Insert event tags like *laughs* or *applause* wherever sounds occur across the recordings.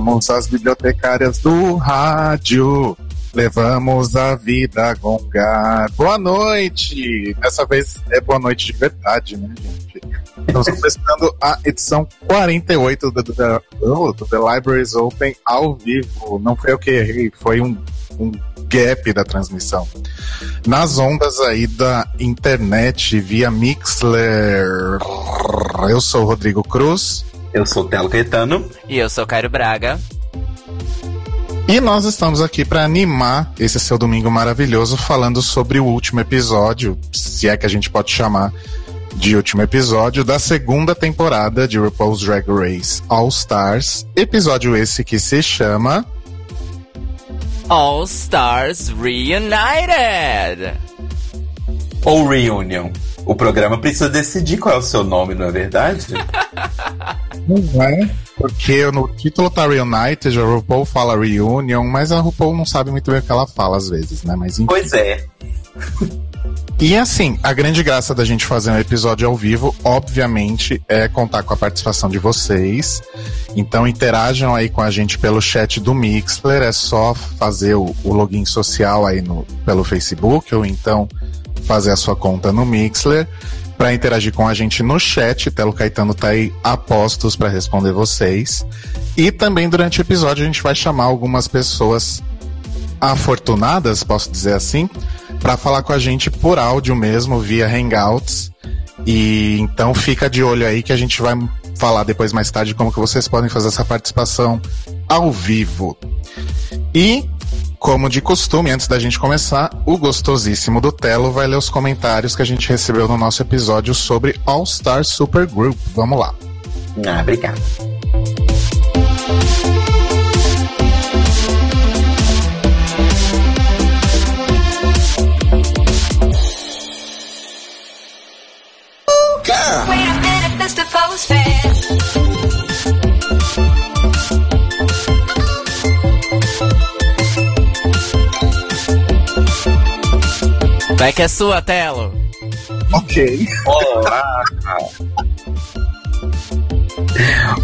Somos as bibliotecárias do rádio. Levamos a vida a gongar. Boa noite! Dessa vez é boa noite de verdade, né, gente? Estamos *laughs* começando a edição 48 do, do, do, do The Libraries Open ao vivo. Não foi o que errei, foi um, um gap da transmissão. Nas ondas aí da internet via Mixler. Eu sou o Rodrigo Cruz. Eu sou o Telo Caetano. E eu sou o Cairo Braga. E nós estamos aqui para animar esse seu domingo maravilhoso falando sobre o último episódio, se é que a gente pode chamar de último episódio da segunda temporada de RuPaul's Drag Race All Stars. Episódio esse que se chama All Stars Reunited. Ou Reunion. O programa precisa decidir qual é o seu nome, não é verdade? Não é? Porque no título tá Reunited, a RuPaul fala Reunion, mas a RuPaul não sabe muito bem o que ela fala às vezes, né? Mas enfim. Pois é. E assim, a grande graça da gente fazer um episódio ao vivo, obviamente, é contar com a participação de vocês. Então interajam aí com a gente pelo chat do Mixler, é só fazer o, o login social aí no, pelo Facebook, ou então fazer a sua conta no Mixler para interagir com a gente no chat. Telo Caetano tá aí a postos para responder vocês. E também durante o episódio a gente vai chamar algumas pessoas afortunadas, posso dizer assim, para falar com a gente por áudio mesmo, via Hangouts. E então fica de olho aí que a gente vai falar depois mais tarde como que vocês podem fazer essa participação ao vivo. E como de costume, antes da gente começar, o gostosíssimo do Telo vai ler os comentários que a gente recebeu no nosso episódio sobre All Star Super Group. Vamos lá. Ah, obrigado. Vai que é sua, Telo. Ok. Olá!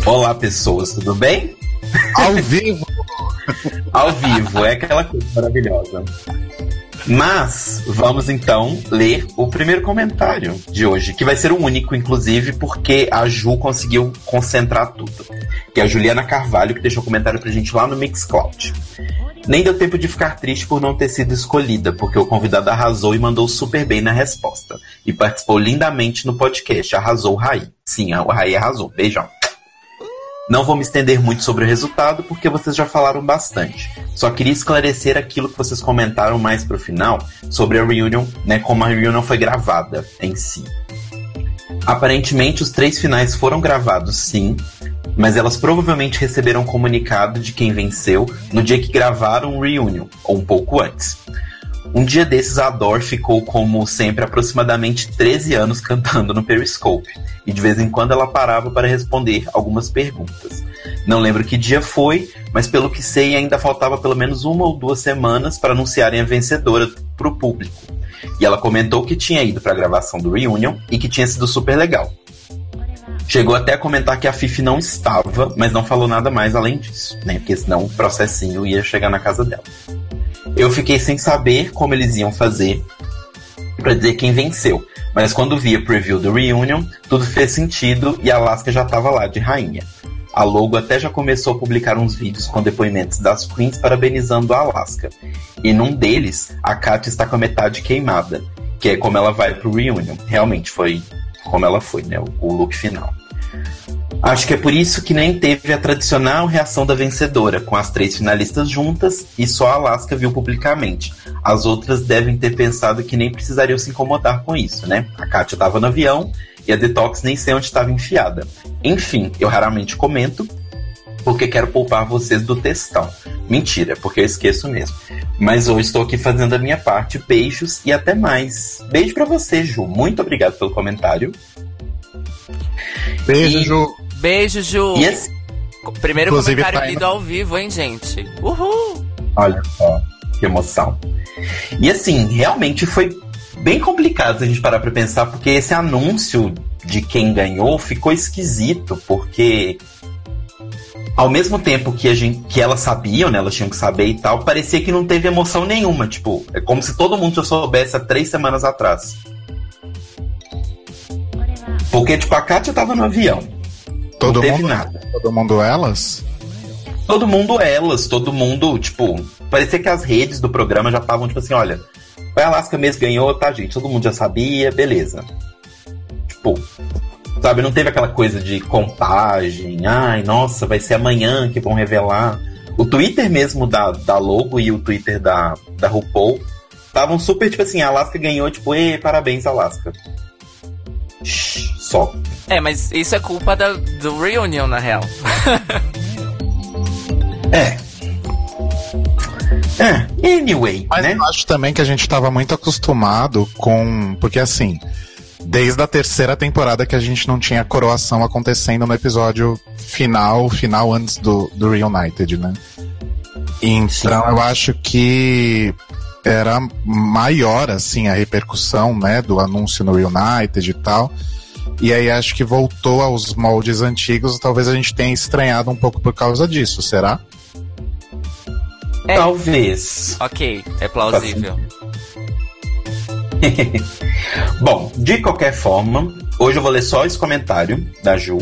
Olá, pessoas, tudo bem? Ao vivo! Ao vivo, é aquela coisa maravilhosa. Mas vamos então ler o primeiro comentário de hoje, que vai ser o único, inclusive, porque a Ju conseguiu concentrar tudo. Que é a Juliana Carvalho, que deixou um comentário pra gente lá no Mixcloud. Nem deu tempo de ficar triste por não ter sido escolhida, porque o convidado arrasou e mandou super bem na resposta. E participou lindamente no podcast. Arrasou o Raí. Sim, o Raí arrasou. Beijão. Não vou me estender muito sobre o resultado, porque vocês já falaram bastante. Só queria esclarecer aquilo que vocês comentaram mais pro final sobre a reunion, né? Como a reunion foi gravada em si. Aparentemente, os três finais foram gravados sim, mas elas provavelmente receberam comunicado de quem venceu no dia que gravaram o reunion, ou um pouco antes. Um dia desses, a Ador ficou, como sempre, aproximadamente 13 anos cantando no Periscope, e de vez em quando ela parava para responder algumas perguntas. Não lembro que dia foi, mas pelo que sei, ainda faltava pelo menos uma ou duas semanas para anunciarem a vencedora para o público. E ela comentou que tinha ido para a gravação do Reunion e que tinha sido super legal. Chegou até a comentar que a Fifi não estava, mas não falou nada mais além disso, né? Porque senão o processinho ia chegar na casa dela. Eu fiquei sem saber como eles iam fazer para dizer quem venceu, mas quando vi a preview do Reunion, tudo fez sentido e a Alaska já estava lá de rainha. A Logo até já começou a publicar uns vídeos com depoimentos das queens parabenizando a Alaska. E num deles, a Katia está com a metade queimada, que é como ela vai pro Reunion. Realmente foi como ela foi, né? O, look final. Acho que é por isso que nem teve a tradicional reação da vencedora, com as três finalistas juntas e só a Alaska viu publicamente. As outras devem ter pensado que nem precisariam se incomodar com isso, né? A Katia estava no avião e a Detox nem sei onde estava enfiada. Enfim, eu raramente comento porque quero poupar vocês do textão. Mentira, porque eu esqueço mesmo. Mas hoje estou aqui fazendo a minha parte. Beijos e até mais. Beijo para você, Ju. Muito obrigado pelo comentário. Beijo, e... Ju. Beijo, Ju. Assim... Primeiro Inclusive, comentário tá lido ao vivo, hein, gente? Uhul! Olha só, que emoção. E assim, realmente foi bem complicado a gente parar pra pensar, porque esse anúncio de quem ganhou ficou esquisito, porque ao mesmo tempo que, a gente, que elas sabiam, né? Elas tinham que saber e tal, parecia que não teve emoção nenhuma. Tipo, é como se todo mundo já soubesse há três semanas atrás. Porque, tipo, a Kátia tava no avião. Todo não teve mundo, nada. Todo mundo elas? Todo mundo elas, todo mundo, tipo, parecia que as redes do programa já estavam, tipo assim, olha, a Alaska mesmo ganhou, tá, gente? Todo mundo já sabia, beleza. Tipo, sabe, não teve aquela coisa de contagem, ai, nossa, vai ser amanhã que vão revelar. O Twitter mesmo da, da logo e o Twitter da, da RuPaul estavam super, tipo assim, a Alaska ganhou, tipo, e parabéns, Alaska. Shhh, Só. É, mas isso é culpa da, do Reunion, na real. *laughs* É. É, anyway, Mas né? eu acho também que a gente tava muito acostumado com. Porque assim, desde a terceira temporada que a gente não tinha coroação acontecendo no episódio final, final antes do, do Reunited, né? Então eu acho que era maior, assim, a repercussão, né, do anúncio no Reunited e tal. E aí acho que voltou aos moldes antigos, talvez a gente tenha estranhado um pouco por causa disso, será? É. Talvez. ok, é plausível. *laughs* Bom, de qualquer forma, hoje eu vou ler só esse comentário da Ju,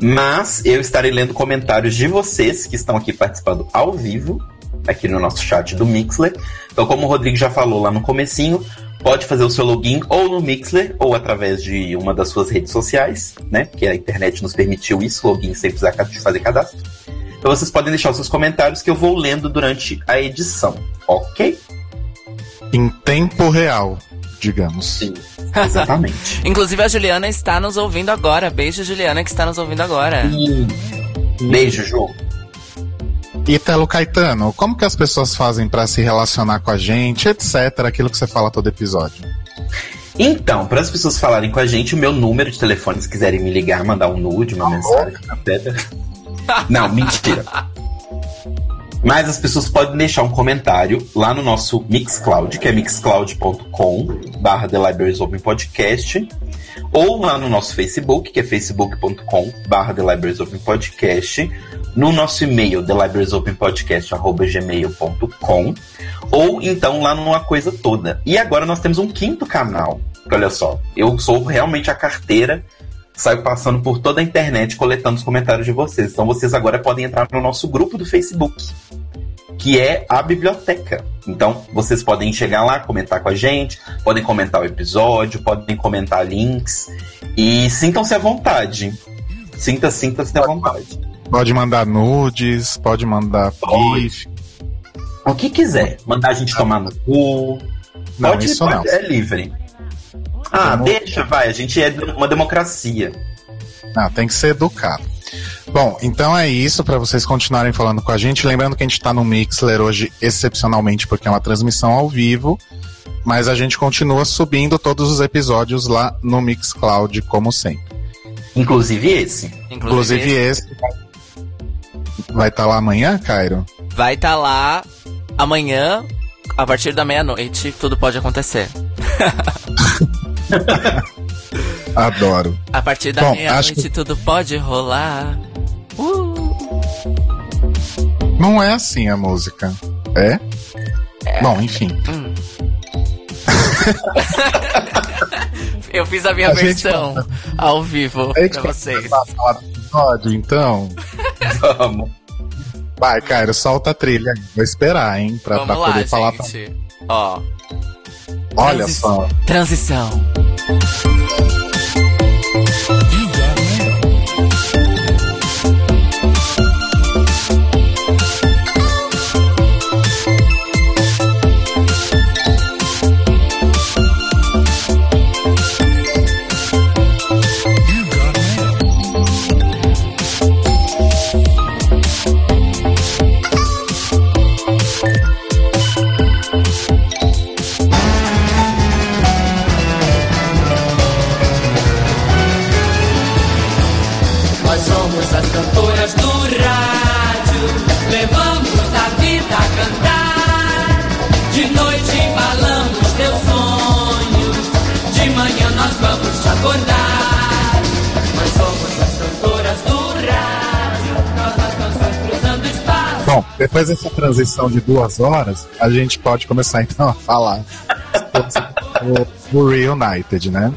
mas eu estarei lendo comentários de vocês que estão aqui participando ao vivo, aqui no nosso chat do Mixler. Então, como o Rodrigo já falou lá no comecinho, pode fazer o seu login ou no Mixler ou através de uma das suas redes sociais, né? Que a internet nos permitiu isso, login sem precisar fazer cadastro. Então vocês podem deixar os seus comentários que eu vou lendo durante a edição, ok? Em tempo real, digamos. Sim. Exatamente. *laughs* Inclusive a Juliana está nos ouvindo agora. Beijo, Juliana, que está nos ouvindo agora. Beijo, Ju. E Telo Caetano, como que as pessoas fazem pra se relacionar com a gente, etc, aquilo que você fala todo episódio? Então, para as pessoas falarem com a gente, o meu número de telefone, se quiserem me ligar, mandar um nude, uma mensagem, etc. Não, mentira. Mas as pessoas podem deixar um comentário lá no nosso Mixcloud, que é mixcloud.com barra The Libraries Open Podcast, ou lá no nosso Facebook, que é facebook.com barra The Libraries Open Podcast, no nosso e-mail, thelibrariesopenpodcast.gmail.com, ou então lá numa coisa toda. E agora nós temos um quinto canal. Olha só, eu sou realmente a carteira saio passando por toda a internet coletando os comentários de vocês. Então vocês agora podem entrar no nosso grupo do Facebook, que é a biblioteca. Então vocês podem chegar lá, comentar com a gente, podem comentar o episódio, podem comentar links e sintam-se à vontade. Sinta, sinta-se à vontade. Pode mandar nudes, pode mandar Pode. O que quiser. Mandar a gente tomar no cu. Não, pode, isso pode, não. É livre. Ah, deixa, vai. A gente é uma democracia. Não, tem que ser educado. Bom, então é isso para vocês continuarem falando com a gente. Lembrando que a gente tá no Mixler hoje excepcionalmente porque é uma transmissão ao vivo, mas a gente continua subindo todos os episódios lá no Mixcloud como sempre. Inclusive esse. Inclusive, Inclusive esse vai estar lá amanhã, Cairo? vai estar lá amanhã, a partir da meia-noite, tudo pode acontecer. *laughs* *laughs* Adoro. A partir da Bom, meia-noite, acho que- tudo pode rolar. Uh! Não é assim a música. É? Bom, enfim. Hum. *laughs* Eu fiz a minha A gente versão ao vivo A gente pra vocês. falar do episódio, então. Vamos. Vai, Cairo, solta a trilha. aí. Vou esperar, hein? Pra, pra Vamos lá, poder falar. pra- gente. Ó, Olha transi- só. Transição. Bom, depois dessa transição de duas horas, a gente pode começar então a falar o, o Reunited, né?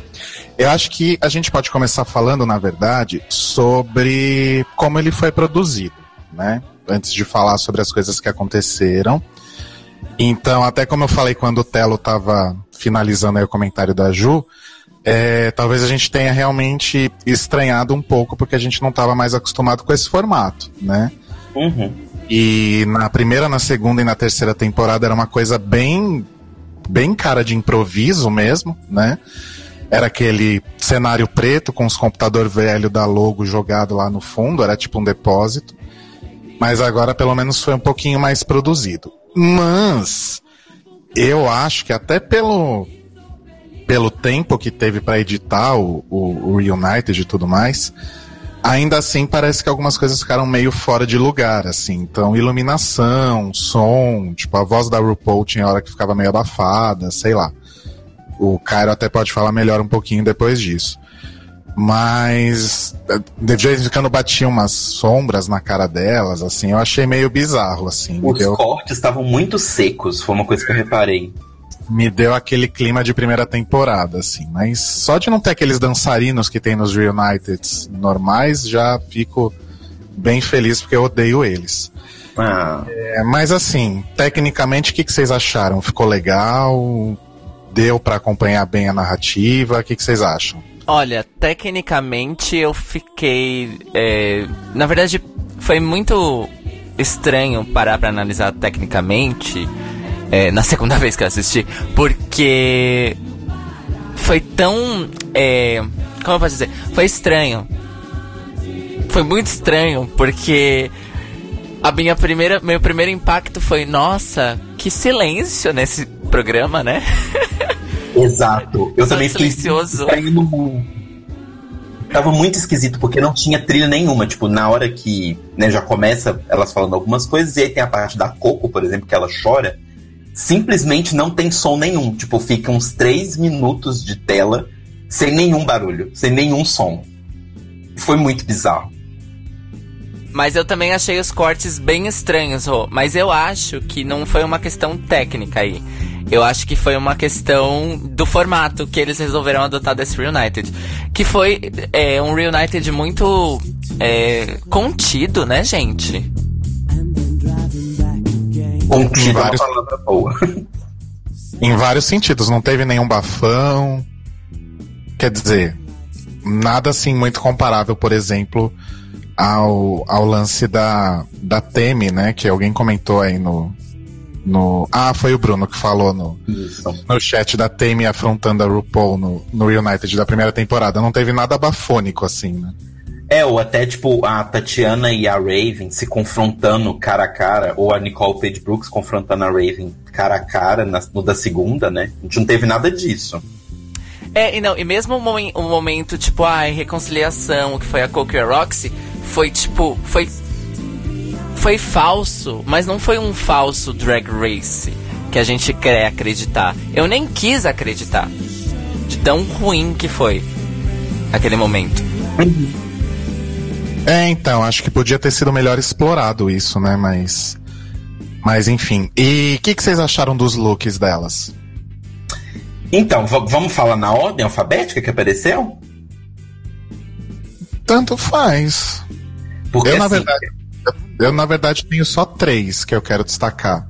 Eu acho que a gente pode começar falando, na verdade, sobre como ele foi produzido, né? Antes de falar sobre as coisas que aconteceram. Então, até como eu falei quando o Telo estava finalizando o comentário da Ju, é, talvez a gente tenha realmente estranhado um pouco porque a gente não estava mais acostumado com esse formato, né? Uhum. E na primeira, na segunda e na terceira temporada era uma coisa bem, bem cara de improviso mesmo, né? Era aquele cenário preto com os computador velho da logo jogado lá no fundo, era tipo um depósito. Mas agora pelo menos foi um pouquinho mais produzido. Mas eu acho que até pelo pelo tempo que teve para editar o, o, o Reunited e tudo mais, ainda assim parece que algumas coisas ficaram meio fora de lugar, assim. Então, iluminação, som, tipo, a voz da RuPaul tinha hora que ficava meio abafada, sei lá. O Cairo até pode falar melhor um pouquinho depois disso. Mas de vez em quando batia umas sombras na cara delas, assim, eu achei meio bizarro, assim. Os deu, cortes estavam muito secos, foi uma coisa que eu reparei. Me deu aquele clima de primeira temporada, assim. Mas só de não ter aqueles dançarinos que tem nos Reuniteds normais, já fico bem feliz porque eu odeio eles. Ah, É, mas assim, tecnicamente, o que, que vocês acharam? Ficou legal? Deu pra acompanhar bem a narrativa? O que, que vocês acham? Olha, tecnicamente eu fiquei. é, na verdade, foi muito estranho parar pra analisar tecnicamente é, na segunda vez que eu assisti, porque foi tão. é, como eu posso dizer? Foi estranho. Foi muito estranho, porque a minha primeira, meu primeiro impacto foi: nossa, que silêncio nesse programa, né? *laughs* exato. Eu Só também fiquei silencioso. estranho. Tava muito esquisito, porque não tinha trilha nenhuma. Tipo, na hora que né, já começa elas falando algumas coisas, e aí tem a parte da Coco, por exemplo, que ela chora. Simplesmente não tem som nenhum. Tipo, fica uns três minutos de tela sem nenhum barulho, sem nenhum som. Foi muito bizarro. Mas eu também achei os cortes bem estranhos, Rô. Mas eu acho que não foi uma questão técnica aí. Eu acho que foi uma questão do formato que eles resolveram adotar desse Reunited. Que foi é, um Reunited muito é, contido, né, gente? Contido é uma vários- palavra boa. *laughs* Em vários sentidos, não teve nenhum bafão. Quer dizer, nada assim muito comparável, por exemplo, ao, ao lance da, da Temi, né? Que alguém comentou aí no, no. Ah, foi o Bruno que falou no, Isso. no chat da Temi afrontando a RuPaul no, no United da primeira temporada. Não teve nada bafônico assim, né? É, ou até tipo a Tatiana e a Raven se confrontando cara a cara, ou a Nicole Page Brooks confrontando a Raven cara a cara na- no da segunda, né? A gente não teve nada disso. É, e não, e mesmo o, momen- o momento, tipo, ai, reconciliação, que foi a Coco e a Roxy, foi tipo, foi. Foi falso, mas não foi um falso drag race que a gente quer acreditar. Eu nem quis acreditar. De tão ruim que foi aquele momento. É, então, acho que podia ter sido melhor explorado isso, né? Mas. Mas enfim. E o que, que vocês acharam dos looks delas? Então, vamos falar na ordem alfabética que apareceu? Tanto faz. Porque eu, na assim, verdade, eu, eu, na verdade, tenho só três que eu quero destacar.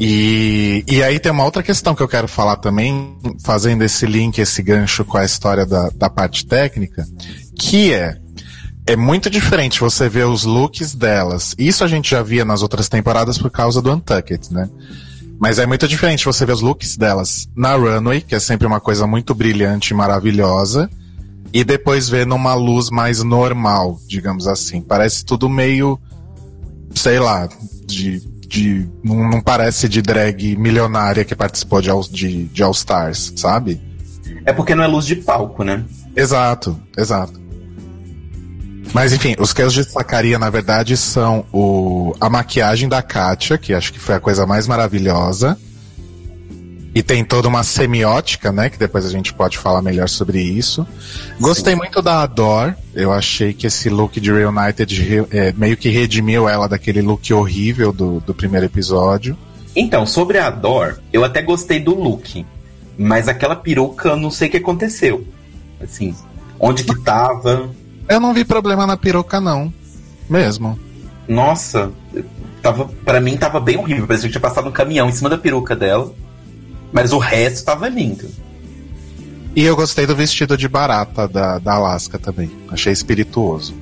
E, e aí tem uma outra questão que eu quero falar também, fazendo esse link, esse gancho com a história da, da parte técnica, que é. É muito diferente você ver os looks delas. Isso a gente já via nas outras temporadas por causa do Untucked, né? Mas é muito diferente você ver os looks delas na runway, que é sempre uma coisa muito brilhante e maravilhosa, e depois ver numa luz mais normal, digamos assim. Parece tudo meio, sei lá, de. de não, não parece de drag milionária que participou de, de, de All Stars, sabe? é porque não é luz de palco, né? Exato, exato. Mas enfim, os que eu destacaria, na verdade, são o, a maquiagem da Katia, que acho que foi a coisa mais maravilhosa. E tem toda uma semiótica, né? Que depois a gente pode falar melhor sobre isso. Gostei muito da Ador. Eu achei que esse look de Reunited é, meio que redimiu ela daquele look horrível do, do primeiro episódio. Então, sobre a Ador, eu até gostei do look. Mas aquela peruca, não sei o que aconteceu. Assim, onde que tava. Eu não vi problema na peruca, não. Mesmo. Nossa, tava, pra mim tava bem horrível. Parecia que tinha passado um caminhão em cima da peruca dela. Mas o resto tava lindo. E eu gostei do vestido de barata da, da Alaska também. Achei espirituoso.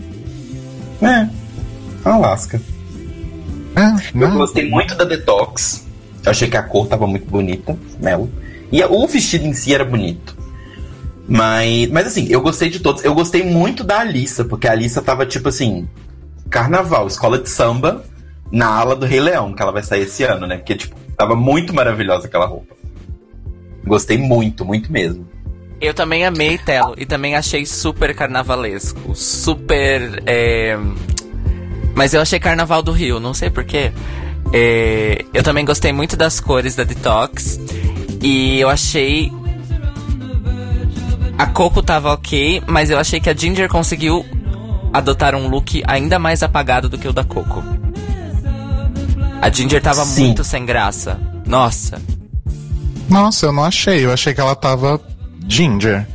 É, Alaska. É, eu gostei muito da Detox. Eu achei que a cor tava muito bonita, Melo. E o vestido em si era bonito. Mas, mas assim, eu gostei de todos. Eu gostei muito da Alissa, porque a Alissa tava tipo assim: carnaval, escola de samba, na ala do Rei Leão, que ela vai sair esse ano, né? Porque, tipo, tava muito maravilhosa aquela roupa. Gostei muito, muito mesmo. Eu também amei Telo e também achei super carnavalesco. Super. É... Mas eu achei Carnaval do Rio, não sei porquê. É... Eu também gostei muito das cores da Detox. E eu achei. A Coco tava ok, mas eu achei que a Ginger conseguiu adotar um look ainda mais apagado do que o da Coco. A Ginger tava Sim. muito sem graça. Nossa. Nossa, eu não achei. Eu achei que ela tava Ginger.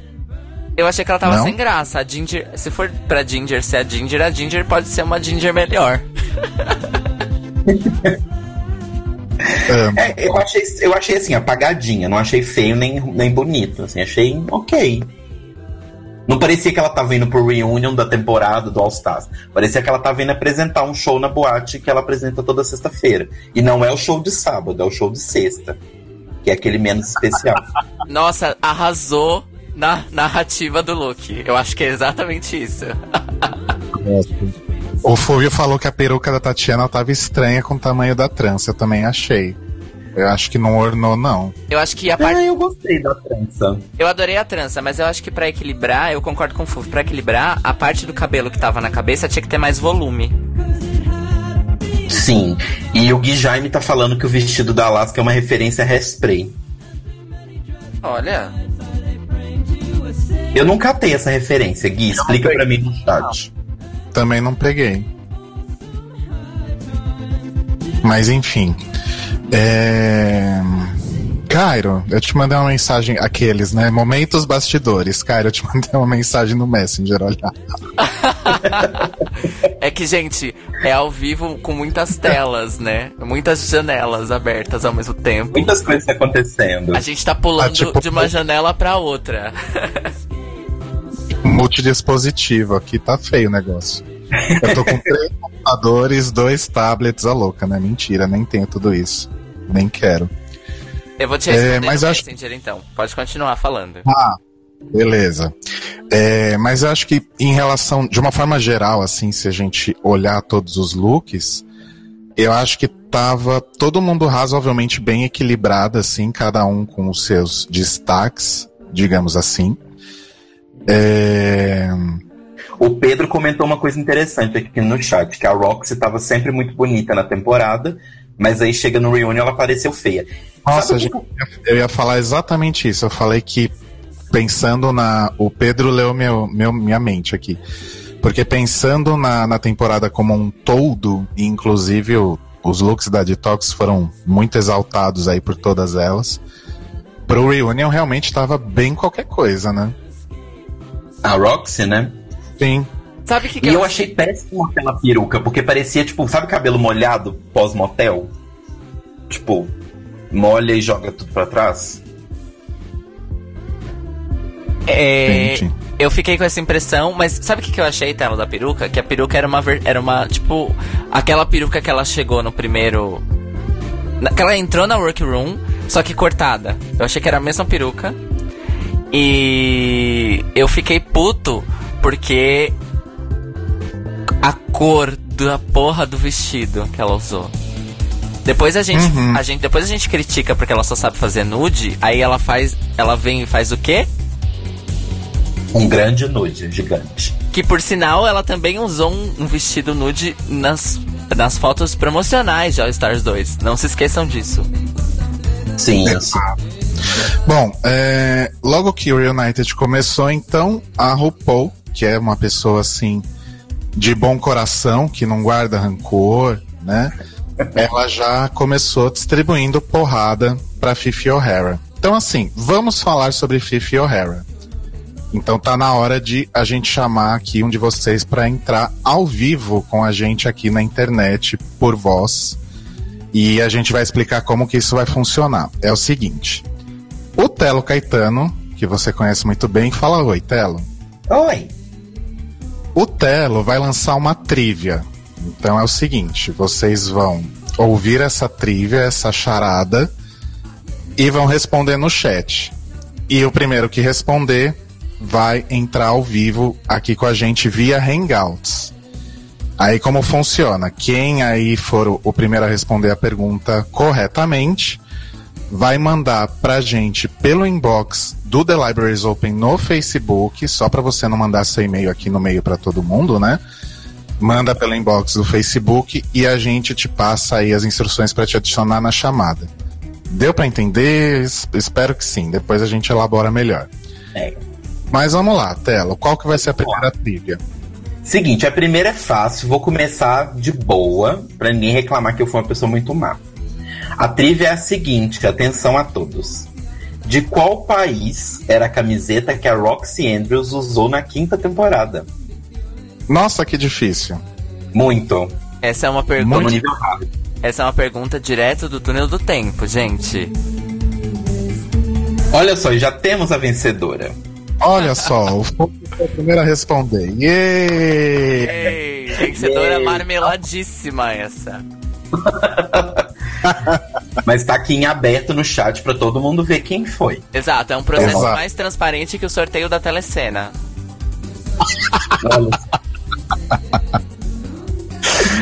Eu achei que ela tava não? sem graça. A Ginger, se for pra Ginger ser a Ginger, a Ginger pode ser uma Ginger melhor. *laughs* é, eu, achei, eu achei assim, apagadinha. Não achei feio nem, nem bonito. Assim, achei ok. Não parecia que ela tava indo pro reunion da temporada do All Stars. Parecia que ela tava indo apresentar um show na boate que ela apresenta toda sexta-feira. E não é o show de sábado, é o show de sexta que é aquele menos especial. *laughs* Nossa, arrasou na narrativa do look. Eu acho que é exatamente isso. O Fulvio falou que a peruca da Tatiana tava estranha com o tamanho da trança. Eu também achei. Eu acho que não ornou, não. Eu acho que a parte. Ah, eu gostei da trança. Eu adorei a trança, mas eu acho que para equilibrar, eu concordo com o Fulvio, pra equilibrar, a parte do cabelo que tava na cabeça tinha que ter mais volume. Sim. E o Gui Jaime tá falando que o vestido da Alaska é uma referência a Hairspray. Olha. Eu nunca tenho essa referência, Gui. Explica para mim no chat. Também não peguei. Mas enfim. É... Cairo, eu te mandei uma mensagem, aqueles, né? Momentos bastidores. Cairo, eu te *laughs* mandei uma mensagem no Messenger, olha. é que, gente, é ao vivo com muitas telas, né? Muitas janelas abertas ao mesmo tempo. Muitas coisas acontecendo. A gente tá pulando ah, tipo... de uma janela pra outra. *laughs* Multidispositivo, aqui tá feio o negócio. Eu tô com três *laughs* computadores, dois tablets, a louca, né? Mentira, nem tenho tudo isso. Nem quero. Eu vou te responder é, mas no acho... Messenger, então. Pode continuar falando. Ah, beleza. É, mas eu acho que em relação, de uma forma geral, assim, se a gente olhar todos os looks, eu acho que tava todo mundo razoavelmente bem equilibrado, assim, cada um com os seus destaques, digamos assim. É... O Pedro comentou uma coisa interessante aqui no chat, que a Roxy estava sempre muito bonita na temporada, mas aí chega no reunion ela pareceu feia. Nossa, gente, eu ia falar exatamente isso. Eu falei que pensando na. O Pedro leu meu, meu, minha mente aqui. Porque pensando na, na temporada como um todo, e inclusive o, os looks da Detox foram muito exaltados aí por todas elas. Pro Reunion realmente tava bem qualquer coisa, né? A Roxy, né? Sim. Sabe que, que e eu achei péssimo aquela peruca, porque parecia, tipo, sabe cabelo molhado pós-motel? Tipo, molha e joga tudo para trás? É. Eu fiquei com essa impressão, mas sabe o que, que eu achei, Tela, da peruca? Que a peruca era uma. Era uma. Tipo. Aquela peruca que ela chegou no primeiro. Que ela entrou na workroom, só que cortada. Eu achei que era a mesma peruca. E. Eu fiquei puto porque a cor da porra do vestido que ela usou. Depois a gente, uhum. a gente, depois a gente critica porque ela só sabe fazer nude, aí ela faz, ela vem e faz o quê? Um grande nude, gigante. Que por sinal ela também usou um, um vestido nude nas, nas fotos promocionais de All Stars 2. Não se esqueçam disso. Sim, sim. Bom, é, logo que o Reunited começou, então, a RuPaul, que é uma pessoa assim de bom coração, que não guarda rancor, né? *laughs* Ela já começou distribuindo porrada para Fifi O'Hara. Então, assim, vamos falar sobre Fifi O'Hara. Então tá na hora de a gente chamar aqui um de vocês para entrar ao vivo com a gente aqui na internet por voz. E a gente vai explicar como que isso vai funcionar. É o seguinte: o Telo Caetano, que você conhece muito bem, fala oi, Telo. Oi. O Telo vai lançar uma trivia. Então é o seguinte: vocês vão ouvir essa trivia, essa charada, e vão responder no chat. E o primeiro que responder vai entrar ao vivo aqui com a gente via Hangouts. Aí como funciona? Quem aí for o, o primeiro a responder a pergunta corretamente vai mandar pra gente pelo inbox do The Libraries Open no Facebook, só para você não mandar seu e-mail aqui no meio para todo mundo, né? Manda pelo inbox do Facebook e a gente te passa aí as instruções para te adicionar na chamada. Deu para entender? Es- Espero que sim. Depois a gente elabora melhor. É. Mas vamos lá, Telo. Qual que vai ser a primeira trilha? Seguinte, a primeira é fácil, vou começar de boa, pra ninguém reclamar que eu fui uma pessoa muito má. A trivia é a seguinte, atenção a todos. De qual país era a camiseta que a Roxy Andrews usou na quinta temporada? Nossa, que difícil. Muito. Essa é uma pergunta. nível rápido. Essa é uma pergunta direto do túnel do tempo, gente. Olha só, e já temos a vencedora. Olha só, o Fogo foi o primeiro a responder. Yay! Ei, vencedora Yay. marmeladíssima essa. *laughs* *laughs* Mas tá aqui em aberto no chat pra todo mundo ver quem foi. Exato, é um processo Exato. mais transparente que o sorteio da telecena. *laughs*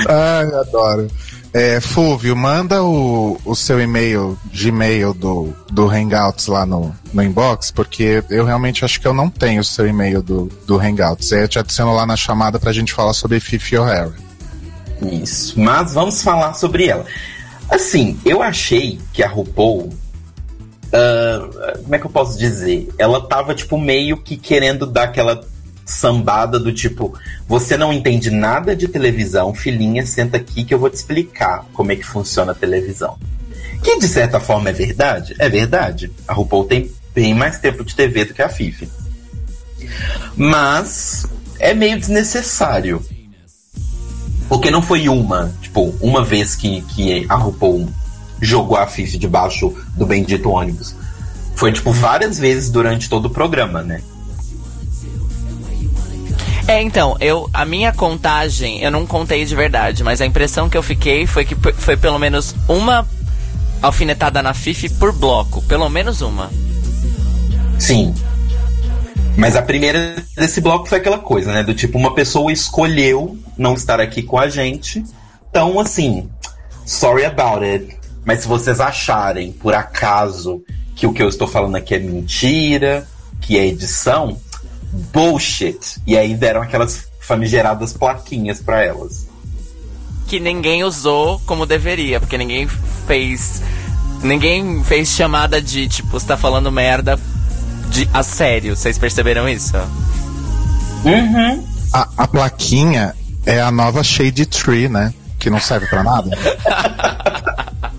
Ai, adoro. É, Fúvio, manda o, o seu e-mail, Gmail do, do Hangouts lá no, no inbox, porque eu realmente acho que eu não tenho o seu e-mail do, do Hangouts. Aí eu te adiciono lá na chamada pra gente falar sobre Fifi O'Hara. Isso. Mas vamos falar sobre ela. Assim, eu achei que a RuPaul. ah, como é que eu posso dizer? Ela tava, tipo, meio que querendo dar aquela sambada do tipo: você não entende nada de televisão, filhinha, senta aqui que eu vou te explicar como é que funciona a televisão. Que de certa forma é verdade? É verdade. A RuPaul tem bem mais tempo de TV do que a Fifi. Mas é meio desnecessário. Porque não foi uma, tipo, uma vez que, que a RuPaul jogou a Fifi debaixo do bendito ônibus. Foi, tipo, várias vezes durante todo o programa, né? É, então, eu a minha contagem, eu não contei de verdade, mas a impressão que eu fiquei foi que foi pelo menos uma alfinetada na Fifi por bloco, pelo menos uma. Sim. Mas a primeira desse bloco foi aquela coisa, né? Do tipo, uma pessoa escolheu não estar aqui com a gente. Então, assim, sorry about it. Mas se vocês acharem, por acaso, que o que eu estou falando aqui é mentira, que é edição, bullshit. E aí deram aquelas famigeradas plaquinhas pra elas. Que ninguém usou como deveria, porque ninguém fez ninguém fez chamada de tipo, você tá falando merda de a sério. Vocês perceberam isso? Uhum. A, a plaquinha é a nova Shade Tree, né? Que não serve pra nada. *laughs*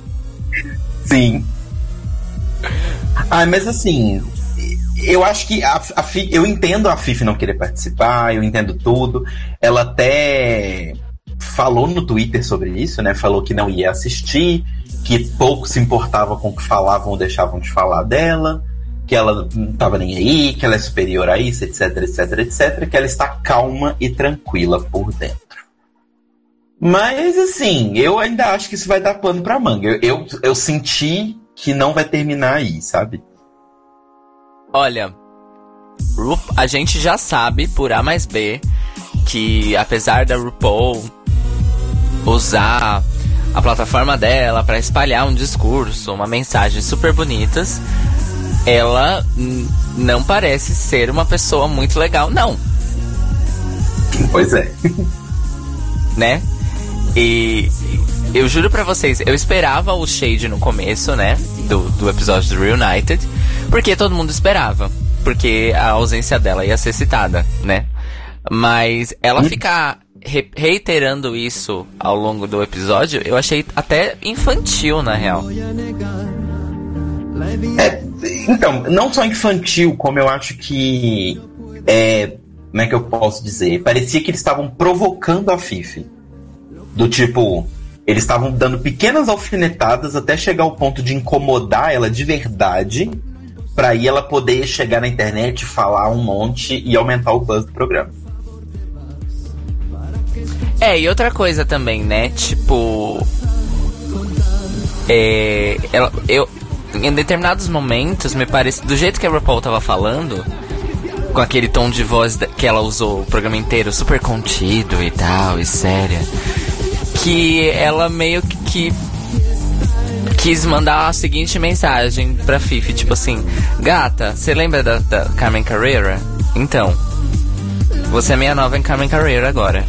Sim. Ah, mas assim, eu acho que a, a eu entendo a Fifi não querer participar, eu entendo tudo. Ela até falou no Twitter sobre isso, né? Falou que não ia assistir, que pouco se importava com o que falavam ou deixavam de falar dela, que ela não tava nem aí, que ela é superior a isso, etc, etc, etc, que ela está calma e tranquila por dentro. Mas assim, eu ainda acho que isso vai dar pano pra manga. Eu, eu, eu senti que não vai terminar aí, sabe? Olha, a gente já sabe por A mais B que apesar da RuPaul usar a plataforma dela pra espalhar um discurso, uma mensagem super bonitas, ela não parece ser uma pessoa muito legal, não, Pois é. *laughs* né? E eu juro pra vocês, eu esperava o shade no começo, né? do, do episódio do Reunited, porque todo mundo esperava. Porque a ausência dela ia ser citada, né? Mas ela Hum. ficar re- reiterando isso ao longo do episódio, eu achei até infantil, na real. É, então, não só infantil, como eu acho que. É, como é que eu posso dizer? Parecia que eles estavam provocando a Fifi. Do tipo, eles estavam dando pequenas alfinetadas até chegar ao ponto de incomodar ela de verdade, pra aí ela poder chegar na internet, falar um monte e aumentar o buzz do programa. É, e outra coisa também, né? Tipo. É. Ela, eu. Em determinados momentos, me parece. Do jeito que a RuPaul tava falando, com aquele tom de voz que ela usou o programa inteiro, super contido e tal, e séria. Que ela meio que. quis mandar a seguinte mensagem pra Fifi, tipo assim: Gata, você lembra da, da Carmen Carrera? Então. Você é minha nova em Carmen Carrera agora.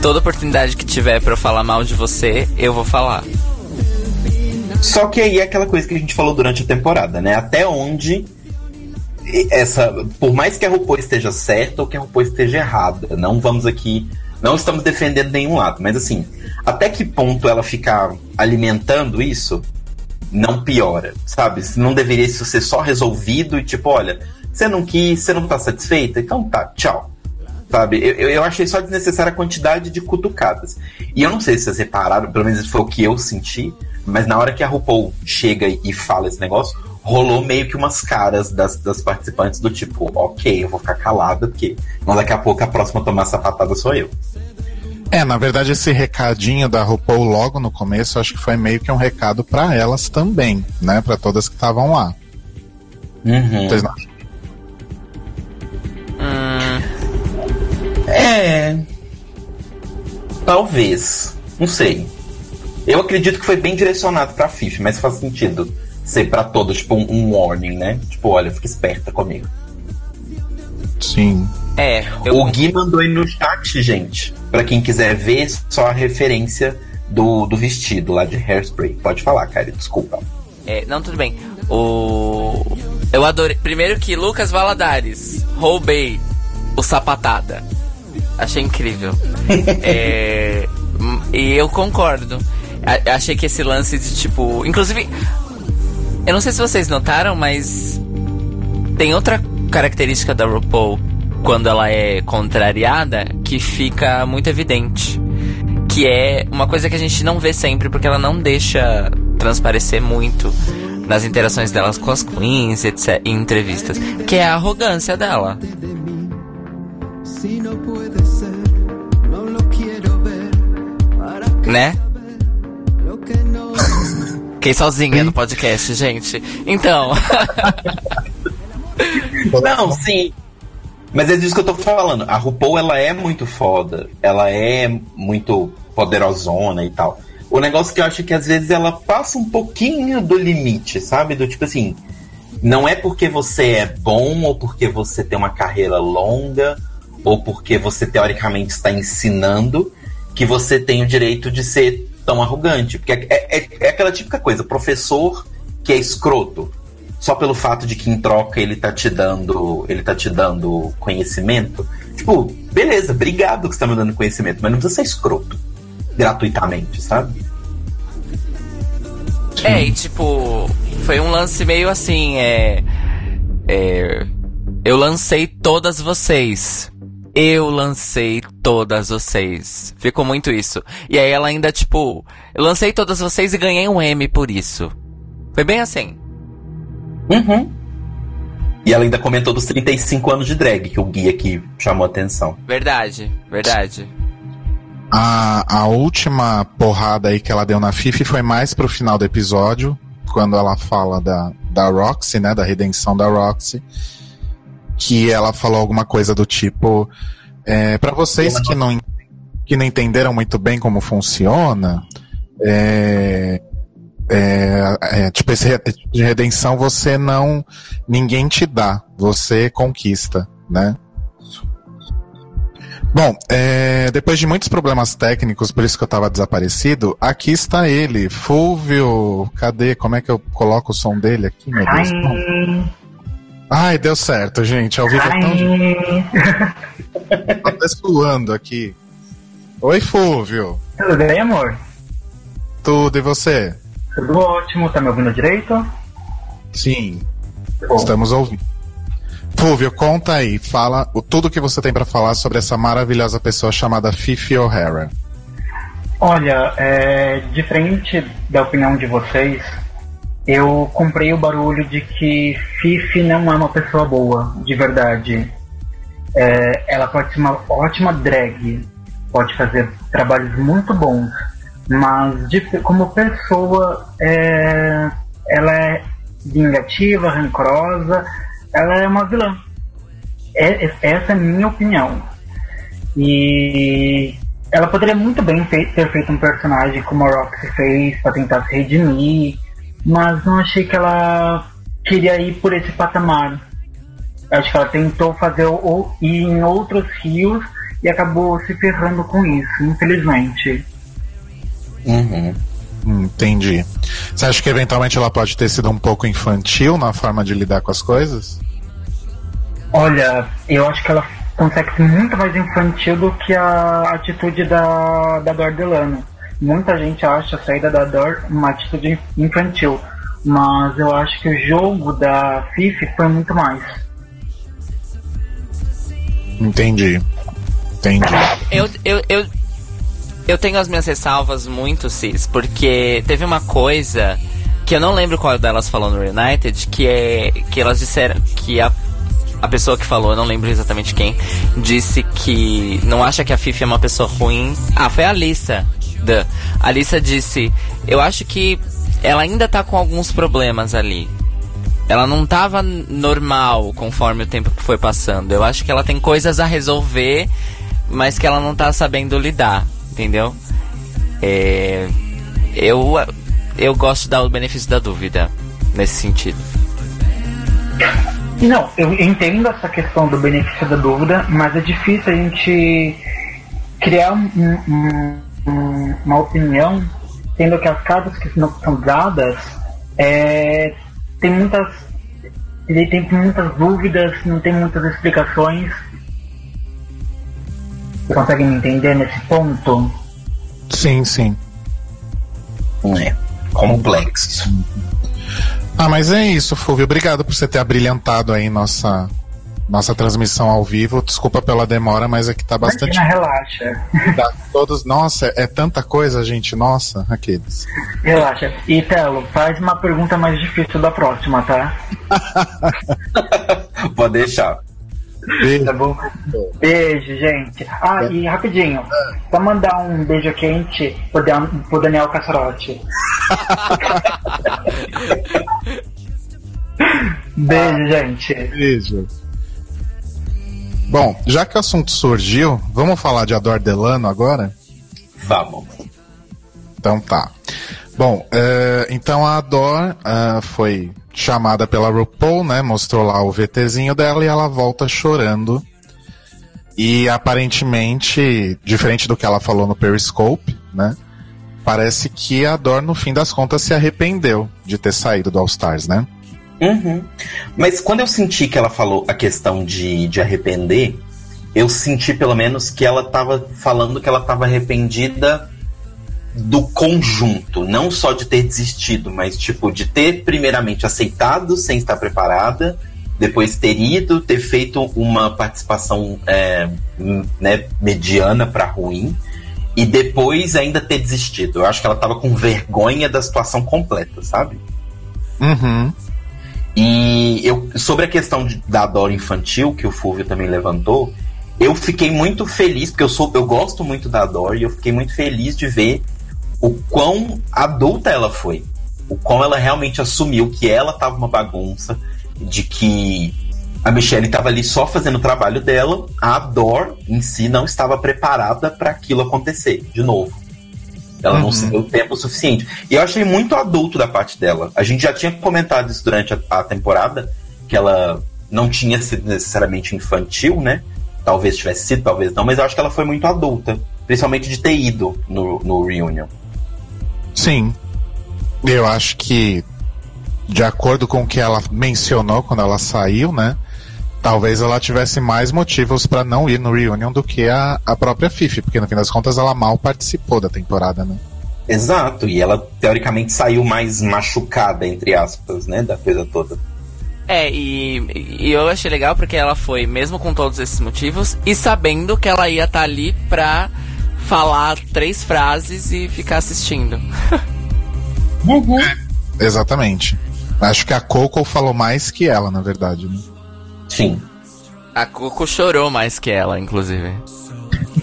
Toda oportunidade que tiver pra eu falar mal de você, eu vou falar. Só que aí é aquela coisa que a gente falou durante a temporada, né? Até onde essa, por mais que a RuPaul esteja certa ou que a RuPaul esteja errada, não vamos aqui, não estamos defendendo nenhum lado, mas assim, até que ponto ela ficar alimentando isso não piora, sabe? Não deveria isso ser só resolvido e tipo, olha, você não quis, você não tá satisfeita, então tá, tchau. Sabe? Eu- eu achei só desnecessária a quantidade de cutucadas. E eu não sei se vocês repararam, pelo menos foi o que eu senti, mas na hora que a RuPaul chega e fala esse negócio, rolou meio que umas caras das, das participantes do tipo, ok, eu vou ficar calada, porque mas daqui a pouco a próxima a tomar sapatada sou eu. É, na verdade, esse recadinho da RuPaul logo no começo, acho que foi meio que um recado pra elas também, né? Pra todas que estavam lá. Uhum. Vocês não- É. Talvez. Não sei. Eu acredito que foi bem direcionado pra Fifi, mas faz sentido ser pra todos, tipo, um, um warning, né? Tipo, olha, fica esperta comigo. Sim. É, eu, O Gui mandou aí no chat, gente. Pra quem quiser ver, só a referência do, do vestido lá de hairspray. Pode falar, cara, desculpa. é, não, tudo bem. O. Eu adorei. Primeiro que Lucas Valadares, roubei o sapatada. Achei incrível. *laughs* é, e eu concordo. A- achei que esse lance de tipo. Inclusive, eu não sei se vocês notaram, mas tem outra característica da RuPaul quando ela é contrariada que fica muito evidente. Que é uma coisa que a gente não vê sempre, porque ela não deixa transparecer muito nas interações delas com as queens, etc, em entrevistas. Que é a arrogância dela. Si no puede ser, no lo quiero ver. ¿Para qué Né? Fiquei sozinha no podcast, gente. Então. *laughs* Não, sim. Mas é disso que eu tô falando. A RuPaul, ela é muito foda. Ela é muito poderosona e tal. O negócio que eu acho que às vezes ela passa um pouquinho do limite, sabe? Do tipo assim, não é porque você é bom ou porque você tem uma carreira longa ou porque você teoricamente está ensinando que você tem o direito de ser tão arrogante. Porque é, é- é aquela típica coisa, professor que é escroto só pelo fato de que em troca ele tá te dando, ele tá te dando conhecimento. Tipo, beleza, obrigado que você tá me dando conhecimento, mas não precisa ser escroto gratuitamente, sabe? É, e tipo, foi um lance meio assim, é. É. Eu lancei todas vocês. Eu lancei todas vocês. Ficou muito isso. E aí ela ainda, tipo, eu lancei todas vocês e ganhei um M por isso. Foi bem assim. Uhum. E ela ainda comentou dos 35 anos de drag, que o guia aqui chamou a atenção. Verdade, verdade. A, a última porrada aí que ela deu na Fifi foi mais pro final do episódio, quando ela fala da, da Roxy, né? Da redenção da Roxy. Que ela falou alguma coisa do tipo. É, para vocês que não, que não entenderam muito bem como funciona, é, é, é, tipo, esse re- de redenção você não. ninguém te dá, você conquista, né? Bom, é, depois de muitos problemas técnicos, por isso que eu tava desaparecido, aqui está ele, Fulvio. Cadê? Como é que eu coloco o som dele aqui, meu Deus? Ai, Ai, deu certo, gente. Ao vivo é tão ai. Tá até suando aqui. Oi, Fulvio. Tudo bem, amor? Tudo e você? Tudo ótimo, tá me ouvindo direito? Sim, Bom, estamos ouvindo. Fulvio, conta aí, fala o tudo que você tem pra falar sobre essa maravilhosa pessoa chamada Fifi O'Hara. Olha, é, diferente da opinião de vocês, eu comprei o barulho de que Fifi não é uma pessoa boa, de verdade. É, ela pode ser uma ótima drag, pode fazer trabalhos muito bons, mas de- como pessoa, é, ela é vingativa, rancorosa, ela é uma vilã. É- é- essa é a minha opinião. E ela poderia muito bem ter feito um personagem como a Roxy fez pra tentar se redimir, mas não achei que ela queria ir por esse patamar. Acho que ela tentou fazer o, o- ir em outros rios e acabou se ferrando com isso, infelizmente. Uhum. Hum, entendi. Você acha que eventualmente ela pode ter sido um pouco infantil na forma de lidar com as coisas? Olha, eu acho que ela consegue ser muito mais infantil do que a atitude da, da Dor Delano. Muita gente acha a saída da Dor uma atitude infantil, mas eu acho que o jogo da Fifi foi muito mais. Entendi. Entendi. Eu, eu, eu, eu tenho as minhas ressalvas muito, Cis, porque teve uma coisa que eu não lembro qual delas falou no United, que é que elas disseram que a, a pessoa que falou, eu não lembro exatamente quem, disse que não acha que a Fifi é uma pessoa ruim. Ah, foi a Alissa. A Alissa disse, eu acho que ela ainda tá com alguns problemas ali. Ela não tava normal conforme o tempo foi passando. Eu acho que ela tem coisas a resolver, mas que ela não tá sabendo lidar, entendeu? É, eu, eu gosto de dar o benefício da dúvida nesse sentido. Não, eu entendo essa questão do benefício da dúvida, mas é difícil a gente criar um- um- um- uma opinião, tendo que as cartas que não são dadas é, tem muitas. Ele tem muitas dúvidas, não tem muitas explicações. Você consegue me entender nesse ponto? Sim, sim. É. Complexo. Ah, mas é isso, Fulvio. Obrigado por você ter abrilhantado aí nossa, nossa transmissão ao vivo. Desculpa pela demora, mas aqui tá bastante. Imagina, relaxa. Tá todos. Nossa, é tanta coisa, gente. Nossa, aqueles. Relaxa. E Telo, faz uma pergunta mais difícil da próxima, tá? *laughs* Pode deixar. Beijo. Tá bom? Beijo, gente. Ah, e rapidinho, só mandar um beijo quente pro, Dan- pro Daniel Cassarotti. *laughs* Beijo, gente. Beijo. Bom, já que o assunto surgiu, vamos falar de Ador Delano agora? Vamos. Então tá. Bom, eh, então a Ador ah, foi chamada pela RuPaul, né? Mostrou lá o VTzinho dela e ela volta chorando. E aparentemente, diferente do que ela falou no Periscope, né? Parece que a Ador, no fim das contas, se arrependeu de ter saído do All Stars, né? Uhum. Mas quando eu senti que ela falou a questão de, de arrepender, eu senti pelo menos que ela tava falando que ela tava arrependida do conjunto, não só de ter desistido, mas tipo de ter primeiramente aceitado sem estar preparada, depois ter ido, ter feito uma participação é, né, mediana para ruim e depois ainda ter desistido. Eu acho que ela tava com vergonha da situação completa, sabe? Uhum. E eu, sobre a questão de- da dor infantil, que o Fulvio também levantou, eu fiquei muito feliz, porque eu, sou, eu gosto muito da Dor, e eu fiquei muito feliz de ver o quão adulta ela foi. O quão ela realmente assumiu que ela tava uma bagunça, de que a Michelle estava ali só fazendo o trabalho dela, a Dor em si não estava preparada para aquilo acontecer de novo. Ela não Uhum. se deu tempo suficiente. E eu achei muito adulto da parte dela. A gente já tinha comentado isso durante a, a temporada, que ela não tinha sido necessariamente infantil, né? talvez tivesse sido, talvez não, mas eu acho que ela foi muito adulta. Principalmente de ter ido no, no reunion. Sim. Eu acho que, de acordo com o que ela mencionou quando ela saiu, né? Talvez ela tivesse mais motivos para não ir no reunion do que a, a própria Fifi, porque no fim das contas ela mal participou da temporada, né? Exato, e ela teoricamente saiu mais machucada, entre aspas, né, da coisa toda. É, e, e eu achei legal porque ela foi, mesmo com todos esses motivos, e sabendo que ela ia estar tá ali pra falar três frases e ficar assistindo. *laughs* Uhum. É, exatamente. Acho que a Coco falou mais que ela, na verdade. Né? Sim. A Coco chorou mais que ela, inclusive.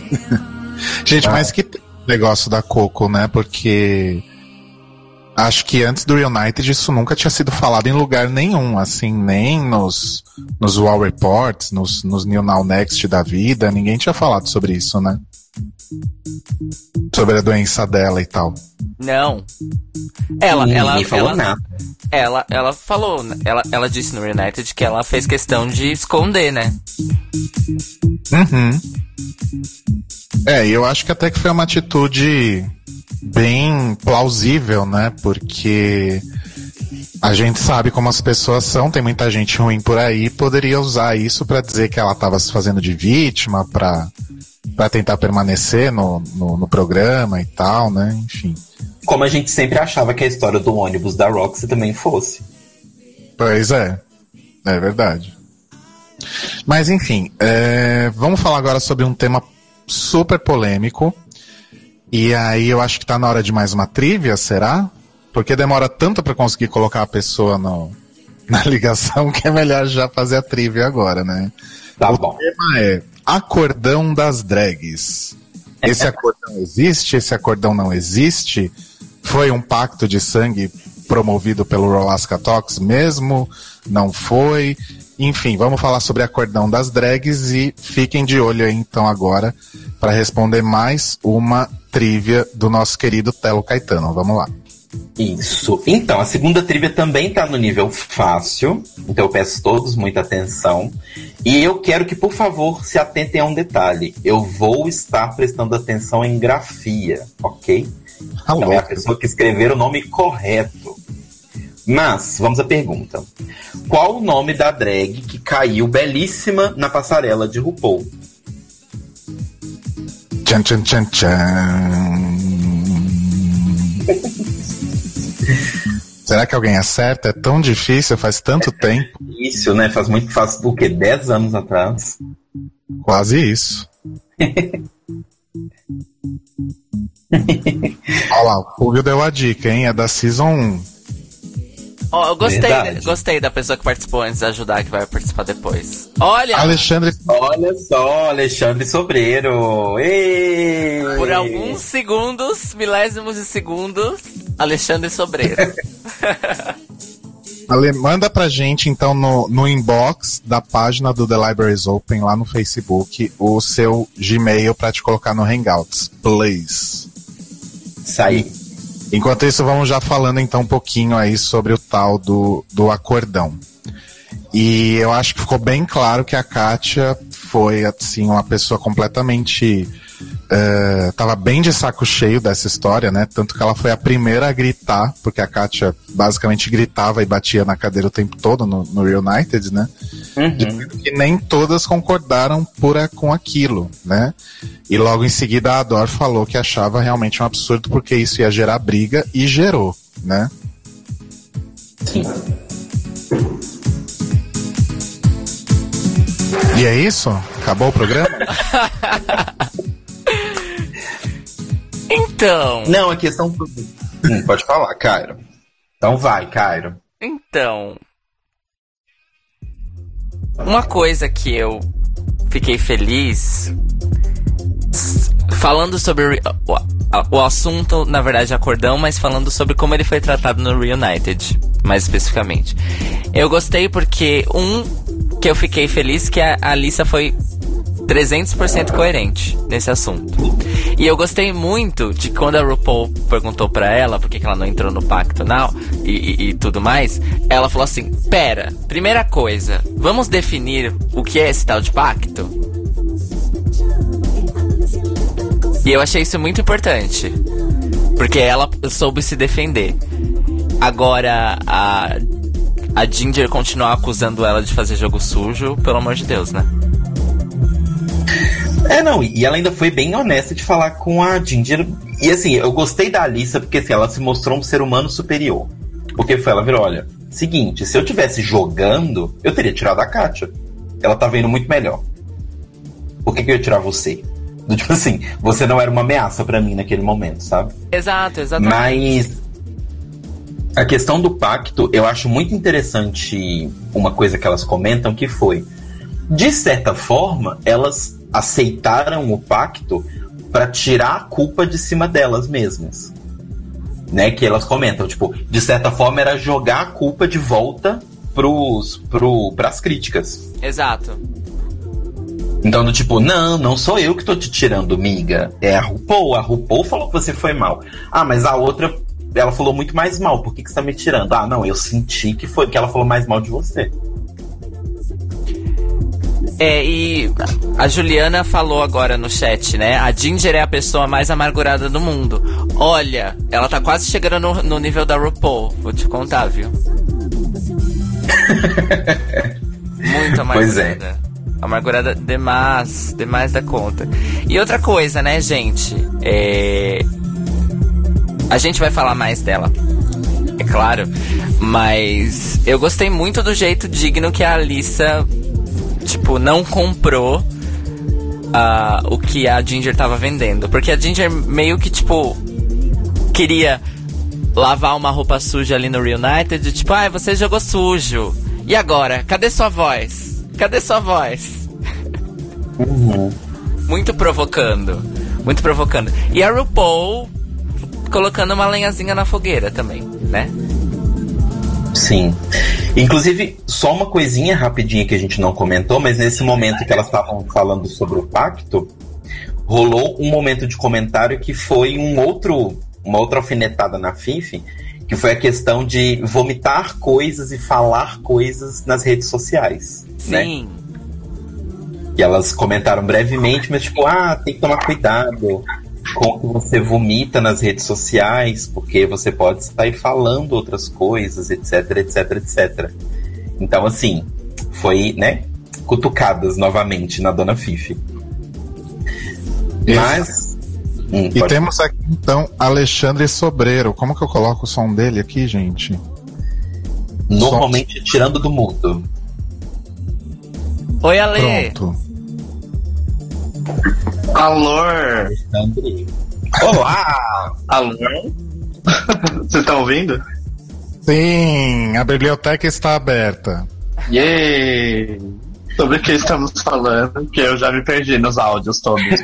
*laughs* Gente, ah. mas que negócio da Coco, né? Porque acho que antes do United isso nunca tinha sido falado em lugar nenhum, assim, nem nos, nos Wall Reports, nos, nos New Now Next da vida, ninguém tinha falado sobre isso, né? Sobre a doença dela e tal. Não. Ela, ela, falou ela, nada. ela, ela falou, ela, ela disse no United que ela fez questão de esconder, né? Uhum. É, eu acho que até que foi uma atitude bem plausível, né? Porque a gente sabe como as pessoas são, tem muita gente ruim por aí, poderia usar isso para dizer que ela estava se fazendo de vítima, para para tentar permanecer no, no, no, programa e tal, né? Enfim. Como a gente sempre achava que a história do ônibus da Roxy também fosse. Pois é, é verdade. Mas enfim, é, vamos falar agora sobre um tema super polêmico. E aí eu acho que tá na hora de mais uma trivia, será? Porque demora tanto para conseguir colocar a pessoa no, na *laughs* ligação que é melhor já fazer a trivia agora, né? Tá o bom. tema é acordão das drags. Esse acordão existe? Esse acordão não existe? Foi um pacto de sangue promovido pelo Rolasca Talks mesmo? Não foi? Enfim, vamos falar sobre acordão das drags e fiquem de olho aí então agora para responder mais uma trivia do nosso querido Telo Caetano. Vamos lá. Isso. Então, a segunda trivia também está no nível fácil, então eu peço todos muita atenção. E eu quero que, por favor, se atentem a um detalhe. Eu vou estar prestando atenção em grafia, ok? Alô. Então é a pessoa que escrever o nome correto. Mas, vamos à pergunta. Qual o nome da drag que caiu belíssima na passarela de RuPaul? Tchan, tchan, tchan, tchan. *laughs* Será que alguém acerta? É tão difícil, faz tanto tempo. Isso, né? Faz muito, faz o quê? 10 anos atrás? Quase isso. *laughs* Olha lá, o Fulvio deu a dica, hein? É da Season 1. Ó, eu gostei, Verdade. gostei da pessoa que participou antes de ajudar, que vai participar depois. Olha! Alexandre. Olha só, Alexandre Sobreiro. Ei! Por alguns segundos, milésimos de segundos, Alexandre Sobreiro. *laughs* Ale, manda pra gente, então, no, no inbox da página do The Libraries Open lá no Facebook o seu Gmail pra te colocar no Hangouts. Please. Isso aí. Enquanto isso, vamos já falando então um pouquinho aí sobre o tal do, do acordão. E eu acho que ficou bem claro que a Kátia foi, assim, uma pessoa completamente. eh, tava bem de saco cheio dessa história, né? Tanto que ela foi a primeira a gritar, porque a Kátia basicamente gritava e batia na cadeira o tempo todo no, no Reunited, né? Dizendo que nem todas concordaram com aquilo, né? E logo em seguida a Ador falou que achava realmente um absurdo porque isso ia gerar briga e gerou, né? Sim. E é isso? Acabou o programa? *laughs* então, Não, a questão. Hum, pode falar, Cairo. Então vai, Cairo. então. Uma coisa que eu fiquei feliz. Falando sobre o, o assunto, na verdade, acordão, mas falando sobre como ele foi tratado no Reunited, mais especificamente. Eu gostei porque, um, que eu fiquei feliz que a Alissa foi 300% coerente nesse assunto. E eu gostei muito de quando a RuPaul perguntou para ela por que, ela não entrou no pacto não e, e, e, tudo mais. Ela falou assim: pera, primeira coisa, vamos definir o que é esse tal de pacto? E eu achei isso muito importante. Porque ela soube se defender. Agora, a a Ginger continuar acusando ela de fazer jogo sujo, pelo amor de Deus, né? É, não, e ela ainda foi bem honesta de falar com a Ginger. E assim, eu gostei da Alissa porque assim, ela se mostrou um ser humano superior. Porque foi, ela virou, olha, seguinte, se eu tivesse jogando, eu teria tirado a Katia. Ela tá vendo muito melhor. Por que, que eu ia tirar você? Tipo assim, você não era uma ameaça pra mim naquele momento, sabe? Exato, exatamente. Mas a questão do pacto, eu acho muito interessante uma coisa que elas comentam que foi, de certa forma, elas aceitaram o pacto para tirar a culpa de cima delas mesmas. Né, que elas comentam, tipo, de certa forma era jogar a culpa de volta pros, pro, pras críticas. Exato. Então, do tipo, não, não sou eu que tô te tirando, miga. É a RuPaul. A RuPaul falou que você foi mal. Ah, mas a outra, ela falou muito mais mal. Por que, que você tá me tirando? Ah, não, eu senti que foi que ela falou mais mal de você. É, e a Juliana falou agora no chat, né? A Ginger é a pessoa mais amargurada do mundo. Olha, ela tá quase chegando no, no nível da RuPaul. Vou te contar, viu? *laughs* Muito amargurada. Pois é. Amargurada demais, demais da conta. E outra coisa, né, gente? É... A gente vai falar mais dela, é claro. Mas eu gostei muito do jeito digno que a Alissa, tipo, não comprou ah, o que a Ginger tava vendendo. Porque a Ginger meio que, tipo, queria lavar uma roupa suja ali no Reunited. Tipo, ai, você jogou sujo. E agora? Cadê sua voz? Cadê sua voz? Muito provocando. Muito provocando. E a RuPaul colocando uma lenhazinha na fogueira também, né? Sim. Inclusive, só uma coisinha rapidinha que a gente não comentou, mas nesse momento que elas estavam falando sobre o pacto, rolou um momento de comentário que foi um outro, uma outra alfinetada na Fifi, que foi a questão de vomitar coisas e falar coisas nas redes sociais. Né? Sim. E elas comentaram brevemente, mas tipo, ah, tem que tomar cuidado com que você vomita nas redes sociais, porque você pode sair falando outras coisas, etc, etc, etc. Então, assim, foi, né, cutucadas novamente na Dona Fifi. Mas. Hum, E pode- temos aqui então Alexandre Sobreiro. Como que eu coloco o som dele aqui, gente? normalmente tirando do mundo. Oi, Ale. Pronto. Alô? Alexandre. Olá! Alô? *laughs* Vocês estão ouvindo? Sim, a biblioteca está aberta. Yay! Sobre o que estamos falando, que eu já me perdi nos áudios todos. *laughs*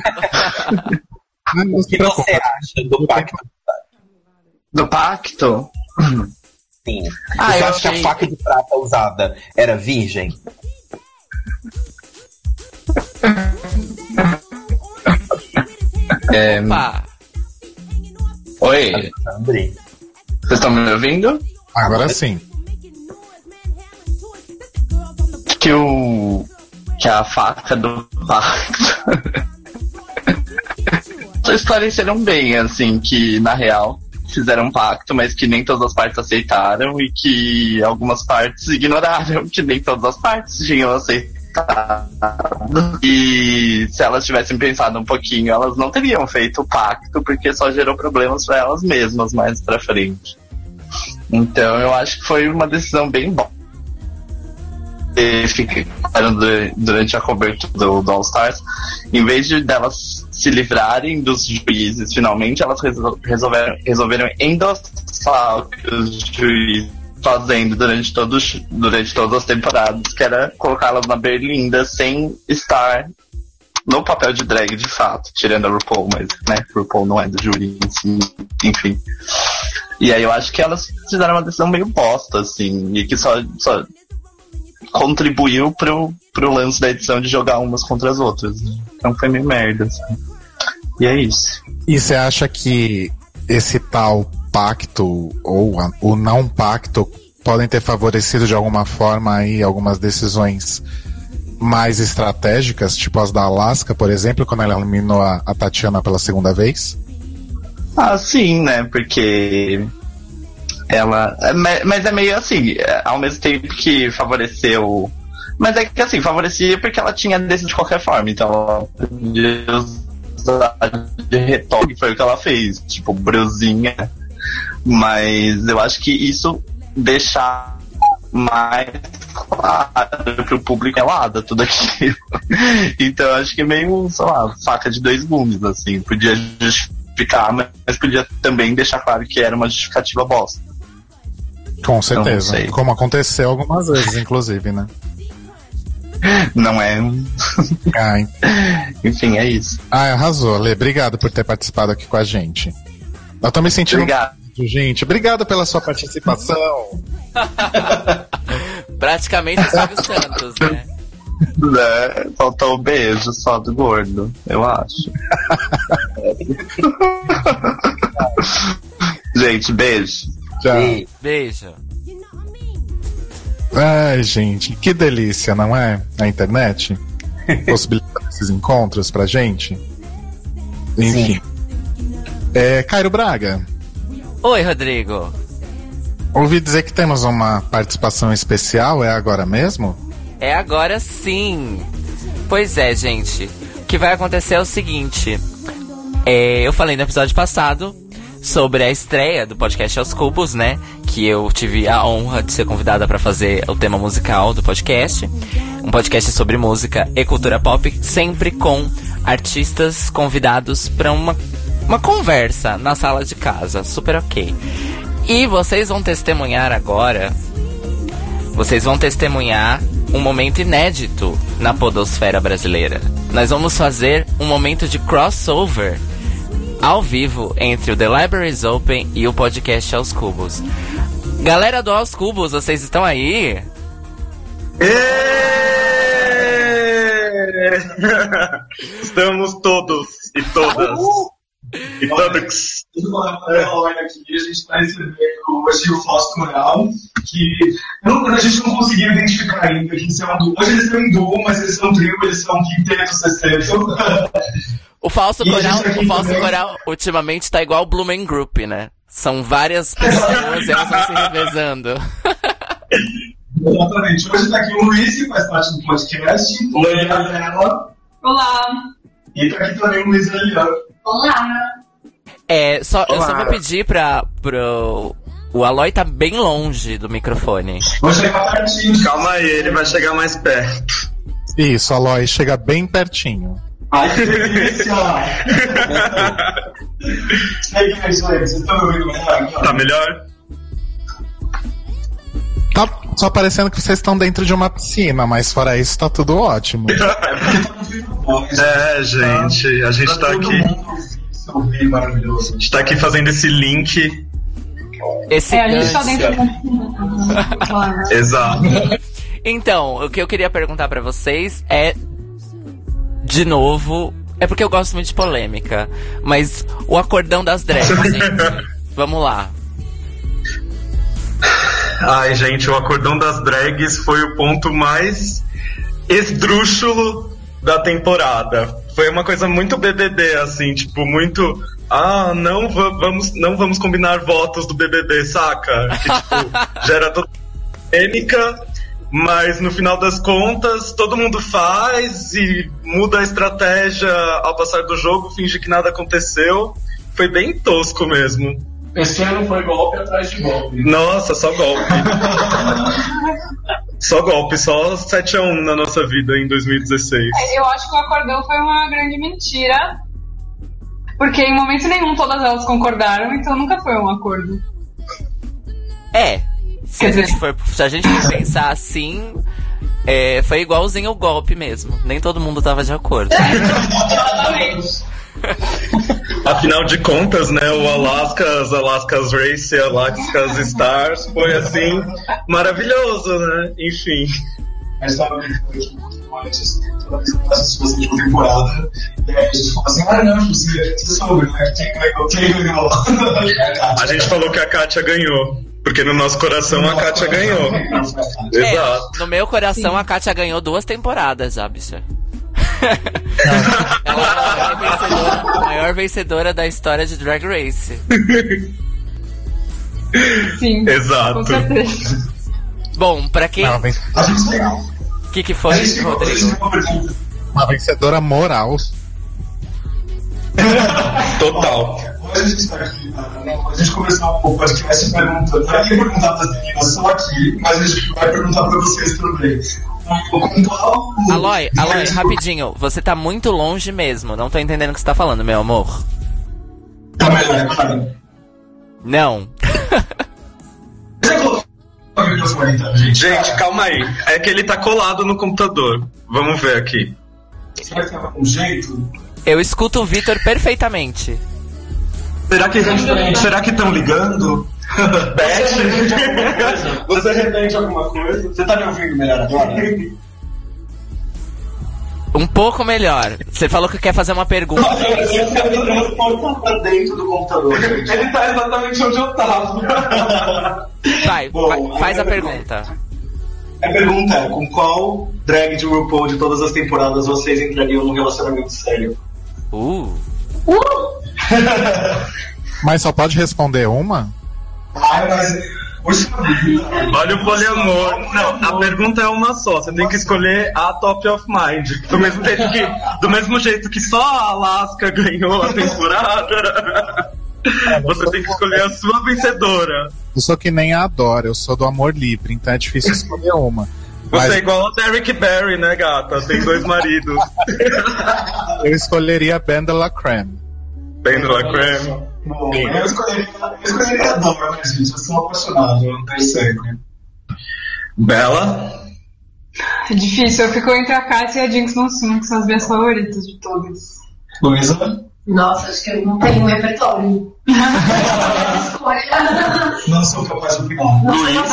O que você acha do pacto? Do pacto? Sim. Ah, você eu acha que a achei- faca de prata usada era virgem? É, Opa. Oi, Alexandre. vocês estão me ouvindo? Agora sim. Que o. Que a faca do pacto. Só esclareceram bem, assim, que na real fizeram um pacto, mas que nem todas as partes aceitaram e que algumas partes ignoraram que nem todas as partes tinham aceitado. E se elas tivessem pensado um pouquinho, elas não teriam feito o pacto, porque só gerou problemas para elas mesmas mais pra frente. Então eu acho que foi uma decisão bem boa. E ficaram du- durante a cobertura do, do All Stars, em vez de delas se livrarem dos juízes, finalmente elas resol- resolveram, resolveram endossar os juízes fazendo durante, todos, durante todas as temporadas, que era colocá-las na berlinda sem estar no papel de drag de fato, tirando a RuPaul, mas né, RuPaul não é do júri enfim. E aí eu acho que elas fizeram uma decisão meio bosta, assim, e que só, só contribuiu pro, pro lance da edição de jogar umas contra as outras. né? Então foi meio merda, assim. E é isso. E você acha que esse tal pacto ou a- o não pacto podem ter favorecido de alguma forma aí algumas decisões mais estratégicas, tipo as da Alaska, por exemplo, quando ela eliminou a, a Tatiana pela segunda vez? Ah, sim, né? Porque ela. Mas é meio assim, é, ao mesmo tempo que favoreceu. Mas é que assim, favorecia porque ela tinha descido de qualquer forma, então ela usar de retoque, foi o que ela fez, tipo, brusinha. Mas eu acho que isso deixar mais claro pro público pelada tudo aquilo. *laughs* Então eu acho que é meio, sei lá, faca de dois gumes, assim. Podia justificar, mas podia também deixar claro que era uma justificativa bosta. Com certeza. sei. Como aconteceu algumas vezes, inclusive, né? *laughs* Não é. Ai. *laughs* Enfim, é isso. Ah, arrasou, Lê. Obrigado por ter participado aqui com a gente. Eu tô me sentindo Obrigado. muito, gente. Obrigado pela sua participação. *laughs* Praticamente o Silvio Santos, né? Né? Faltou o beijo só do gordo, eu acho. *laughs* Gente, beijo. E Beijo. Ai, gente, que delícia, não é? A internet? *laughs* Possibilitar esses encontros pra gente. Enfim. É, Cairo Braga, Oi, Rodrigo. ouvi dizer que temos uma participação especial, é agora mesmo? É agora sim. Pois é, gente. O que vai acontecer é o seguinte. É, eu falei no episódio passado sobre a estreia do podcast Aos Cubos, né? Que eu tive a honra de ser convidada para fazer o tema musical do podcast. Um podcast sobre música e cultura pop, sempre com artistas convidados para uma, uma conversa na sala de casa. Super ok. E vocês vão testemunhar agora vocês vão testemunhar um momento inédito na podosfera brasileira. Nós vamos fazer um momento de crossover ao vivo entre o The Libraries Open e o podcast Aos Cubos. Galera do Aos Cubos, vocês estão aí? *laughs* Estamos todos e todas. E todos. Tudo olha aqui, a gente está recebendo hoje o Fausto Moral, que não, a gente não conseguiu identificar ainda que isso é um duo. Hoje eles são um duo, mas eles são trio, eles são quinteto, sexteto. O falso coral, tá o falso também. coral ultimamente tá igual o Blumen Group, né? São várias pessoas e elas vão se revezando. *laughs* Exatamente. Hoje está aqui o Luiz, que faz parte do podcast. Oi, Gabriela. Olá! E está aqui também o Luiz Elian. Olá! É, só, eu só Olá. vou pedir pra, pro... O Aloy tá bem longe do microfone. Vou chegar pertinho. Calma aí, ele vai chegar mais perto. Isso, Aloy, chega bem pertinho. Ai, que delícia! *laughs* E aí, Tá só parecendo que vocês estão dentro de uma piscina, mas fora isso tá tudo ótimo. *laughs* É, gente, a gente tá aqui. A gente tá aqui fazendo esse link. Esse É, a gente tá dentro do. Claro. *laughs* Exato. Então, o que eu queria perguntar pra vocês é. De novo. É porque eu gosto muito de polêmica. Mas o acordão das drags, gente. *laughs* Vamos lá. Ai, gente, o acordão das drags foi o ponto mais esdrúxulo da temporada. Foi uma coisa muito BBB, assim, tipo, muito. Ah, não va- vamos, não vamos combinar votos do BBB, saca? Que, tipo, *laughs* gera toda polêmica, mas no final das contas, todo mundo faz e muda a estratégia ao passar do jogo, finge que nada aconteceu. Foi bem tosco mesmo. Esse ano foi golpe atrás de golpe. Nossa, só golpe. *laughs* só golpe, só 7x1 na nossa vida em 2016. Eu acho que o acordão foi uma grande mentira. Porque em momento nenhum todas elas concordaram, então nunca foi um acordo. É. Se Quer a dizer- gente for, se a gente for pensar assim. é, foi igualzinho o golpe mesmo. Nem todo mundo tava de acordo. *laughs* Exatamente. *laughs* Afinal de contas, né, o Alaskas, Alaskas Race e Alaskas Stars foi assim maravilhoso, né? Enfim. A gente tava brincando aqui muito antes, toda vez que eu faço tipo assim, de uma temporada, e aí a gente fala assim, ah não, você, você soube, né? Quem ganhou, quem ganhou? A gente falou que a Kátia ganhou. Porque no nosso coração a Kátia ganhou. É, Exato. no meu coração, a Kátia ganhou duas temporadas já, bicha. Ela é a maior vencedora, a maior vencedora da história de Drag Race. Sim. Exato. Com certeza. Bom, pra quem. Gente tem, O que, que foi, gente Rodrigo? uma vencedora moral. Total. Hoje a gente está aqui, né? a gente começou o podcast perguntando, para quem perguntar para as meninas só aqui, mas a gente vai perguntar para vocês também. Com Aloy, Aloy, rapidinho. Você tá muito longe mesmo. Não tô entendendo o que você tá falando, meu amor. Tá melhor agora? Não. Você colocou o microfone então, gente? Calma aí. É que ele tá colado no computador. Vamos ver aqui. Será que tem algum jeito? Eu escuto o Vitor perfeitamente. Será que será que estão ligando? *laughs* Beth? Você repete alguma coisa? Você tá me ouvindo melhor agora? Um pouco melhor. Você falou que quer fazer uma pergunta. Ele tá dentro do computador. gente. Ele tá exatamente onde eu tava. *laughs* Vai, Bom, vai- faz a aí- pergunta. A pergunta é: com qual drag de RuPaul de todas as temporadas vocês entrariam num relacionamento sério? Uh. Mas só pode responder uma? Olha o poliamor. Não, a pergunta é uma só. Você tem que escolher a top of mind. Do mesmo jeito que, do mesmo jeito que só a Alaska ganhou a temporada. Você tem que escolher a sua vencedora. Eu sou que nem a Adora, eu sou do amor livre, então é difícil escolher uma. Você Mas é igual ao Derek Barry, né, gata? Tem dois maridos. eu escolheria a Benda Creme. Pendula Creme. Bom, eu escolheria, eu escolheria a Dora, né, gente? Eu sou apaixonado, eu não percebo. Bela. É difícil, eu fico entre a Kátia e a Jinx Monsoon, que são as minhas favoritas de todas. Luísa? Nossa, acho que eu não tenho um repertório. *laughs* Não sou capaz de opinar. Mais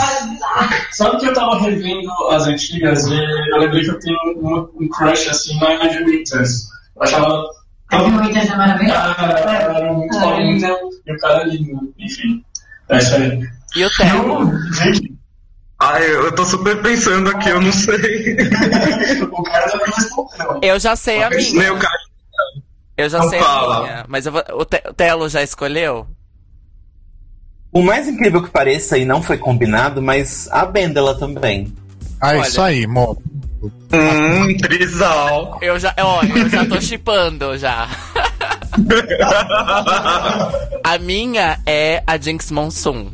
Sabe que eu tava revendo as antigas e eu lembrei que eu tenho um, um crush assim na Ivy Winters. Eu achava. A Ivy Winters é maravilhosa. Ah, era muito Ah, linda e o cara é lindo. Enfim, é isso aí. E o Theo? Gente, Ai, eu tô super pensando aqui, eu não sei. *laughs* o cara me respondeu. Eu já sei a minha. Meu cara. Eu já Não sei fala. a minha. Mas eu vou, o, Te- o Telo já escolheu? O mais incrível que pareça, e não foi combinado, mas a Bendela também. Ah, Olha. isso aí, amor. Hum, trisal. Eu já, ó, eu já tô chipando já. A minha é a Jinx Monsoon.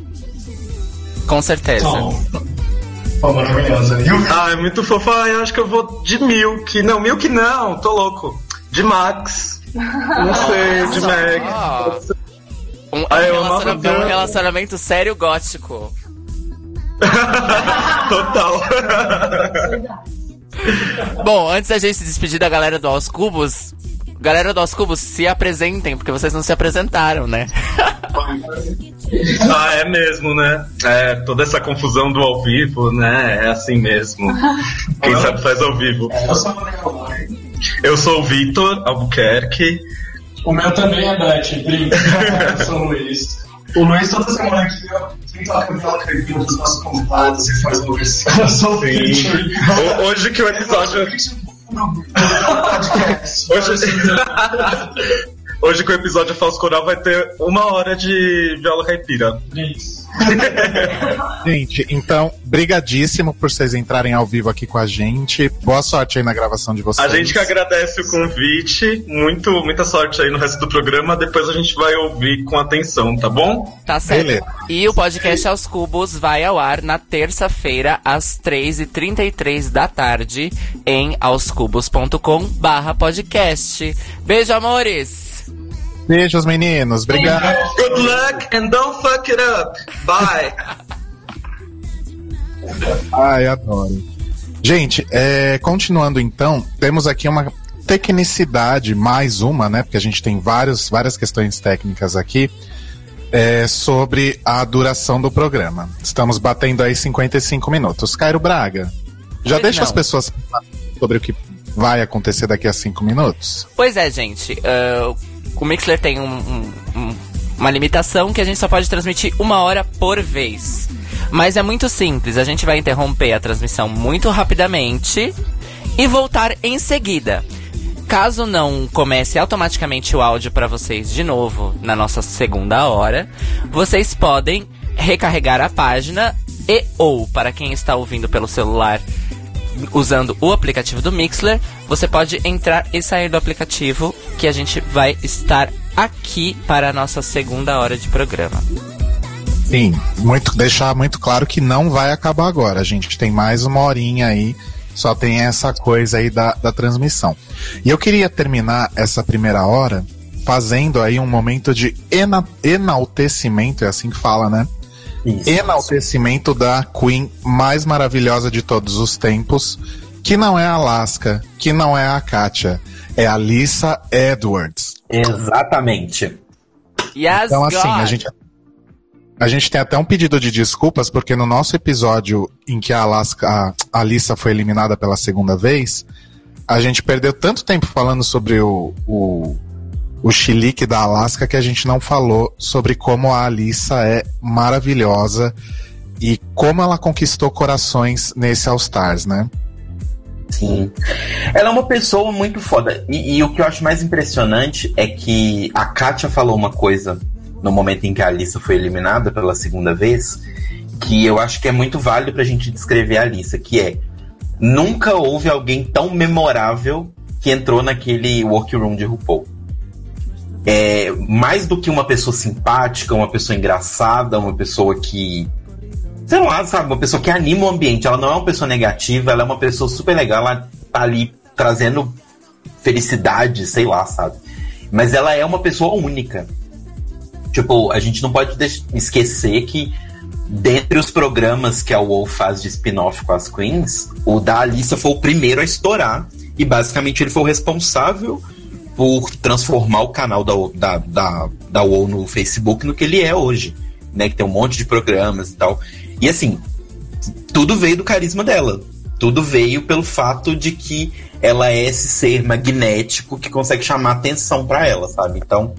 Com certeza. Pô, maravilhosa. E o Ah, é muito fofa. Ah, eu acho que eu vou de Milk. Não, Milk não, tô louco. De Max. Não sei, de Meg. Ó. Um, Ah, eu um amava relaciona- um relacionamento sério gótico. *laughs* Total. *laughs* Bom, antes da gente se despedir da galera do Aos Cubos, galera do Aos Cubos, se apresentem, porque vocês não se apresentaram, né? Ah, é mesmo, né? É, toda essa confusão do ao vivo, né? É assim mesmo. Quem sabe faz ao vivo. eu sou a Leonardo. Eu sou o Vitor Albuquerque. o meu também é Beth, brinca. *laughs* Eu sou o Luiz. Toda semana aqui ó, toca aquela caipira dos nossos convidados e faz uma versão. Ho- Hoje que o episódio. Hoje... Hoje que o episódio Falso Coral vai ter uma hora de viola caipira. Isso. *laughs* Gente, então, brigadíssimo por vocês entrarem ao vivo aqui com a gente. Boa sorte aí na gravação de vocês. A gente que agradece o convite. Muito, muita sorte aí no resto do programa. Depois a gente vai ouvir com atenção, tá bom? Tá certo. Beleza. E o podcast Aos Cubos vai ao ar na terça-feira, às 3h33 da tarde, em aoscubos.com barra podcast. Beijo, amores! Beijos, meninos. Obrigado. Good luck and don't fuck it up. Bye. Ai, adoro. Gente, é, continuando então, temos aqui uma tecnicidade, mais uma, né? Porque a gente tem vários, várias questões técnicas aqui é, sobre a duração do programa. Estamos batendo aí 55 minutos. Cairo Braga, já Pois deixa não. as pessoas sobre o que vai acontecer daqui a cinco minutos? Pois é, gente. ah, o Mixler tem um, um- um uma limitação que a gente só pode transmitir uma hora por vez. Mas é muito simples, a gente vai interromper a transmissão muito rapidamente e voltar em seguida. Caso não comece automaticamente o áudio para vocês de novo na nossa segunda hora, vocês podem recarregar a página e ou para quem está ouvindo pelo celular usando o aplicativo do Mixler, você pode entrar e sair do aplicativo que a gente vai estar aqui para a nossa segunda hora de programa. Sim, muito, deixar muito claro que não vai acabar agora. A gente tem mais uma horinha aí, só tem essa coisa aí da, da transmissão. E eu queria terminar essa primeira hora fazendo aí um momento de ena, enaltecimento, é assim que fala, né? Isso. Enaltecimento da Queen mais maravilhosa de todos os tempos, que não é a Alaska, que não é a Katia, é a Lisa Edwards. Exatamente. Yes, Então, assim, a God. gente, a gente tem até um pedido de desculpas, porque no nosso episódio em que a Alaska, a, a Alissa foi eliminada pela segunda vez, a gente perdeu tanto tempo falando sobre o, o, o chilique da Alaska que a gente não falou sobre como a Alissa é maravilhosa e como ela conquistou corações nesse All Stars, né? Sim. Ela é uma pessoa muito foda. E, e o que eu acho mais impressionante é que a Katia falou uma coisa no momento em que a Alissa foi eliminada pela segunda vez, que eu acho que é muito válido pra gente descrever a Alissa, que é nunca houve alguém tão memorável que entrou naquele workroom de RuPaul. É, mais do que uma pessoa simpática, uma pessoa engraçada, uma pessoa que sei lá, sabe, uma pessoa que anima o ambiente. Ela não é uma pessoa negativa, ela é uma pessoa super legal, ela tá ali trazendo felicidade, sei lá, sabe? Mas ela é uma pessoa única. Tipo, a gente não pode esquecer que dentre os programas que a UOL faz de spin-off com as Queens, o da Alissa foi o primeiro a estourar. E basicamente ele foi o responsável por transformar o canal da, da, da, da UOL no Facebook no que ele é hoje. Né, que tem um monte de programas e tal. E assim, tudo veio do carisma dela. Tudo veio pelo fato de que ela é esse ser magnético que consegue chamar atenção pra ela, sabe? Então,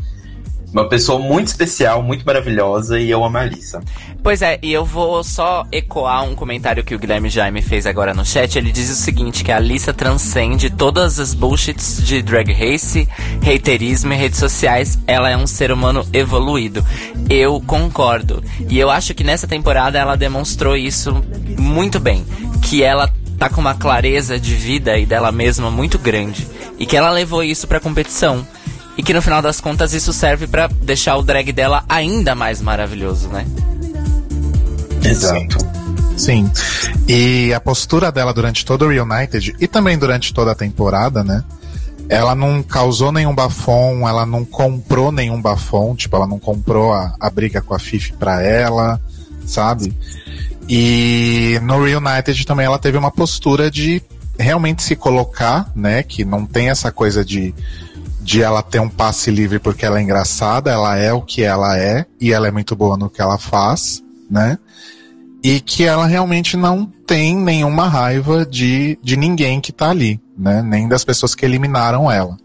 uma pessoa muito especial, muito maravilhosa e eu amo a Alissa. Pois é, e eu vou só ecoar um comentário que o Guilherme Jaime fez agora no chat. Ele diz o seguinte, que a Alissa transcende todas as bullshits de drag race, haterismo e redes sociais. Ela é um ser humano evoluído. Eu concordo. E eu acho que nessa temporada ela demonstrou isso muito bem. Que ela tá com uma clareza de vida e dela mesma muito grande. E que ela levou isso pra competição. E que no final das contas isso serve pra deixar o drag dela ainda mais maravilhoso, né? Exato. Sim. E a postura dela durante todo o Reunited e também durante toda a temporada, né? Ela não causou nenhum bafom, ela não comprou nenhum bafom, tipo, ela não comprou a, a briga com a Fifi pra ela, sabe? E no Reunited também ela teve uma postura de realmente se colocar, né? Que não tem essa coisa de, de ela ter um passe livre porque ela é engraçada, ela é o que ela é e ela é muito boa no que ela faz, né? e que ela realmente não tem nenhuma raiva de, de ninguém que tá ali, né? Nem das pessoas que eliminaram ela.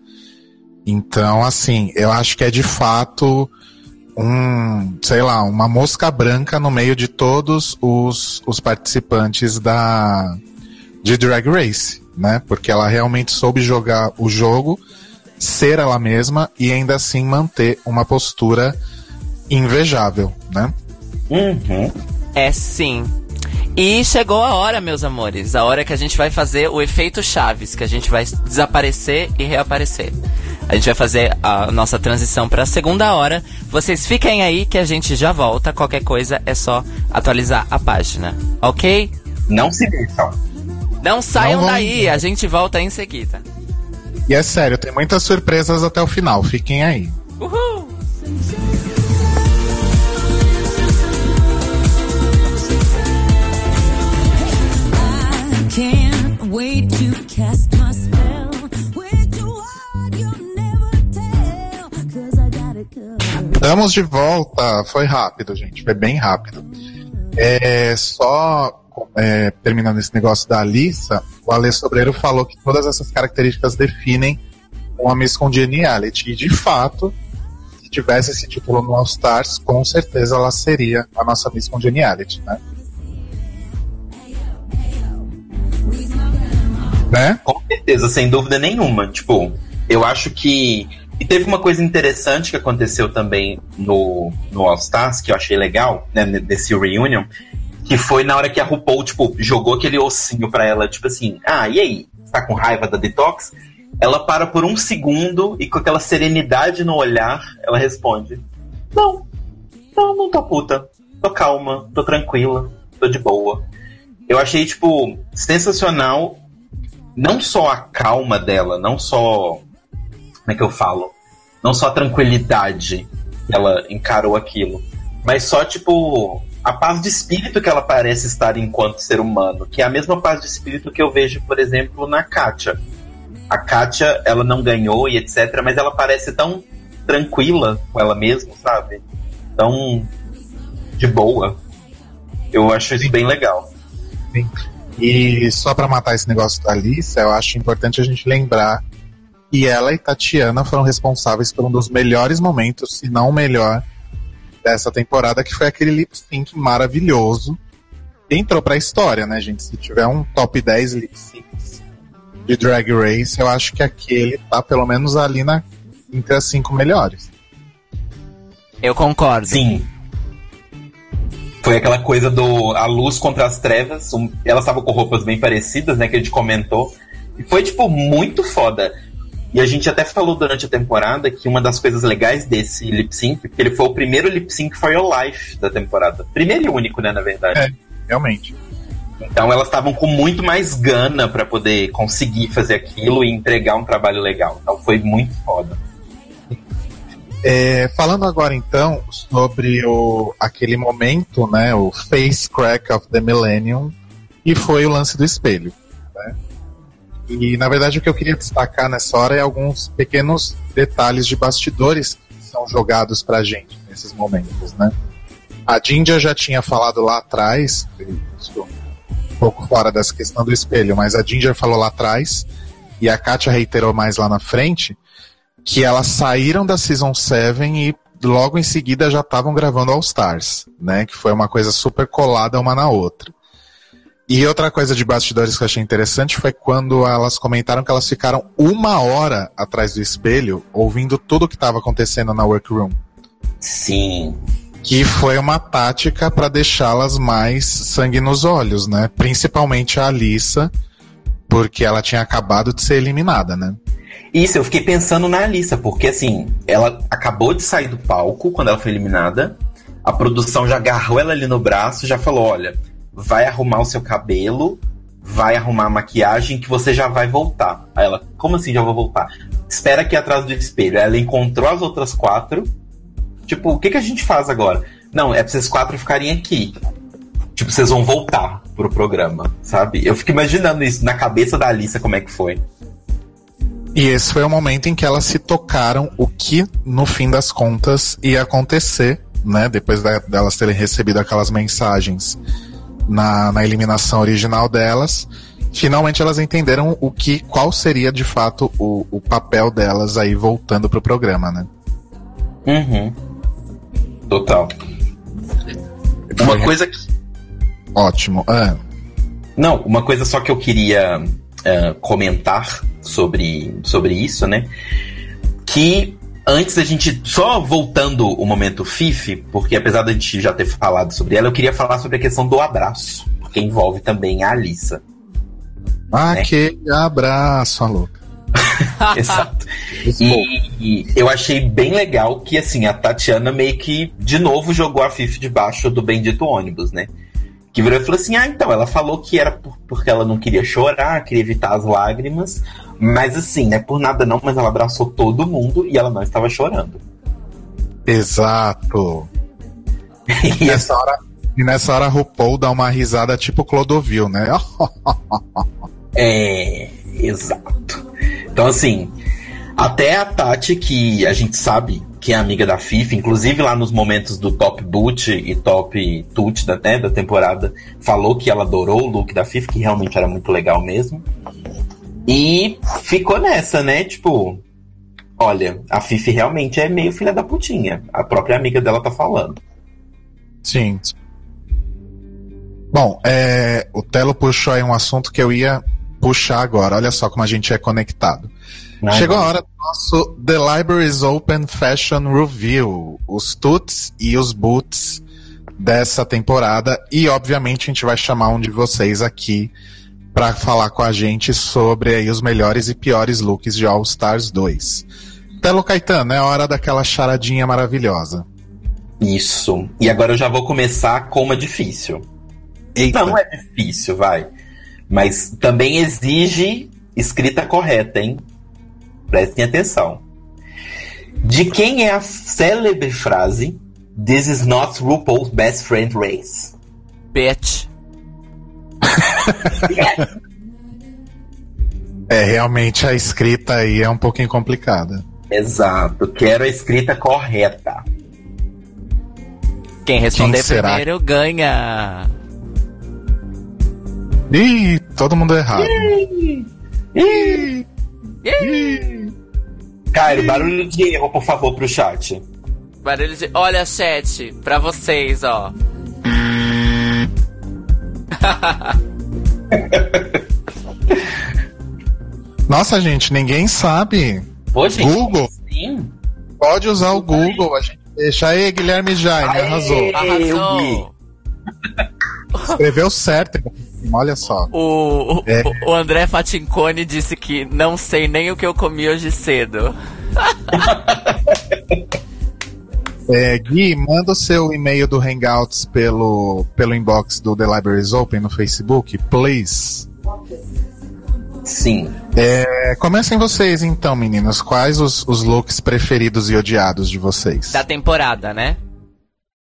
Então, assim, eu acho que é de fato um, sei lá, uma mosca branca no meio de todos os, os participantes da de Drag Race, né? Porque ela realmente soube jogar o jogo, ser ela mesma e ainda assim manter uma postura invejável, né? Uhum. É sim. E chegou a hora, meus amores. A hora que a gente vai fazer o efeito Chaves, que a gente vai desaparecer e reaparecer. A gente vai fazer a nossa transição para a segunda hora. Vocês fiquem aí que a gente já volta. Qualquer coisa é só atualizar a página, ok? Não se mexam. Não saiam Não daí, a gente volta em seguida. E é sério, tem muitas surpresas até o final, fiquem aí. Uhul! Estamos de volta. Foi rápido, gente. Foi bem rápido. É, só é, terminando esse negócio da Alissa, o Ale Sobreiro falou que todas essas características definem uma Miss Congeniality. E de fato, tivesse esse título no All Stars, com certeza ela seria a nossa Miss Congeniality, né? Né? Com certeza, sem dúvida nenhuma. Tipo, eu acho que. E teve uma coisa interessante que aconteceu também no, no All Stars, que eu achei legal, né, desse reunion, que foi na hora que a RuPaul, tipo, jogou aquele ossinho pra ela, tipo assim, ah, e aí? Tá com raiva da Detox? Ela para por um segundo e com aquela serenidade no olhar, ela responde: Não, não, não tô puta. Tô calma, tô tranquila, tô de boa. Eu achei, tipo, sensacional. Não só a calma dela, não só. Como é que eu falo? Não só a tranquilidade que ela encarou aquilo, mas só, tipo, a paz de espírito que ela parece estar enquanto ser humano, que é a mesma paz de espírito que eu vejo, por exemplo, na Katia. A Katia, ela não ganhou e etc, mas ela parece tão tranquila com ela mesma, sabe? Tão de boa. Eu acho isso bem legal. Sim. E só pra matar esse negócio da Alice, eu acho importante a gente lembrar que ela e Tatiana foram responsáveis por um dos melhores momentos, se não o melhor, dessa temporada, que foi aquele lip sync maravilhoso. Entrou pra história, né, gente? Se tiver um top 10 lip syncs de Drag Race, eu acho que aquele tá pelo menos ali na, entre as cinco melhores. Eu concordo. Sim. Foi aquela coisa do a luz contra as trevas. Um, elas estavam com roupas bem parecidas, né? Que a gente comentou. E foi, tipo, muito foda. E a gente até falou durante a temporada que uma das coisas legais desse lip sync, que ele foi o primeiro lip sync for your life da temporada. Primeiro e único, né, na verdade. É, realmente. Então elas estavam com muito mais gana para poder conseguir fazer aquilo e entregar um trabalho legal. Então foi muito foda. É, falando agora então sobre o, aquele momento, né, o face crack of the millennium, e foi o lance do espelho. Né? E na verdade o que eu queria destacar nessa hora é alguns pequenos detalhes de bastidores que são jogados pra gente nesses momentos, né? A Jinja já tinha falado lá atrás, um pouco fora dessa questão do espelho, mas a Ginger falou lá atrás, e a Katia reiterou mais lá na frente, que elas saíram da Season 7 e logo em seguida já estavam gravando All Stars, né? Que foi uma coisa super colada uma na outra. E outra coisa de bastidores que eu achei interessante foi quando elas comentaram que elas ficaram uma hora atrás do espelho ouvindo tudo o que estava acontecendo na workroom. Sim. Que foi uma tática para deixá-las mais sangue nos olhos, né? Principalmente a Alissa, porque ela tinha acabado de ser eliminada, né? Isso, eu fiquei pensando na Alissa, porque assim, ela acabou de sair do palco quando ela foi eliminada. A produção já agarrou ela ali no braço, já falou: olha, vai arrumar o seu cabelo, vai arrumar a maquiagem que você já vai voltar. Aí ela, como assim já vou voltar? Espera aqui atrás do espelho. Aí ela encontrou as outras quatro. Tipo, o que, que a gente faz agora? Não, é pra vocês quatro ficarem aqui. Tipo, vocês vão voltar pro programa, sabe? Eu fico imaginando isso na cabeça da Alissa, como é que foi. E esse foi o momento em que elas se tocaram o que, no fim das contas, ia acontecer, né? Depois da- delas terem recebido aquelas mensagens na, na eliminação original delas. Finalmente elas entenderam o que, qual seria de fato o, o papel delas aí voltando pro programa, né? Uhum. Total. Uma coisa que. Ótimo. Ah, Não, uma coisa só que eu queria eh, comentar sobre, sobre isso, né? Que antes da gente. Só voltando o momento Fifi, porque apesar da gente já ter falado sobre ela, eu queria falar sobre a questão do abraço, porque envolve também a Alissa. aquele abraço, a louca. *laughs* Exato. E, e eu achei bem legal que, assim, a Tatiana meio que, de novo, jogou a Fifi debaixo do bendito ônibus, né? Que virou e falou assim: ah, então, ela falou que era por- porque ela não queria chorar, queria evitar as lágrimas, mas assim, não é por nada não, mas ela abraçou todo mundo e ela não estava chorando. Exato. e, nessa hora, e nessa hora a RuPaul dá uma risada tipo Clodovil, né? *laughs* É, exato. Então, assim, até a Tati, que a gente sabe que é amiga da FIFA, inclusive lá nos momentos do Top Boot e Top Toot da, né, da temporada, falou que ela adorou o look da FIFA, que realmente era muito legal mesmo. E ficou nessa, né? Tipo, Olha, a Fifi realmente é meio filha da putinha. A própria amiga dela tá falando. Sim. Bom, é, o Telo puxou aí um assunto que eu ia puxar agora. Olha só como a gente é conectado. Ai, Chegou a vai. hora do nosso The Libraries Open Fashion Review. Os tuts e os boots dessa temporada. E, obviamente, a gente vai chamar um de vocês aqui para falar com a gente sobre aí os melhores e piores looks de All Stars 2. Telo Caetano, é hora daquela charadinha maravilhosa. Isso. E agora eu já vou começar com uma difícil. Não, não é difícil, vai. Mas também exige escrita correta, hein? Prestem atenção. De quem é a célebre frase This is not RuPaul's best friend race? Bitch. *laughs* É, realmente a escrita aí é um pouquinho complicada. Exato. Quero a escrita correta. Quem responder Quem primeiro ganha. Ih, todo mundo errado. Ih! Caio, barulho de erro, por favor, pro chat. Barulho de. Olha, chat, pra vocês, ó. *laughs* Nossa, gente, ninguém sabe. Pô, gente, Google. Sim. Pode usar o Google, a gente deixa. Aí, Guilherme Jaime, arrasou. Arrasou. Escreveu certo. Olha só. O, o, É. o André Fatincone disse que não sei nem o que eu comi hoje cedo. *laughs* É, Gui, manda o seu e-mail do Hangouts pelo, pelo inbox do The Libraries Open no Facebook, please. Sim. É, comecem vocês então, meninas. Quais os, os looks preferidos e odiados de vocês? Da temporada, né?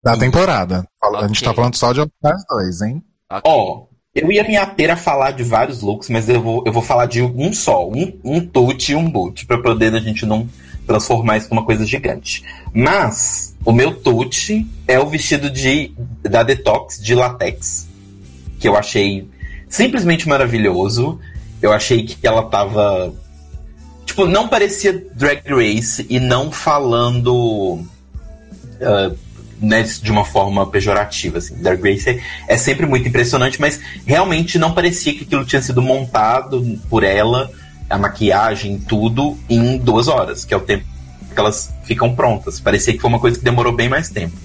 Da temporada. Fala- A gente tá falando só de Stars 2, hein? Ó, eu ia me ater a falar de vários looks, mas eu vou, eu vou falar de um só, um, um tut e um boot, pra poder a gente não transformar isso numa coisa gigante. Mas o meu tut é o vestido de da Detox de latex, que eu achei simplesmente maravilhoso. Eu achei que ela tava tipo, não parecia Drag Race e não falando ah, né, de uma forma pejorativa. Assim. Drag Race é, é sempre muito impressionante, mas realmente não parecia que aquilo tinha sido montado por ela, a maquiagem, tudo, em duas horas, que é o tempo que elas ficam prontas. Parecia que foi uma coisa que demorou bem mais tempo.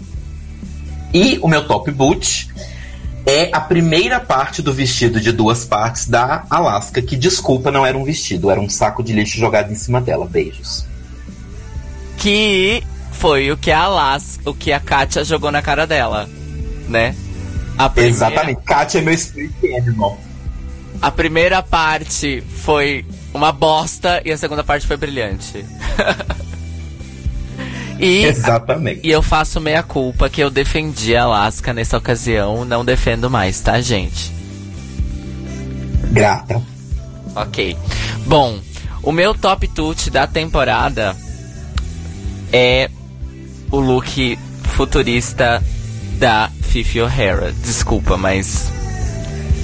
E o meu top boot é a primeira parte do vestido de duas partes da Alaska, que desculpa, não era um vestido, era um saco de lixo jogado em cima dela. Beijos. Que foi o que a Las, o que a Katia jogou na cara dela, né? Primeira, Exatamente. Kátia é meu spirit animal. A primeira parte foi uma bosta e a segunda parte foi brilhante. *laughs* e, Exatamente. e eu faço meia culpa que eu defendi a Alaska nessa ocasião, não defendo mais, tá, gente? Grata. Ok. Bom, o meu top tut da temporada é o look futurista da Fifi O'Hara. Desculpa, mas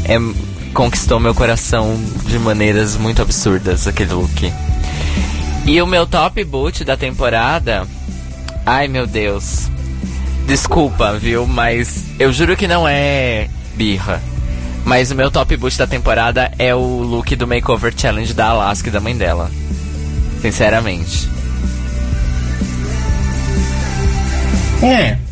é, conquistou meu coração de maneiras muito absurdas aquele look. E o meu top boot da temporada, ai meu Deus. Desculpa, viu? Mas eu juro que não é birra. Mas o meu top boot da temporada é o look do Makeover Challenge da Alaska e da mãe dela. Sinceramente. É.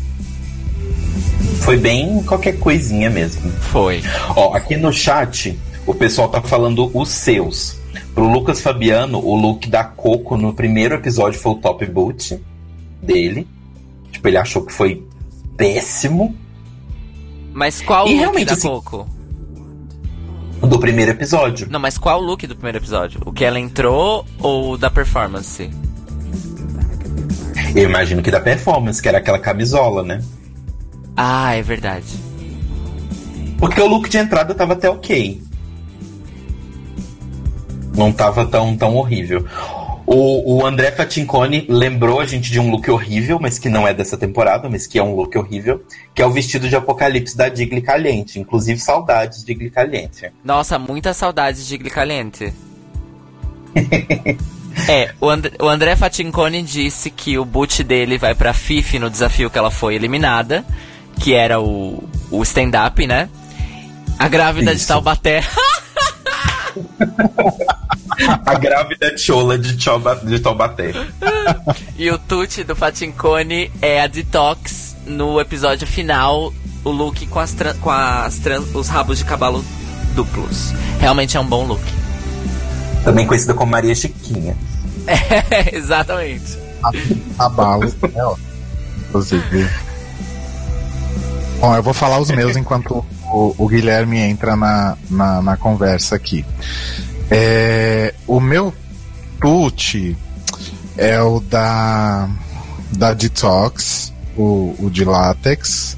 Foi bem qualquer coisinha mesmo. Foi. Ó, aqui no chat, o pessoal tá falando os seus. Pro Lucas Fabiano, o look da Coco no primeiro episódio foi o top boot dele. Tipo, ele achou que foi péssimo. Mas qual E look realmente, da assim- Coco? Do primeiro episódio. Não, mas qual look do primeiro episódio? O que ela entrou ou da performance? Eu imagino que da performance, que era aquela camisola, né? Ah, é verdade. Porque o look de entrada tava até ok. Não tava tão, tão horrível. O, o André Fatincone lembrou a gente de um look horrível, mas que não é dessa temporada, mas que é um look horrível, que é o vestido de apocalipse da Digli Caliente. Inclusive, saudades de Digli Caliente. Nossa, muita saudade de Glicaliente. *laughs* É, o, And o André Fatincone disse que o boot dele vai pra Fifi no desafio que ela foi eliminada, que era o, o stand-up, né? A grávida de Taubaté. *laughs* A grávida chola de, Tauba, de Taubaté. e o Tuti do Fatincone é a Detox no episódio final, o look com, as tran- com as tran- os rabos de cavalo duplos. Realmente é um bom look. Também conhecida como Maria Chiquinha. *laughs* É, exatamente. Abalo, é ó. Inclusive. Bom, eu vou falar os meus *laughs* enquanto o, o Guilherme entra na, na, na conversa aqui. É, o meu tute é o da, da Detox, o, o de látex.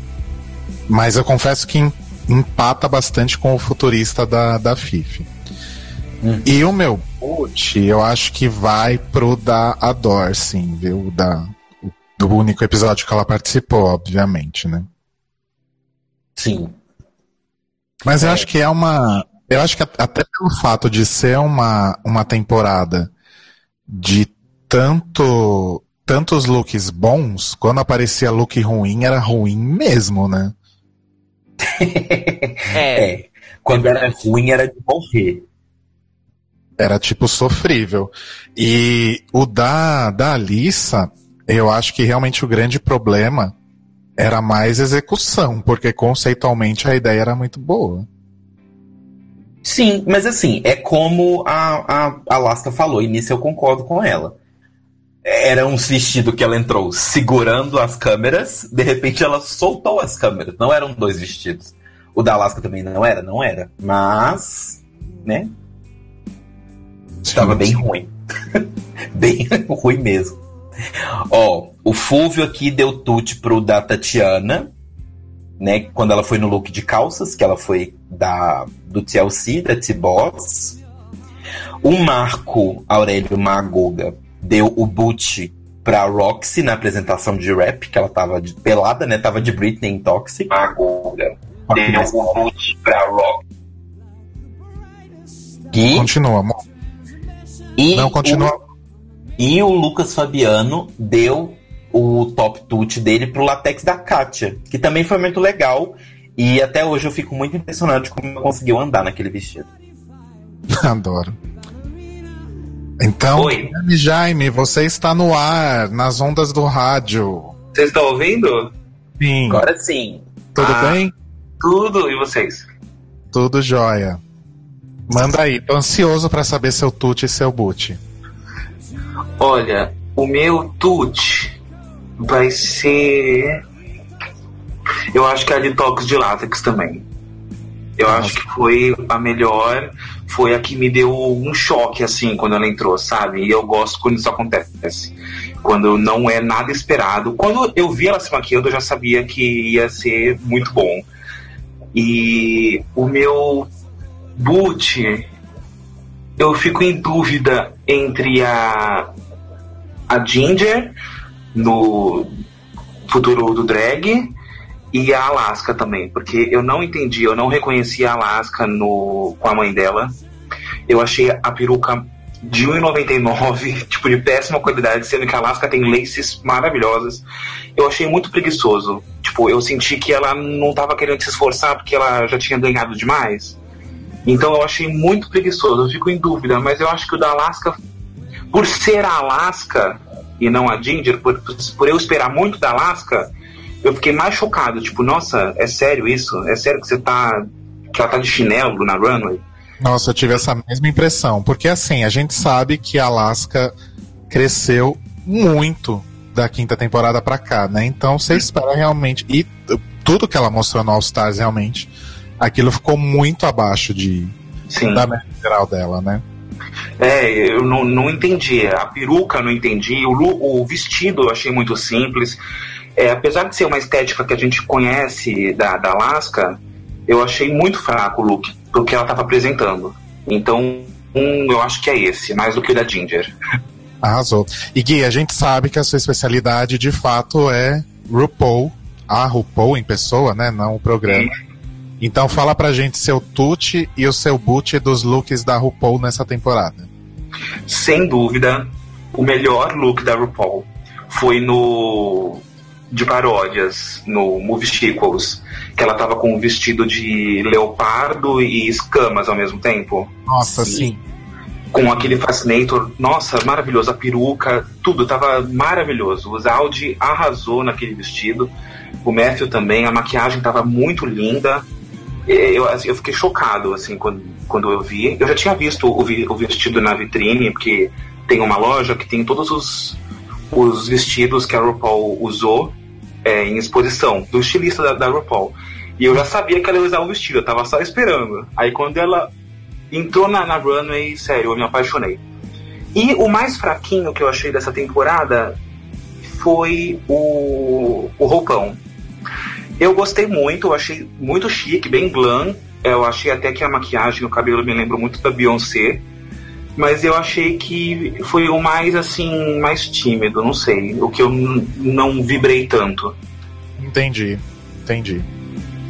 Mas eu confesso que em- empata bastante com o futurista da, da Fifi. E o meu boot, eu acho que vai pro da Ador, sim, viu? Da, do único episódio que ela participou, obviamente, né? Sim. Mas eu acho que é uma. Eu acho que até pelo fato de ser uma, uma temporada de tanto tantos looks bons, quando aparecia look ruim, era ruim mesmo, né? *laughs* É. Quando era ruim, era de morrer. Era tipo sofrível. E o da, da Alissa, eu acho que realmente o grande problema era mais execução, porque conceitualmente a ideia era muito boa. Sim, mas assim, é como a, a Alaska falou, e nisso eu concordo com ela. Era um vestido que ela entrou segurando as câmeras, de repente ela soltou as câmeras. Não eram dois vestidos. O da Alaska também não era? Não era. Mas, né? Estava bem ruim. *laughs* bem *laughs* ruim mesmo. *laughs* Ó, o Fulvio aqui deu tute pro da Tatiana, né? Quando ela foi no look de calças, que ela foi da do TLC, da T-Boss. O Marco Aurélio Magoga deu o boot pra Roxy na apresentação de rap, que ela tava de, pelada, né? Tava de Britney em Toxic. Magoga deu o boot pra Roxy. E, Continua, amor. e Não, continua. o- e o Lucas Fabiano deu o top tute dele pro latex da Kátia, que também foi muito legal. E até hoje eu fico muito impressionado de como conseguiu andar naquele vestido. *laughs* Adoro. Então, Guilherme Jaime, você está no ar, nas ondas do rádio. Vocês estão ouvindo? Sim. Agora sim. Tudo Ah. bem? Tudo, e vocês? Tudo jóia. Manda aí, tô ansioso pra saber seu tute e seu boot. Olha, o meu tut vai ser. Eu acho que é a detox de látex também. Eu acho que foi a melhor, foi a que me deu um choque, assim, quando ela entrou, sabe? E eu gosto quando isso acontece. Quando não é nada esperado. Quando eu vi ela se maquiando, eu já sabia que ia ser muito bom. E o meu boot, eu fico em dúvida entre a, a Ginger no futuro do drag e a Alaska também, porque eu não entendi, eu não reconheci a Alaska no, com a mãe dela. Eu achei a peruca de 1,99, *laughs* tipo, de péssima qualidade, sendo que a Alaska tem laces maravilhosas. Eu achei muito preguiçoso. Tipo, eu senti que ela não tava querendo se esforçar porque ela já tinha ganhado demais. Então eu achei muito preguiçoso, eu fico em dúvida, mas eu acho que o da Alaska, por ser a Alaska e não a Ginger, por, por eu esperar muito da Alaska, eu fiquei mais chocado. Tipo, nossa, é sério isso? É sério que você tá. que ela tá de chinelo na runway? Nossa, eu tive essa mesma impressão. Porque assim, a gente sabe que a Alaska cresceu muito da quinta temporada pra cá, né? Então você espera realmente. E tudo que ela mostrou no All Stars, realmente, aquilo ficou muito abaixo de Sim. da média geral dela, né? É, eu não, não entendi. A peruca eu não entendi. O, o vestido eu achei muito simples. É, apesar de ser uma estética que a gente conhece da, da Alaska, eu achei muito fraco o look pro que ela estava apresentando. Então, um, eu acho que é esse, mais do que o da Ginger. Arrasou. E Gui, a gente sabe que a sua especialidade de fato é RuPaul, a RuPaul em pessoa, né? Não o programa. Então fala pra gente seu tute e o seu boot dos looks da RuPaul nessa temporada. Sem dúvida, o melhor look da RuPaul foi no de paródias, no Movie Sequels, que ela tava com um vestido de leopardo e escamas ao mesmo tempo. Nossa, sim. Com aquele fascinator, nossa, maravilhoso, a peruca, tudo tava maravilhoso. O Zaldi arrasou naquele vestido, o Matthew também, a maquiagem tava muito linda. Eu, assim, eu fiquei chocado assim quando, quando eu vi. Eu já tinha visto o, o vestido na vitrine, porque tem uma loja que tem todos os, os vestidos que a RuPaul usou é, em exposição, do estilista da, da RuPaul. E eu já sabia que ela ia usar o vestido, eu tava só esperando. Aí quando ela entrou na, na runway, sério, eu me apaixonei. E o mais fraquinho que eu achei dessa temporada foi o, o roupão. Eu gostei muito, eu achei muito chique, bem glam. Eu achei até que a maquiagem, o cabelo me lembrou muito da Beyoncé. Mas eu achei que foi o mais, assim, mais tímido, não sei. O que eu não vibrei tanto. Entendi, entendi.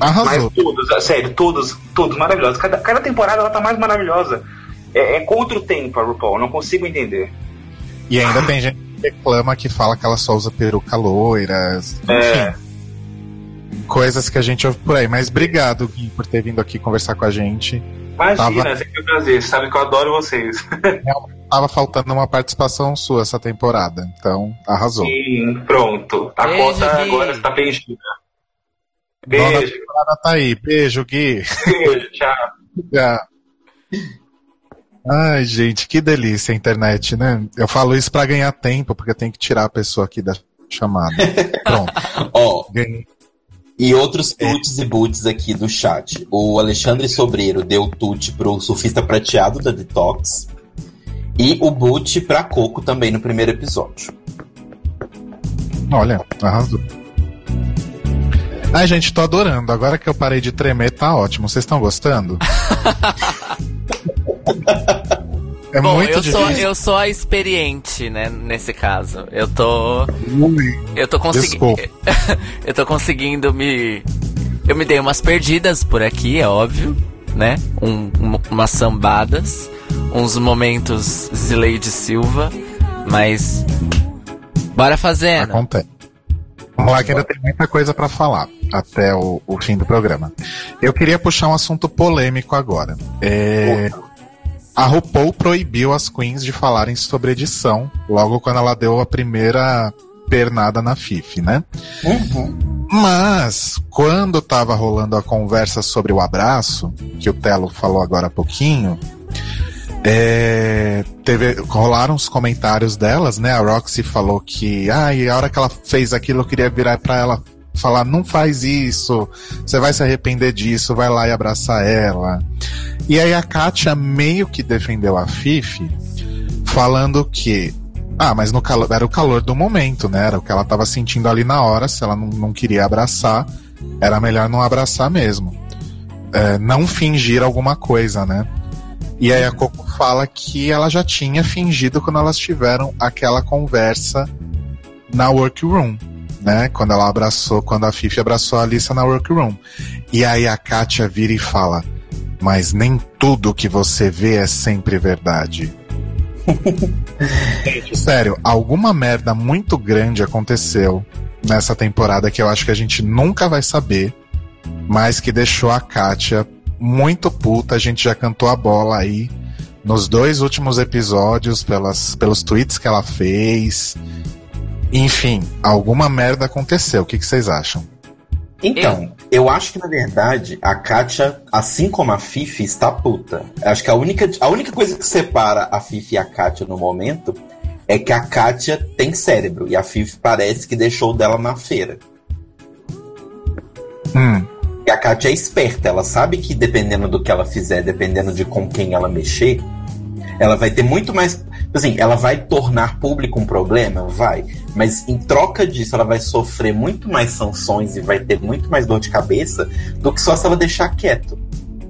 Arrasou. Mas todos, a- sério, todos, todos maravilhosos. Cada, cada temporada ela tá mais maravilhosa. É, é contra o tempo a RuPaul, não consigo entender. E ainda tem gente que reclama que fala que ela só usa peruca loiras. Enfim. É. Coisas que a gente ouve por aí. Mas obrigado, Gui, por ter vindo aqui conversar com a gente. Imagina, Tava- é sempre um prazer. Sabe que eu adoro vocês. *laughs* Tava faltando uma participação sua essa temporada. Então, arrasou. Sim, pronto. A Beijo, cota Gui. agora está preenchida. Beijo. temporada tá aí. Beijo, Gui. Beijo, tchau. Tchau. Ai, gente, que delícia a internet, né? Eu falo isso pra ganhar tempo, porque eu tenho que tirar a pessoa aqui da chamada. *laughs* Pronto. Ó, Ganhei. E outros tuts e boots aqui do chat. O Alexandre Sobreiro deu tut pro surfista prateado da Detox. E o boot pra Coco também no primeiro episódio. Olha, arrasou. Ai, gente, tô adorando. Agora que eu parei de tremer, tá ótimo. Vocês estão gostando? *laughs* é Bom, muito eu sou, difícil. eu sou a experiente, né, nesse caso. Eu tô. Eu tô conseguindo. *laughs* Eu tô conseguindo me. Eu me dei umas perdidas por aqui, é óbvio, né? Um, um- umas sambadas, uns momentos Zileide Silva, mas. Bora fazendo. Acontece. Vamos lá, que ainda tem muita coisa pra falar até o, o fim do programa. Eu queria puxar um assunto polêmico agora. É, a RuPaul proibiu as queens de falarem sobre edição logo quando ela deu a primeira pernada na FIF, né? Mas, quando tava rolando a conversa sobre o abraço, que o Telo falou agora há pouquinho, é, teve, rolaram os comentários delas, né? A Roxy falou que, ai, a hora que ela fez aquilo, eu queria virar pra ela falar: não faz isso, você vai se arrepender disso, vai lá e abraçar ela. E aí a Katia meio que defendeu a Fifi, falando que, ah, mas no calor, era o calor do momento, né? Era o que ela tava sentindo ali na hora, se ela não, não queria abraçar, era melhor não abraçar mesmo. É, não fingir alguma coisa, né? E aí a Coco fala que ela já tinha fingido quando elas tiveram aquela conversa na workroom, né? Quando ela abraçou, quando a Fifi abraçou a Alissa na workroom. E aí a Katia vira e fala: Mas nem tudo que você vê é sempre verdade. *laughs* Sério, alguma merda muito grande aconteceu nessa temporada que eu acho que a gente nunca vai saber, mas que deixou a Katia muito puta. A gente já cantou a bola aí nos dois últimos episódios pelas, pelos tweets que ela fez. Enfim, alguma merda aconteceu. O que, que vocês acham? Então, eu acho que na verdade a Katia, assim como a Fifi, está puta. Acho que a única, a única coisa que separa a Fifi e a Katia no momento é que a Katia tem cérebro e a Fifi parece que deixou dela na feira. Hum. E a Katia é esperta, ela sabe que dependendo do que ela fizer, dependendo de com quem ela mexer, ela vai ter muito mais. Assim, ela vai tornar público um problema? Vai. Mas em troca disso, ela vai sofrer muito mais sanções e vai ter muito mais dor de cabeça do que só se ela deixar quieto.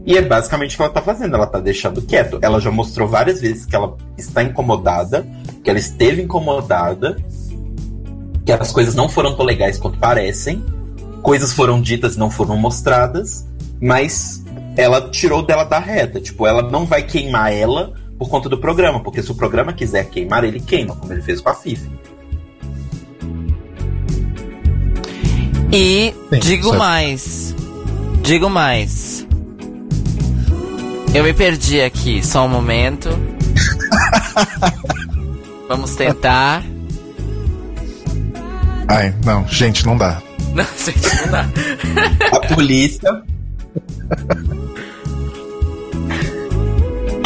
E é basicamente o que ela tá fazendo, ela tá deixando quieto. Ela já mostrou várias vezes que ela está incomodada, que ela esteve incomodada, que as coisas não foram tão legais quanto parecem, coisas foram ditas e não foram mostradas, mas ela tirou dela da reta. Tipo, ela não vai queimar ela por conta do programa, porque se o programa quiser queimar, ele queima, como ele fez com a Fifi. E Sim, digo certo. mais. Digo mais. Eu me perdi aqui, só um momento. *laughs* Vamos tentar. Ai, não, gente, não dá. Não, *laughs* gente, não dá. A polícia. *laughs*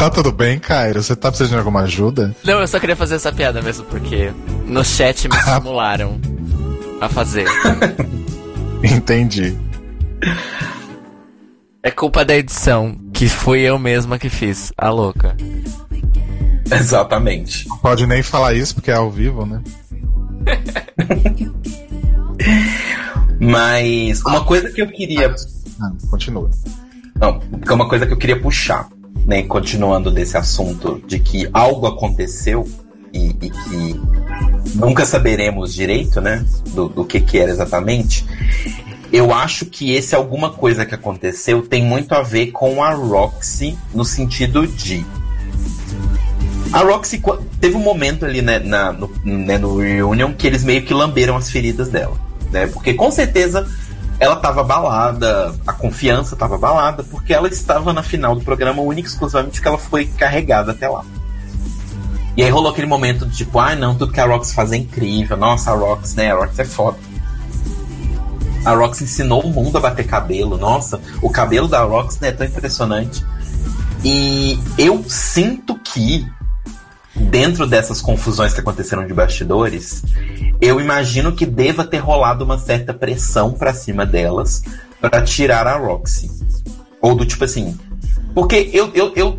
Tá tudo bem, Cairo? Você tá precisando de alguma ajuda? Não, eu só queria fazer essa piada mesmo, porque no chat me *laughs* estimularam a fazer. *laughs* Entendi. É culpa da edição, que fui eu mesma que fiz, a louca. Exatamente. Não pode nem falar isso porque é ao vivo, né? *laughs* Mas uma coisa que eu queria. Ah, continua. Não, porque uma coisa que eu queria puxar, né? Continuando desse assunto de que algo aconteceu e, e que nunca saberemos direito, né? Do, do que, que era exatamente. Eu acho que esse alguma coisa que aconteceu tem muito a ver com a Roxy no sentido de. A Roxy teve um momento ali né, na, no, né, no Reunion que eles meio que lamberam as feridas dela. Né? Porque com certeza ela estava abalada, a confiança estava abalada, porque ela estava na final do programa única exclusivamente porque ela foi carregada até lá. E aí rolou aquele momento de tipo, ah não, tudo que a Rox faz é incrível, nossa, a Rox, né? A Rox é foda. A Rox ensinou o mundo a bater cabelo, nossa, o cabelo da Rox né, é tão impressionante. E eu sinto que, dentro dessas confusões que aconteceram de bastidores, eu imagino que deva ter rolado uma certa pressão pra cima delas pra tirar a Roxy. Ou do tipo assim. Porque eu, eu, eu,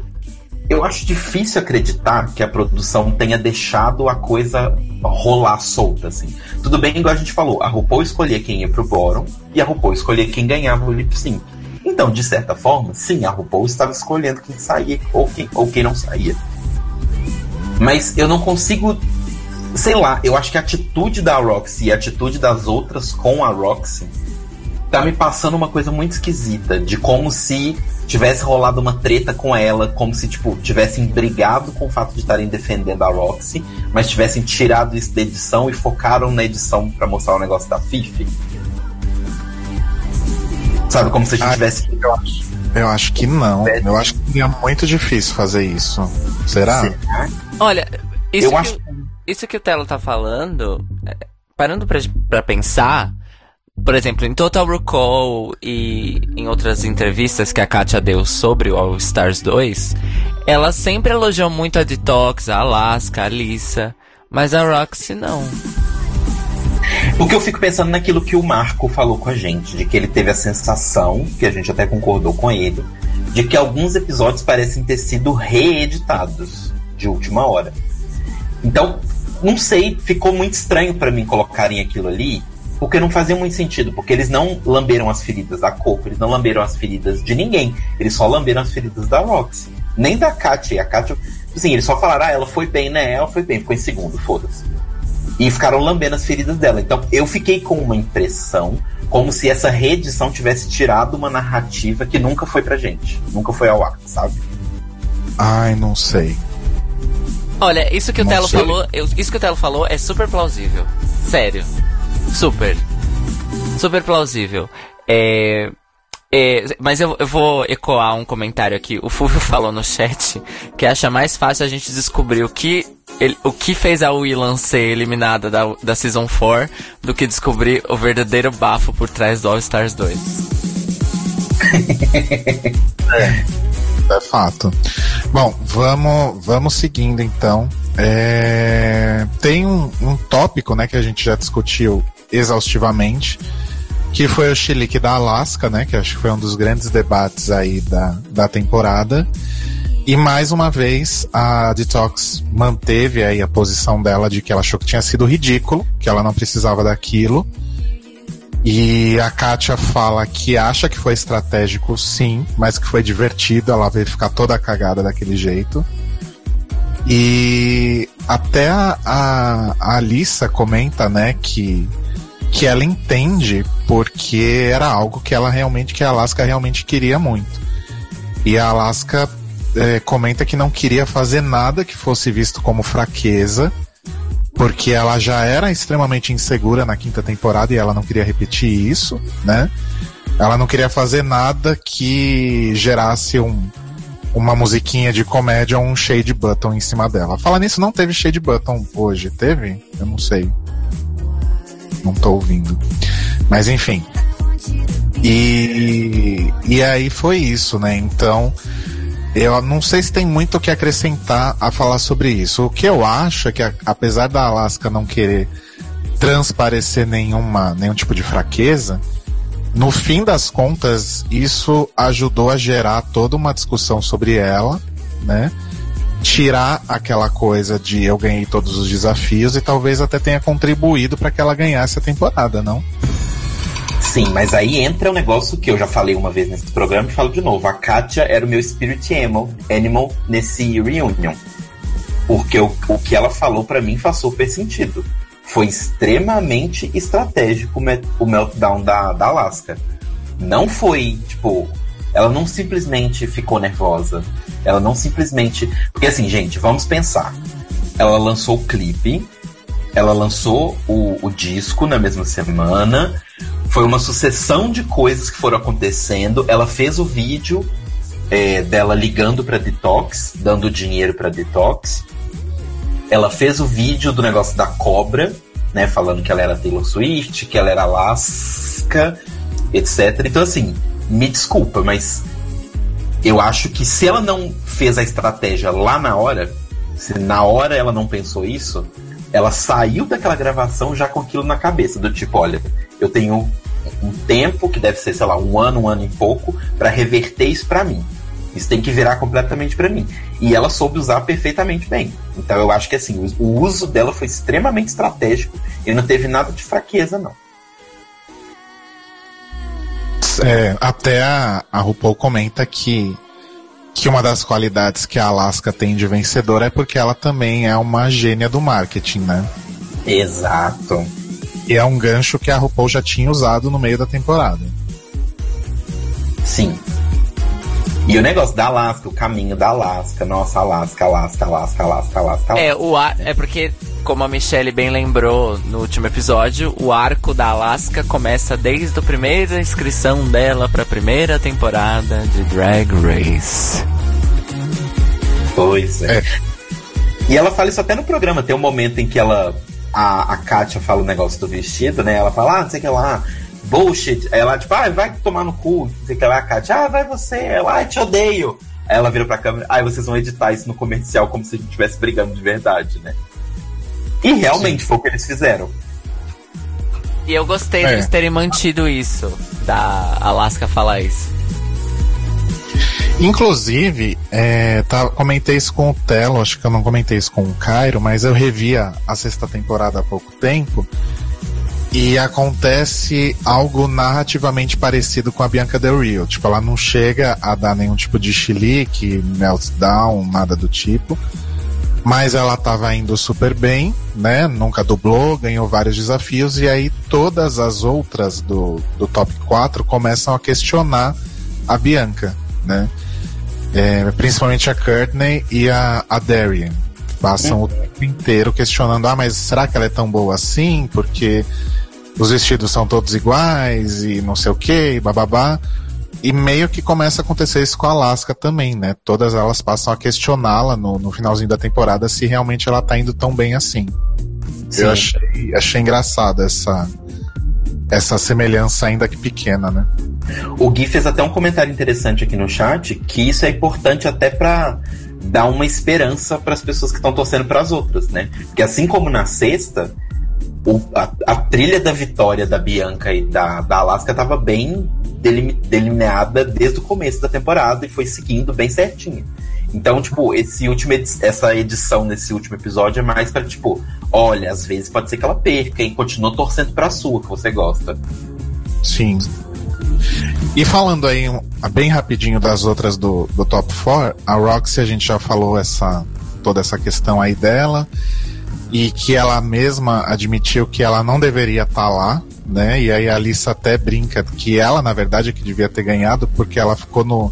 eu acho difícil acreditar que a produção tenha deixado a coisa rolar solta, assim. Tudo bem, igual a gente falou, a RuPaul escolhia quem ia pro bottom e a RuPaul escolhia quem ganhava o lip sync. Então, de certa forma, sim, a RuPaul estava escolhendo quem saía ou quem, ou quem não saía. Mas eu não consigo. Sei lá, eu acho que a atitude da Roxy e a atitude das outras com a Roxy tá me passando uma coisa muito esquisita. De como se tivesse rolado uma treta com ela, como se, tipo, tivessem brigado com o fato de estarem defendendo a Roxy, mas tivessem tirado isso da edição e focaram na edição pra mostrar o negócio da Fifi. Sabe, como se a gente tivesse. Eu acho, eu acho que não. Eu acho que seria muito difícil fazer isso. Será? Olha, isso, Eu que, acho- isso que o Telo tá falando, é, parando pra, pra pensar, por exemplo, em Total Recall e em outras entrevistas que a Katia deu sobre o All Stars 2, ela sempre elogiou muito a Detox, a Alaska, a Lisa, mas a Roxy não. Porque eu fico pensando naquilo que o Marco falou com a gente, de que ele teve a sensação, que a gente até concordou com ele, de que alguns episódios parecem ter sido reeditados de última hora. Então, não sei, ficou muito estranho pra mim colocarem aquilo ali, porque não fazia muito sentido, porque eles não lamberam as feridas da Coco, eles não lamberam as feridas de ninguém, eles só lamberam as feridas da Roxy. Nem da Katia, a Katia, assim, eles só falaram, ah, ela foi bem, né? Ela foi bem, ficou em segundo, foda-se e ficaram lambendo as feridas dela. Então eu fiquei com uma impressão como se essa reedição tivesse tirado uma narrativa que nunca foi pra gente, nunca foi ao ar, sabe? Ai, não sei. Olha, isso que o Não Telo sei. falou, eu- isso que o Telo falou é super plausível. Sério. Super. Super plausível. É, é, mas eu, eu vou ecoar um comentário aqui. O Fulvio *laughs* falou no chat que acha mais fácil a gente descobrir o que, ele- o que fez a Willan ser eliminada da, da Season 4 do que descobrir o verdadeiro bafo por trás do All Stars 2. *laughs* É fato. Bom, vamos, vamos seguindo então. É, Tem um, um tópico né, que a gente já discutiu exaustivamente, que foi o chilique da Alaska, né? Que acho que foi um dos grandes debates aí da, da temporada. E mais uma vez a Detox manteve aí a posição dela de que ela achou que tinha sido ridículo, que ela não precisava daquilo. E a Katia fala que acha que foi estratégico, sim, mas que foi divertido ela ver ficar toda cagada daquele jeito. E até a, a, a Alissa comenta, né, que, que ela entende porque era algo que ela realmente, que a Alaska realmente queria muito. E a Alaska é, comenta que não queria fazer nada que fosse visto como fraqueza, porque ela já era extremamente insegura na quinta temporada e ela não queria repetir isso, né? Ela não queria fazer nada que gerasse um, uma musiquinha de comédia ou um shade button em cima dela. Fala nisso, não teve shade button hoje, teve? Eu não sei. Não tô ouvindo. Mas enfim. E, e aí foi isso, né? Então, eu não sei se tem muito o que acrescentar a falar sobre isso. O que eu acho é que, apesar da Alaska não querer transparecer nenhuma, nenhum tipo de fraqueza, no fim das contas, isso ajudou a gerar toda uma discussão sobre ela, né? Tirar aquela coisa de eu ganhei todos os desafios e talvez até tenha contribuído para que ela ganhasse a temporada, não? Sim, mas aí entra um negócio que eu já falei uma vez nesse programa e falo de novo. A Katia era o meu spirit animal, animal nesse reunion. Porque o, o que ela falou pra mim faz super sentido. Foi extremamente estratégico o meltdown da, da Alaska. Não foi, tipo, ela não simplesmente ficou nervosa. Ela não simplesmente. Porque assim, gente, vamos pensar. Ela lançou o clipe, ela lançou o, o disco na mesma semana. Foi uma sucessão de coisas que foram acontecendo. Ela fez o vídeo é, dela ligando pra Detox, dando dinheiro pra Detox. Ela fez o vídeo do negócio da cobra, né? Falando que ela era Taylor Swift, que ela era Alaska, etc. Então, assim, me desculpa, mas eu acho que se ela não fez a estratégia lá na hora, se na hora ela não pensou isso, ela saiu daquela gravação já com aquilo na cabeça, do tipo, olha, eu tenho um tempo que deve ser, sei lá, um ano, um ano e pouco, pra reverter isso pra mim. Isso tem que virar completamente pra mim. E ela soube usar perfeitamente bem. Então eu acho que assim, o- o uso dela foi extremamente estratégico e não teve nada de fraqueza, não. É, até a, a RuPaul comenta que, que uma das qualidades que a Alaska tem de vencedora é porque ela também é uma gênia do marketing, né? Exato. E é um gancho que a RuPaul já tinha usado no meio da temporada. Sim. E o negócio da Alaska, o caminho da Alaska, nossa, Alaska, Alaska, Alaska, Alaska, Alaska, Alaska. É, o ar, é porque, como a Michelle bem lembrou no último episódio, o arco da Alaska começa desde a primeira inscrição dela pra primeira temporada de Drag Race. Pois é. E ela fala isso até no programa. Tem um momento em que ela. A, a Kátia fala o negócio do vestido, né? Ela fala, ah, não sei o que lá, bullshit. Aí ela, tipo, ah, vai tomar no cu, não sei o que lá, a Kátia, ah, vai você, ela, ah, te odeio. Aí ela vira pra câmera, aí vocês vão editar isso no comercial como se a gente estivesse brigando de verdade, né? E realmente foi o que eles fizeram. E eu gostei É. deles terem mantido isso, da Alaska falar isso. Inclusive, é, tá, comentei isso com o Telo, acho que eu não comentei isso com o Cairo, mas eu revi a, a sexta temporada há pouco tempo. E acontece algo narrativamente parecido com a Bianca Del Rio. Tipo, ela não chega a dar nenhum tipo de chilique, meltdown, nada do tipo. Mas ela tava indo super bem, né? Nunca dublou, ganhou vários desafios. E aí todas as outras do, do top 4 começam a questionar a Bianca, né? É, principalmente a Courtney e a, a Darian. Passam o tempo inteiro questionando: ah, mas será que ela é tão boa assim? Porque os vestidos são todos iguais e não sei o que, bababá. E meio que começa a acontecer isso com a Alaska também, né? Todas elas passam a questioná-la no, no finalzinho da temporada se realmente ela tá indo tão bem assim. Sim. Eu achei, achei engraçada essa, essa semelhança, ainda que pequena, né? O Gui fez até um comentário interessante aqui no chat, que isso é importante até pra dar uma esperança para as pessoas que estão torcendo para as outras, né? Porque assim como na sexta, o- a, a trilha da vitória da Bianca e da, da Alaska estava bem delineada desde o começo da temporada e foi seguindo bem certinho. Então, tipo, esse último essa edição nesse último episódio é mais pra, tipo, olha, às vezes pode ser que ela perca e continua torcendo pra sua, que você gosta. Sim. E falando aí bem rapidinho das outras do, do top 4, a Roxy a gente já falou essa toda essa questão aí dela e que ela mesma admitiu que ela não deveria estar lá, né? E aí a Alissa até brinca que ela na verdade é que devia ter ganhado porque ela ficou no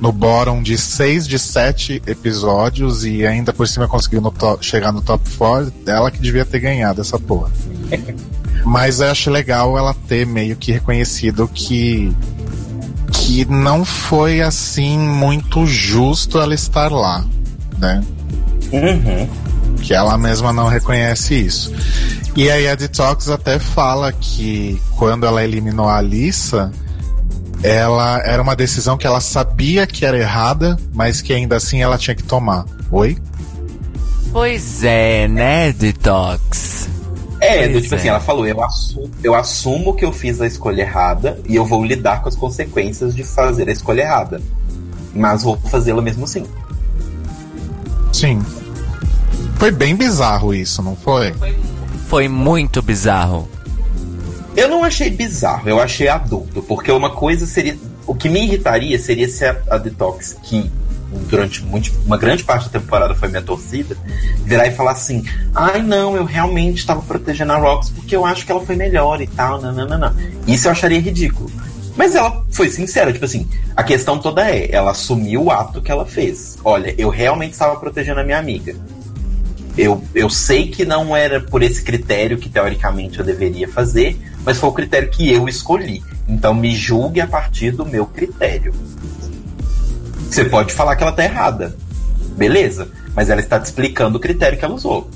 no bottom de seis de sete episódios e ainda por cima conseguiu no to- chegar no top 4, ela que devia ter ganhado essa porra. *laughs* Mas eu acho legal ela ter meio que reconhecido que que não foi assim muito justo ela estar lá, né? Uhum. Que ela mesma não reconhece isso. E aí a Detox até fala que quando ela eliminou a Alissa, ela era uma decisão que ela sabia que era errada, mas que ainda assim ela tinha que tomar. Oi? Pois é, né, Detox? É, do tipo é. assim, ela falou, eu assumo, eu assumo que eu fiz a escolha errada e eu vou lidar com as consequências de fazer a escolha errada. Mas vou fazê-la mesmo assim. Sim. Foi bem bizarro isso, não foi? Foi muito bizarro. Eu não achei bizarro, eu achei adulto, porque uma coisa seria. O que me irritaria seria se a, a Detox, que durante muito- uma grande parte da temporada foi minha torcida, virar e falar assim: ai não, eu realmente estava protegendo a Rox porque eu acho que ela foi melhor e tal, não, não, não, não. Isso eu acharia ridículo. Mas ela foi sincera, tipo assim, a questão toda é, ela assumiu o ato que ela fez. Olha, eu realmente estava protegendo a minha amiga. Eu, eu sei que não era por esse critério que teoricamente eu deveria fazer, mas foi o critério que eu escolhi. Então me julgue a partir do meu critério. Você pode falar que ela tá errada. Beleza, mas ela está te explicando o critério que ela usou.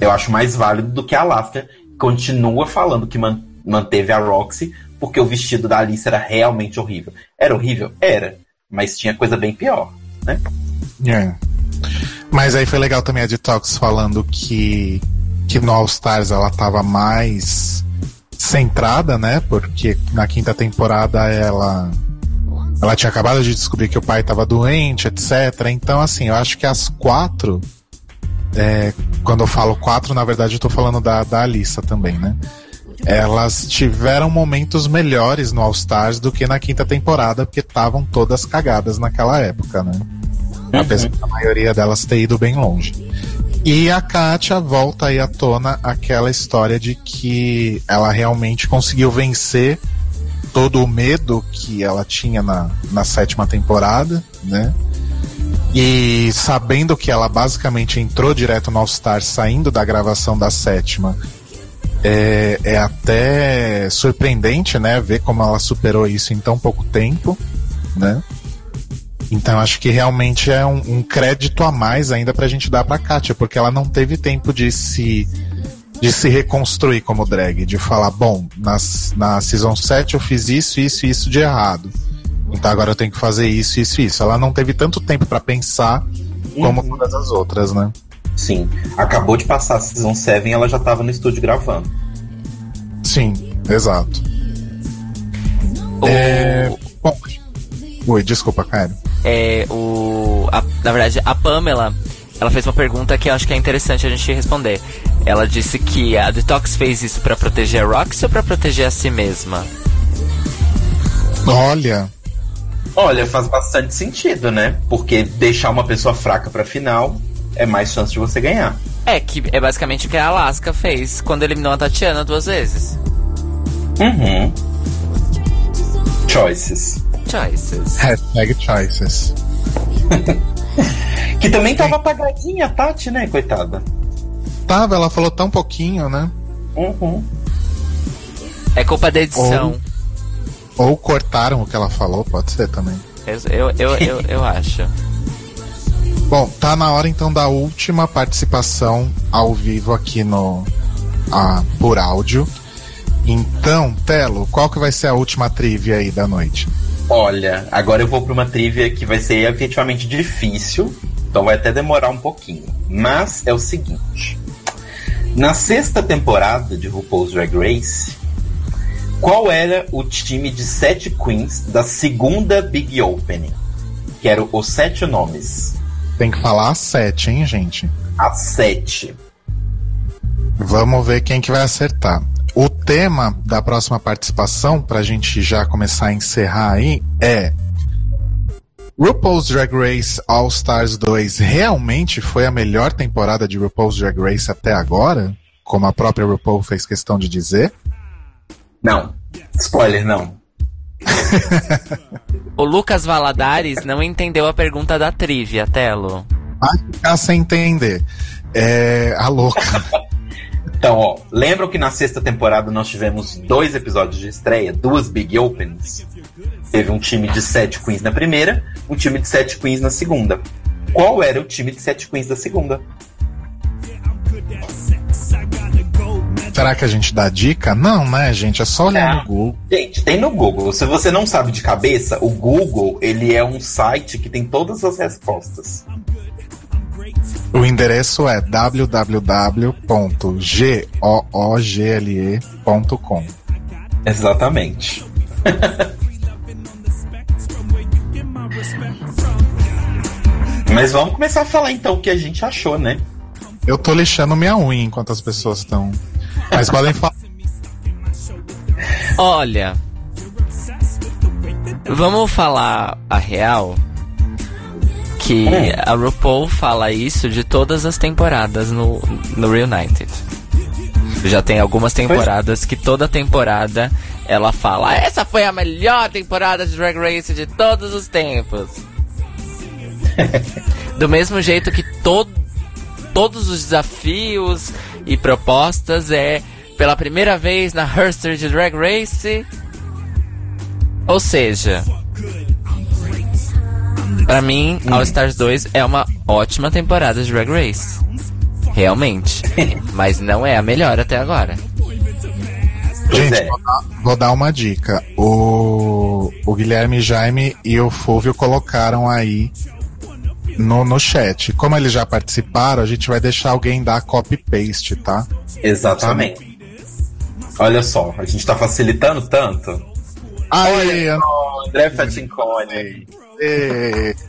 Eu acho mais válido do que a Alaska continua falando que man- manteve a Roxy porque o vestido da Alice era realmente horrível. Era horrível? Era. Mas tinha coisa bem pior, né? É. Mas aí foi legal também a Detox falando que, que no All Stars ela tava mais centrada, né? Porque na quinta temporada ela ela tinha acabado de descobrir que o pai tava doente, etc. Então, assim, eu acho que as quatro. é, quando eu falo quatro, na verdade eu tô falando da, da Alissa também, né? Elas tiveram momentos melhores no All Stars do que na quinta temporada, porque estavam todas cagadas naquela época, né? Apesar da maioria delas ter ido bem longe. E a Katia volta aí à tona aquela história de que ela realmente conseguiu vencer todo o medo que ela tinha na, na sétima temporada, né? E sabendo que ela basicamente entrou direto no All Star saindo da gravação da sétima, é, é até surpreendente, né? Ver como ela superou isso em tão pouco tempo, né? Então acho que realmente é um, um crédito a mais ainda pra gente dar pra Katia, porque ela não teve tempo de se de se reconstruir como drag, de falar, bom, nas, na Season 7 eu fiz isso, isso e isso de errado. Então agora eu tenho que fazer isso, isso e isso. Ela não teve tanto tempo pra pensar como todas as outras, né? Sim. Acabou de passar a Season 7 e ela já tava no estúdio gravando. Sim, exato. É, bom, oi, desculpa, Caio. É, o. a- na verdade, a Pamela, ela fez uma pergunta que eu acho que é interessante a gente responder. Ela disse que a Detox fez isso pra proteger a Roxy ou pra proteger a si mesma? Olha, Olha, faz bastante sentido, né? Porque deixar uma pessoa fraca pra final é mais chance de você ganhar. É, que é basicamente o que a Alaska fez quando eliminou a Tatiana duas vezes. Uhum. Choices. Choices. hashtag choices. *laughs* Que também tava apagadinha a Tati, né, coitada? Tava, ela falou tão pouquinho, né? Uhum. É culpa da edição. Ou cortaram o que ela falou, pode ser também. Eu, eu, eu, eu, *laughs* eu acho. Bom, tá na hora então da última participação ao vivo aqui no ah, por áudio. Então, Telo, qual que vai ser a última trivia aí da noite? Olha, agora eu vou pra uma trivia que vai ser efetivamente difícil, então vai até demorar um pouquinho. Mas é o seguinte: na sexta temporada de RuPaul's Drag Race, qual era o time de sete queens da segunda Big Opening? Que eram os sete nomes. Tem que falar a sete, hein, gente? As sete. Vamos ver quem que vai acertar. O tema da próxima participação, pra gente já começar a encerrar aí, é RuPaul's Drag Race All Stars 2 realmente foi a melhor temporada de RuPaul's Drag Race até agora? Como a própria RuPaul fez questão de dizer? Não. Spoiler, não. *laughs* O Lucas Valadares não entendeu a pergunta da trivia, Telo. Vai ficar sem entender. É. A louca. *laughs* Então, ó, lembram que na sexta temporada nós tivemos dois episódios de estreia, duas Big Opens? Teve um time de sete queens na primeira, um time de sete queens na segunda. Qual era o time de sete queens da segunda? Será que a gente dá dica? Não, né, gente? É só olhar no Google. Gente, tem no Google. Se você não sabe de cabeça, o Google ele é um site que tem todas as respostas. O endereço é www.google.com. Exatamente. *laughs* Mas vamos começar a falar então o que a gente achou, né? Eu tô lixando minha unha enquanto as pessoas estão. Mas podem falar. Olha. Vamos falar a real? Que a RuPaul fala isso de todas as temporadas no, no Reunited. Já tem algumas temporadas que toda temporada ela fala: Essa foi a melhor temporada de Drag Race de todos os tempos. *laughs* Do mesmo jeito que todo, todos os desafios e propostas é pela primeira vez na Herster de Drag Race. Ou seja, pra mim, All Stars 2 é uma ótima temporada de Drag Race. Realmente. *laughs* Mas não é a melhor até agora. Gente, é. vou, dar, vou dar uma dica. O, o Guilherme Jaime e o Fúvio colocaram aí no, no chat. Como eles já participaram, a gente vai deixar alguém dar copy-paste, tá? Exatamente. Olha só, a gente tá facilitando tanto. Aí, Olha só, André Fatincone.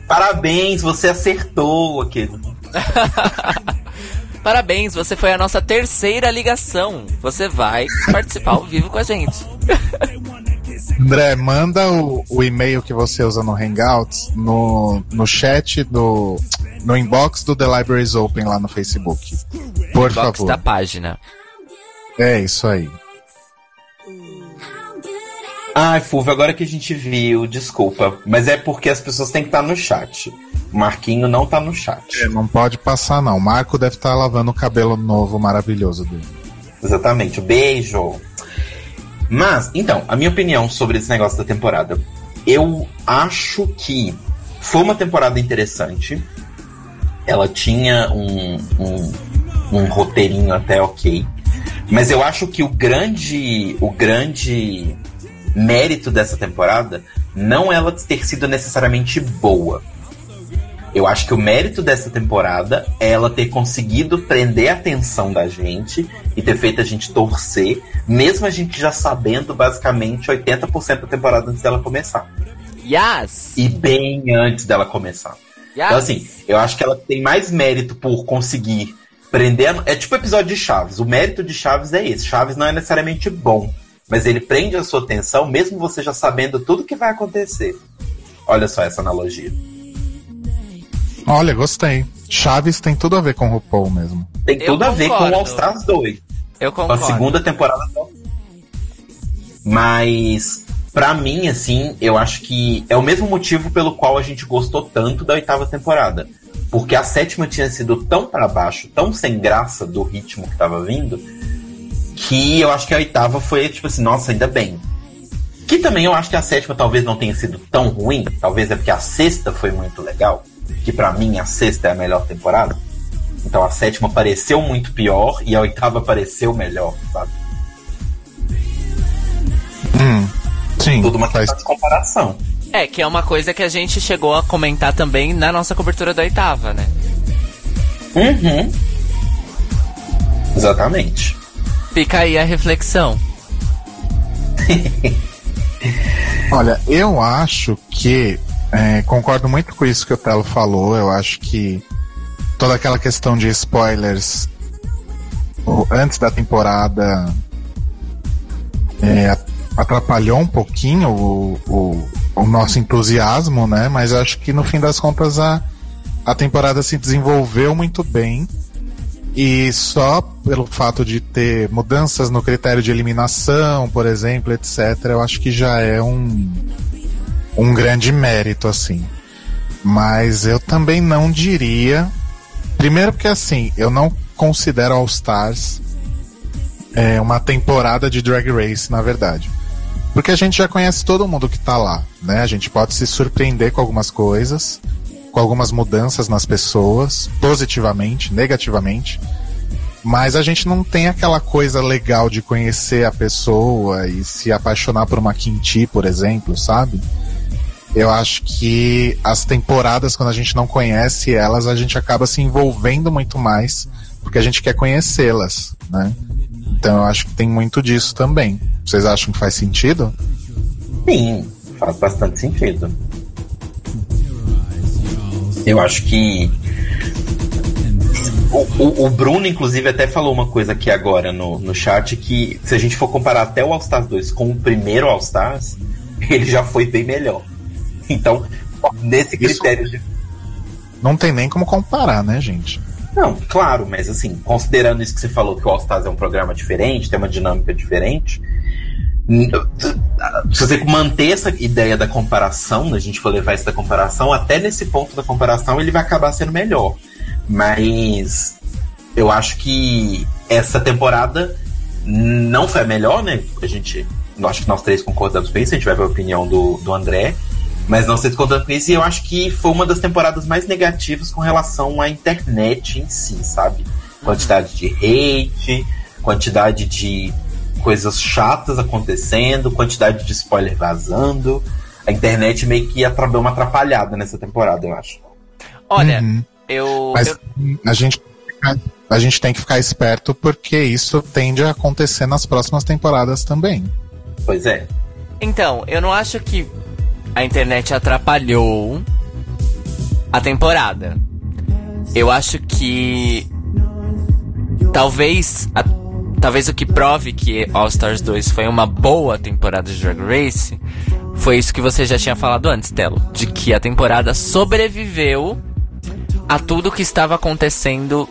Parabéns, você acertou aqui. *laughs* Parabéns, você foi a nossa terceira ligação. Você vai participar ao vivo com a gente. *laughs* André, manda o, o e-mail que você usa no Hangouts no, no chat do. no inbox do The Libraries Open lá no Facebook. Por Box favor. da página. É isso aí. Ai, Fulvio, agora que a gente viu, desculpa. Mas é porque as pessoas têm que estar no chat. O Marquinho não tá no chat. É, não pode passar, não. O Marco deve estar lavando o cabelo novo maravilhoso dele. Exatamente, beijo. Mas, então, a minha opinião sobre esse negócio da temporada. Eu acho que foi uma temporada interessante. Ela tinha um, um, um roteirinho até ok. Mas eu acho que o grande, o grande mérito dessa temporada não ela ter sido necessariamente boa. Eu acho que o mérito dessa temporada é ela ter conseguido prender a atenção da gente e ter feito a gente torcer, mesmo a gente já sabendo basicamente 80% da temporada antes dela começar. Yes! E bem antes dela começar. Yes. Então, assim, eu acho que ela tem mais mérito por conseguir prender. a- É tipo o episódio de Chaves. O mérito de Chaves é esse. Chaves não é necessariamente bom, mas ele prende a sua atenção, mesmo você já sabendo tudo que vai acontecer. Olha só essa analogia. Olha, gostei. Chaves tem tudo a ver com o RuPaul mesmo. Tem Eu tudo a ver com concordo. o All Stars 2. Eu Com a concordo. segunda temporada. Mas, pra mim, assim, eu acho que é o mesmo motivo pelo qual a gente gostou tanto da oitava temporada. Porque a sétima tinha sido tão pra baixo, tão sem graça do ritmo que tava vindo, que eu acho que a oitava foi tipo assim, nossa, ainda bem. Que também eu acho que a sétima talvez não tenha sido tão ruim, talvez é porque a sexta foi muito legal, que pra mim a sexta é a melhor temporada. Então a sétima pareceu muito pior e a oitava pareceu melhor, sabe? Hum, sim. Tudo uma questão de comparação. É, que é uma coisa que a gente chegou a comentar também na nossa cobertura da oitava, né? Uhum. Exatamente. Fica aí a reflexão. *laughs* Olha, eu acho que. é, concordo muito com isso que o Telo falou. Eu acho que toda aquela questão de spoilers antes da temporada é, atrapalhou um pouquinho o, o, o nosso entusiasmo, né? Mas acho que no fim das contas a, a temporada se desenvolveu muito bem. E só pelo fato de ter mudanças no critério de eliminação, por exemplo, etc., eu acho que já é um, um grande mérito, assim. Mas eu também não diria. Primeiro, porque assim, eu não considero All Stars é, uma temporada de Drag Race, na verdade. Porque a gente já conhece todo mundo que tá lá, né? A gente pode se surpreender com algumas coisas, com algumas mudanças nas pessoas, positivamente, negativamente. Mas a gente não tem aquela coisa legal de conhecer a pessoa e se apaixonar por uma Quinti, por exemplo, sabe? Eu acho que as temporadas, quando a gente não conhece elas, a gente acaba se envolvendo muito mais, porque a gente quer conhecê-las, né? Então eu acho que tem muito disso também. Vocês acham que faz sentido? Sim, faz bastante sentido. Eu acho que. O, o, o Bruno, inclusive, até falou uma coisa aqui agora no, no chat: que se a gente for comparar até o All Stars 2 com o primeiro All Stars, *laughs* ele já foi bem melhor. Então, nesse critério de. Não tem nem como comparar, né, gente? Não, claro, mas assim, considerando isso que você falou, que o All Stars é um programa diferente, tem uma dinâmica diferente. Se você manter essa ideia da comparação, a gente for levar isso da comparação, até nesse ponto da comparação ele vai acabar sendo melhor. Mas eu acho que essa temporada não foi a melhor, né? A gente. Acho que nós três concordamos com isso, a gente vai ver a opinião do, do André. Mas não sei se com isso, e eu acho que foi uma das temporadas mais negativas com relação à internet em si, sabe? Quantidade de hate, quantidade de coisas chatas acontecendo, quantidade de spoiler vazando. A internet meio que deu uma atrapalhada nessa temporada, eu acho. Olha, Uhum. eu. Mas eu- a gente, a gente tem que ficar esperto porque isso tende a acontecer nas próximas temporadas também. Pois é. Então, eu não acho que a internet atrapalhou a temporada. Eu acho que talvez a- talvez o que prove que All Stars 2 foi uma boa temporada de Drag Race foi isso que você já tinha falado antes, Telo, de que a temporada sobreviveu a tudo que estava acontecendo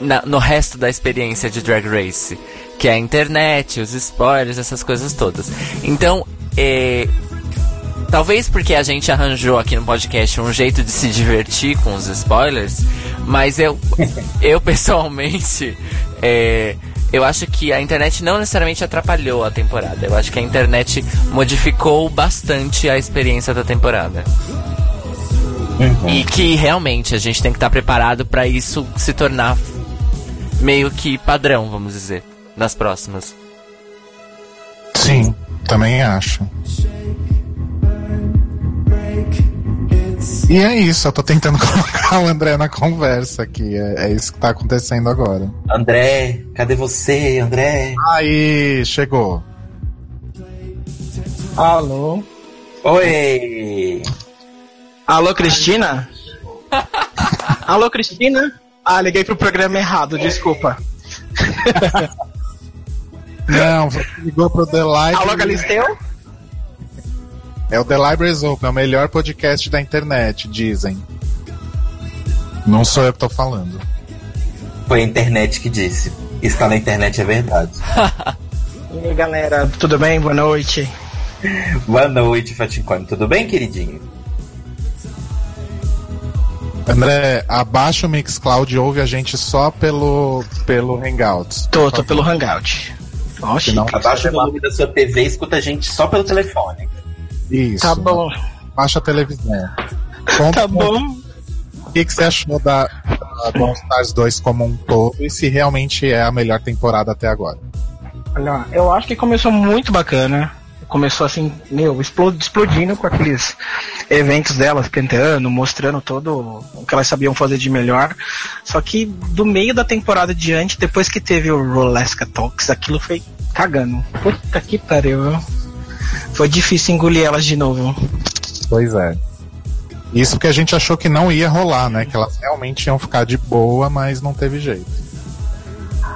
na- no resto da experiência de Drag Race, que é a internet, os spoilers, essas coisas todas. Então, é, talvez porque a gente arranjou aqui no podcast um jeito de se divertir com os spoilers, mas eu, eu pessoalmente, é, eu acho que a internet não necessariamente atrapalhou a temporada. Eu acho que a internet modificou bastante a experiência da temporada. E que realmente a gente tem que estar preparado para isso se tornar meio que padrão, vamos dizer, nas próximas. Sim, também acho. E é isso, eu tô tentando *laughs* colocar o André na conversa aqui. É, é isso que tá acontecendo agora. André, cadê você, André? Aí, chegou. Alô? Oi! Alô, Cristina? *laughs* Alô, Cristina? Ah, liguei pro programa errado, desculpa. Não, você ligou pro The Library. Alô, Galisteu? É o The Libraries Open, é o melhor podcast da internet, dizem. Não sou eu que tô falando. Foi a internet que disse. Está na internet é verdade. *laughs* E aí, galera, tudo bem? Boa noite. *laughs* Boa noite, Fatincone. Tudo bem, queridinho? André, abaixa o Mixcloud e ouve a gente só pelo, pelo Hangouts. Tô, tô pelo Hangout. Chique. Abaixa o volume da sua TV e escuta a gente só pelo telefone. Isso. Tá bom. Baixa a televisão. Conta Tá bom. O que, que você achou da, da Stars 2 como um todo e se realmente é a melhor temporada até agora? Olha, eu acho que começou muito bacana. Começou assim, meu, explo- explodindo com aqueles eventos delas, cantando, mostrando todo o que elas sabiam fazer de melhor. Só que do meio da temporada diante, depois que teve o Rolesca Talks, aquilo foi cagando. Puta que pariu. viu? Foi difícil engolir elas de novo. Pois é. Isso porque a gente achou que não ia rolar, né? Que elas realmente iam ficar de boa, mas não teve jeito.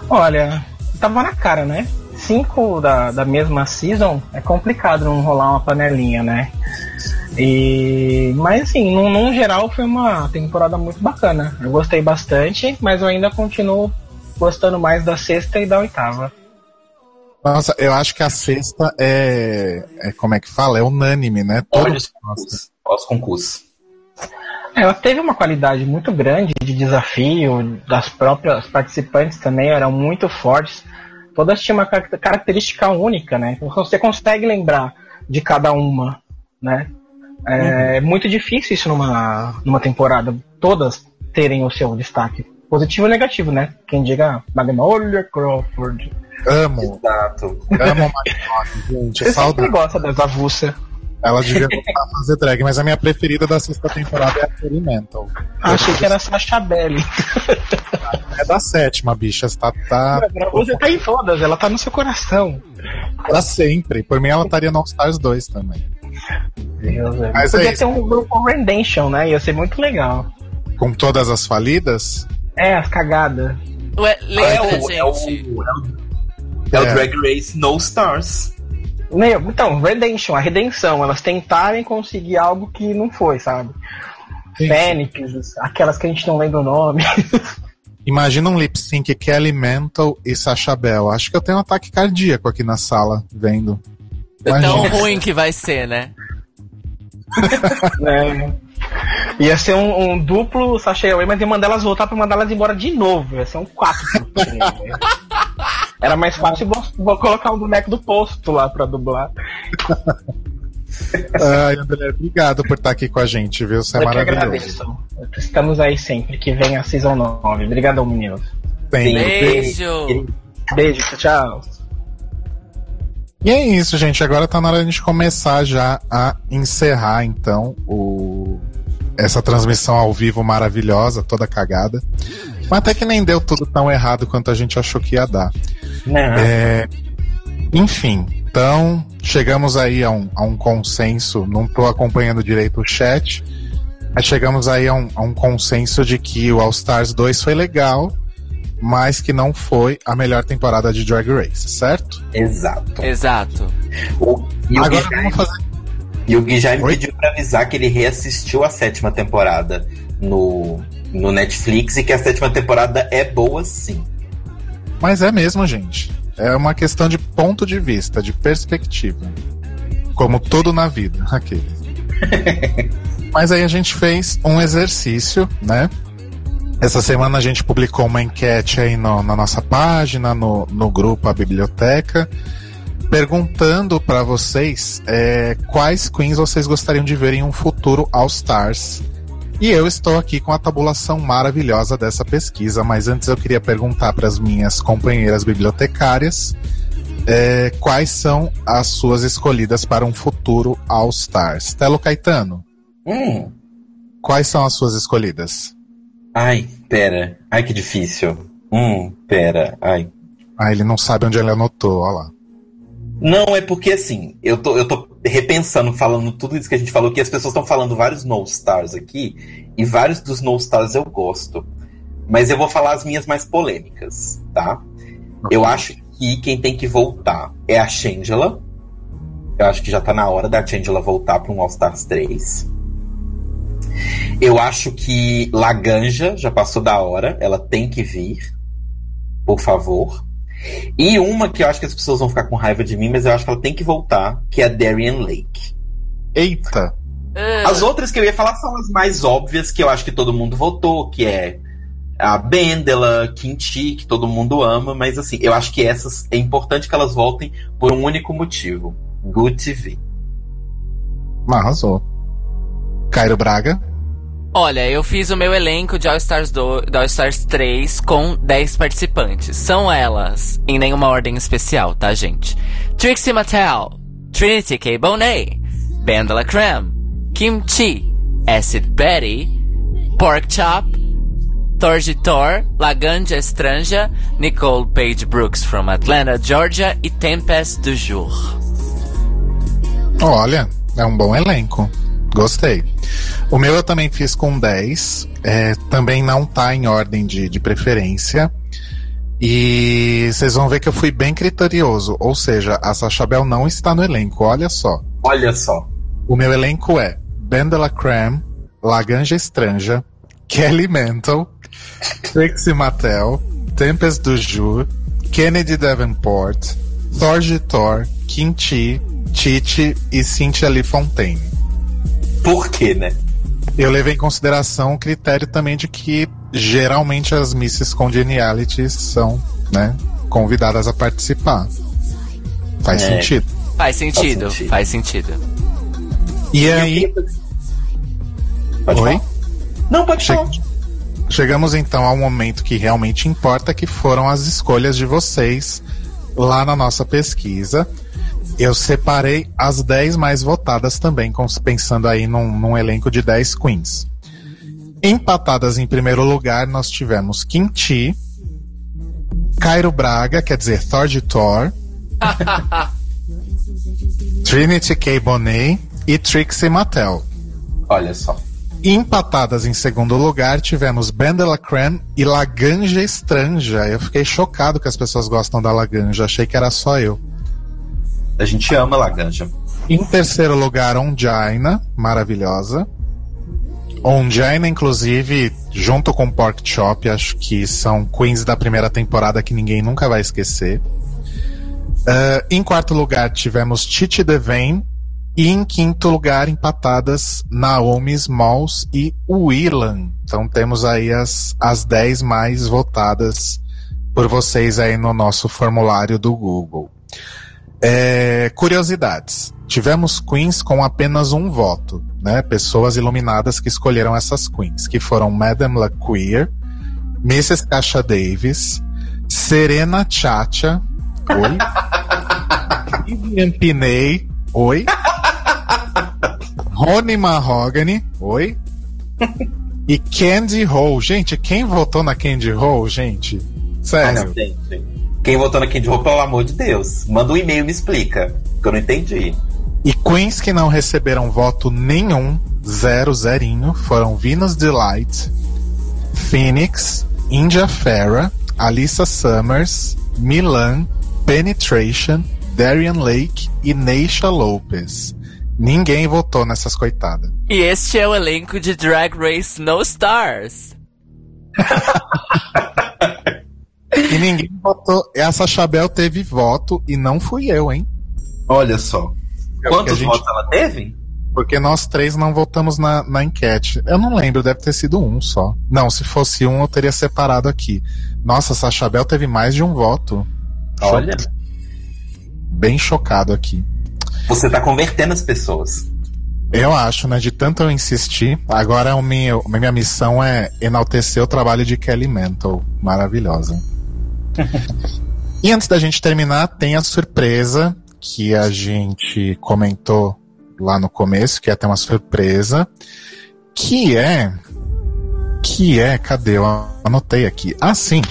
Olha, tava na cara, né? Cinco da, da mesma season é complicado não rolar uma panelinha, né? E, mas assim, num, num geral foi uma temporada muito bacana. Eu gostei bastante, mas eu ainda continuo gostando mais da sexta e da oitava. Nossa, eu acho que a sexta é, é como é que fala? É unânime, né? Todo Olha os concursos. É, Ela teve uma qualidade muito grande de desafio, das próprias participantes também eram muito fortes. Todas tinham uma car- característica única, né? Então, Você consegue lembrar de cada uma, né? É muito difícil isso numa, numa temporada. Todas terem o seu destaque. Positivo e negativo, né? Quem diga Magnolia Crawford. Amo. Exato. Amo a Magnolia, gente. Você sempre Saudade. gosta dessa avulsa. Ela devia voltar a fazer drag, mas a minha preferida da sexta temporada é a Experimental. Achei que era Sasha Belly. É da sétima, bicha. Tá, tá Você tá em todas, ela tá no seu coração. pra sempre. Por mim, ela estaria no All Stars 2 também. Mas Podia é ter um grupo Redemption, né? Ia ser muito legal. Com todas as falidas, É, as cagadas. Ué, lembra, É o- é o- gente? É o É. Drag Race No Stars. Meu, então, Redemption, a redenção. Elas tentarem conseguir algo que não foi, sabe? Fênix, aquelas que a gente não lembra o nome. *laughs* imagina um lip sync Kelly Mental e Sacha Bell. Acho que eu tenho um ataque cardíaco aqui na sala, vendo. Tão Imagina. ruim que vai ser, né? Né? Ia ser um, um duplo sachê away, mas ia mandar elas voltar pra mandar elas embora de novo. Ia ser um quatro. Era mais fácil vou, vou colocar um boneco do posto lá pra dublar. Ai, André, obrigado por estar aqui com a gente, viu? Você é Eu maravilhoso. Estamos aí sempre, que vem a Season 9. Obrigadão, meninos. Tem. Beijo! Beijo, tchau. E é isso, gente. Agora tá na hora de a gente começar já a encerrar, então, o... essa transmissão ao vivo maravilhosa, toda cagada. Mas até que nem deu tudo tão errado quanto a gente achou que ia dar. É, Enfim, então chegamos aí a um, a um consenso. Não tô acompanhando direito o chat. Mas chegamos aí a um, a um consenso de que o All Stars 2 foi legal, mas que não foi a melhor temporada de Drag Race, certo? Exato. Exato. E o Agora Gui vamos fazer. E o Gui já me pediu pra avisar que ele reassistiu a sétima temporada no, no Netflix e que a sétima temporada é boa sim. Mas é mesmo, gente. É uma questão de ponto de vista, de perspectiva. Como tudo na vida. *laughs* Aqui. *laughs* Mas aí a gente fez um exercício, né? Essa semana a gente publicou uma enquete aí no- na nossa página, no, no grupo A Biblioteca, perguntando para vocês é, quais queens vocês gostariam de ver em um futuro All Stars. E eu estou aqui com a tabulação maravilhosa dessa pesquisa, mas antes eu queria perguntar para as minhas companheiras bibliotecárias é, quais são as suas escolhidas para um futuro All Stars. Telo Caetano, Hum. quais são as suas escolhidas? Ai, pera. Ai, que difícil. Hum, pera. Ai. Ah, ele não sabe onde ele anotou, olha lá. Não, é porque assim, eu tô, eu tô repensando, falando tudo isso que a gente falou, que as pessoas estão falando vários No Stars aqui, e vários dos No Stars eu gosto. Mas eu vou falar as minhas mais polêmicas, tá? Eu acho que quem tem que voltar é a Shangela. Eu acho que já tá na hora da Shangela voltar para um All Stars 3. Eu acho que Laganja já passou da hora, ela tem que vir. Por favor. E uma que eu acho que as pessoas vão ficar com raiva de mim, mas eu acho que ela tem que voltar, que é a Darian Lake. Eita! As outras que eu ia falar são as mais óbvias, que eu acho que todo mundo votou, que é a Bendela, Kinti, que todo mundo ama, mas assim, eu acho que essas é importante que elas voltem por um único motivo. Good TV. Arrasou. Cairo Braga. Olha, eu fiz o meu elenco de All Stars, do, All Stars 3 com 10 participantes. São elas, em nenhuma ordem especial, tá, gente? Trixie Mattel, Trinity K. Bonet, Bandala Creme, Kim Chi, Acid Betty, Pork Chop, Torji Thor, Laganja Estranja, Nicole Page Brooks from Atlanta, Georgia e Tempest du Jour. Olha, é um bom elenco. Gostei. O meu eu também fiz com 10. É, também não tá em ordem de, de preferência. E vocês vão ver que eu fui bem criterioso. Ou seja, a Sacha Bell não está no elenco. Olha só. Olha só. O meu elenco é Bendela Cram, Laganja Estranja, *laughs* Kelly Mental, Trixie Mattel, Tempest do Jur, Kennedy Davenport, Thorgy Thor, Kim Chi, Titi e Cynthia Lee Fontaine. Por quê, né? Eu levei em consideração o critério também de que geralmente as Misses Congenialities são, né, convidadas a participar. Faz É. sentido. Faz sentido, faz sentido. E aí. Oi? Não, pode che Chegamos então ao momento que realmente importa, que foram as escolhas de vocês lá na nossa pesquisa. Eu separei as 10 mais votadas também, pensando aí num, num elenco de 10 queens. Empatadas em primeiro lugar, nós tivemos Kim Chi, Cairo Braga, quer dizer, Thor de Thor, *laughs* Trinity K. Bonet e Trixie Mattel. Olha só. Empatadas em segundo lugar, tivemos Bendela Cran e Laganja Estranja. Eu fiquei chocado que as pessoas gostam da Laganja, achei que era só eu. A gente ama Laganja. Em terceiro lugar, Onjaina, maravilhosa. Onjaina, inclusive, junto com Pork Chop, acho que são queens da primeira temporada que ninguém nunca vai esquecer. Ah, em quarto lugar, tivemos Titi Devane. E em quinto lugar, empatadas Naomi Smalls e Willan. Então temos aí as, as 10 mais votadas por vocês aí no nosso formulário do Google. É, curiosidades. Tivemos queens com apenas um voto, né? Pessoas iluminadas que escolheram essas queens, que foram Madame LaQueer, Mrs. Kasha Davis, Serena Chacha, oi, *laughs* Vivian Piney, oi, Rony Mahogany, oi, e Candy Ho. Gente, quem votou na Candy Ho, gente? Sério. Nossa, gente. Quem votou na Candy Hope, pelo amor de Deus, manda um e-mail e me explica, que eu não entendi. E queens que não receberam voto nenhum, zero, zerinho, foram Venus Delight, Phoenix, India Farah, Alissa Summers, Milan, Penetration, Darian Lake e Neisha Lopez. Ninguém votou nessas coitadas. E este é o elenco de Drag Race No Stars. *laughs* E ninguém votou. Essa Chabel teve voto e não fui eu, hein? Olha só. Quantos a gente- votos ela teve? Porque nós três não votamos na, na enquete. Eu não lembro, deve ter sido um só. Não, se fosse um, eu teria separado aqui. Nossa, essa Chabel teve mais de um voto. Olha. Bem chocado aqui. Você tá convertendo as pessoas. Eu acho, né? De tanto eu insistir, agora o meu, a minha missão é enaltecer o trabalho de Kelly Mental. Maravilhosa. *laughs* e antes da gente terminar, tem a surpresa que a gente comentou lá no começo, que é ter uma surpresa, que é. Que é, cadê? Eu anotei aqui. Ah, sim.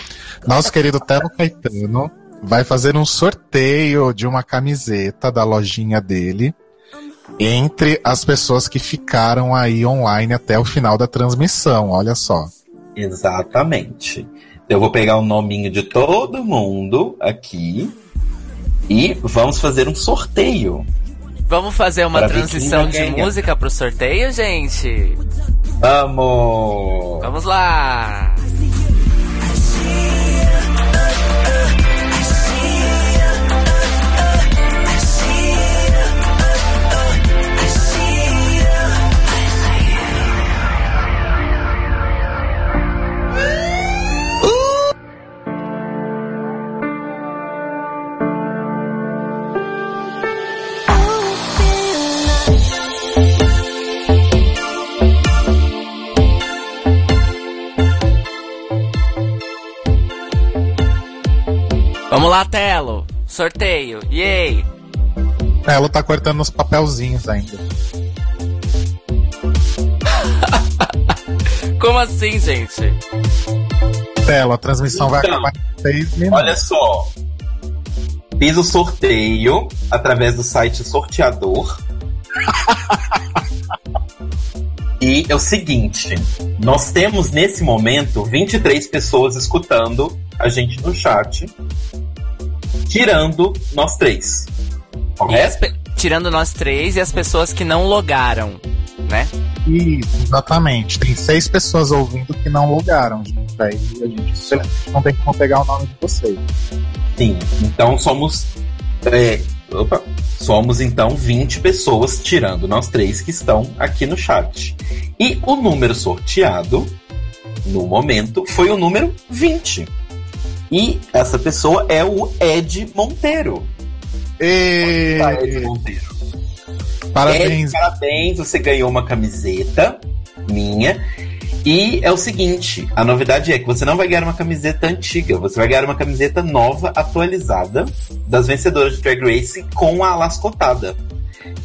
Nosso querido Telo Caetano vai fazer um sorteio de uma camiseta da lojinha dele entre as pessoas que ficaram aí online até o final da transmissão. Olha só. Exatamente. Eu vou pegar o nominho de todo mundo aqui e vamos fazer um sorteio. Vamos fazer uma transição de ganhar. música pro sorteio, gente? Vamos! Vamos lá! Vamos lá, Telo! Sorteio! Yay! Ela tá cortando os papelzinhos ainda. *laughs* Como assim, gente? Telo, a transmissão vai Então, acabar em seis minutos. Olha só. Fiz o sorteio através do site Sorteador. *laughs* e é o seguinte: nós temos nesse momento 23 pessoas escutando a gente no chat, tirando nós três. Pe- Tirando nós três e as pessoas que não logaram. né? Isso, exatamente. Tem seis pessoas ouvindo que não logaram, gente. Aí a gente não tem como pegar o nome de vocês. Sim, então somos. é, opa, somos então 20 pessoas, tirando nós três que estão aqui no chat. E o número sorteado, no momento, foi o número 20. E essa pessoa é o Ed Monteiro. E... Tá, Ed Monteiro. Parabéns. Ed, parabéns, você ganhou uma camiseta minha. E é o seguinte, a novidade é que você não vai ganhar uma camiseta antiga, você vai ganhar uma camiseta nova, atualizada, das vencedoras de Drag Race com a lascotada.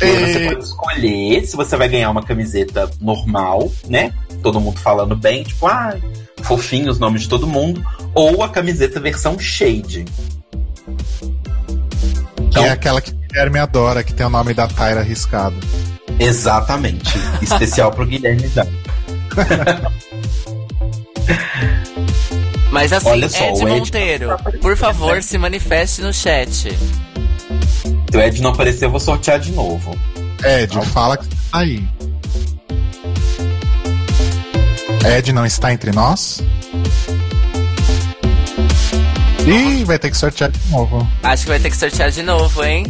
E aí você pode escolher se você vai ganhar uma camiseta normal, né? Todo mundo falando bem, tipo, ah, fofinho os nomes de todo mundo, ou a camiseta versão shade. Que é aquela que o Guilherme adora, que tem o nome da Tyra arriscado. Exatamente. Especial pro Guilherme já. Mas assim, Olha só, Ed o Ed- Monteiro, por favor, se manifeste no chat. Se o Ed não aparecer, eu vou sortear de novo. Ed, fala que você tá aí. Ed não está entre nós? Ih, vai ter que sortear de novo. Acho que vai ter que sortear de novo, hein?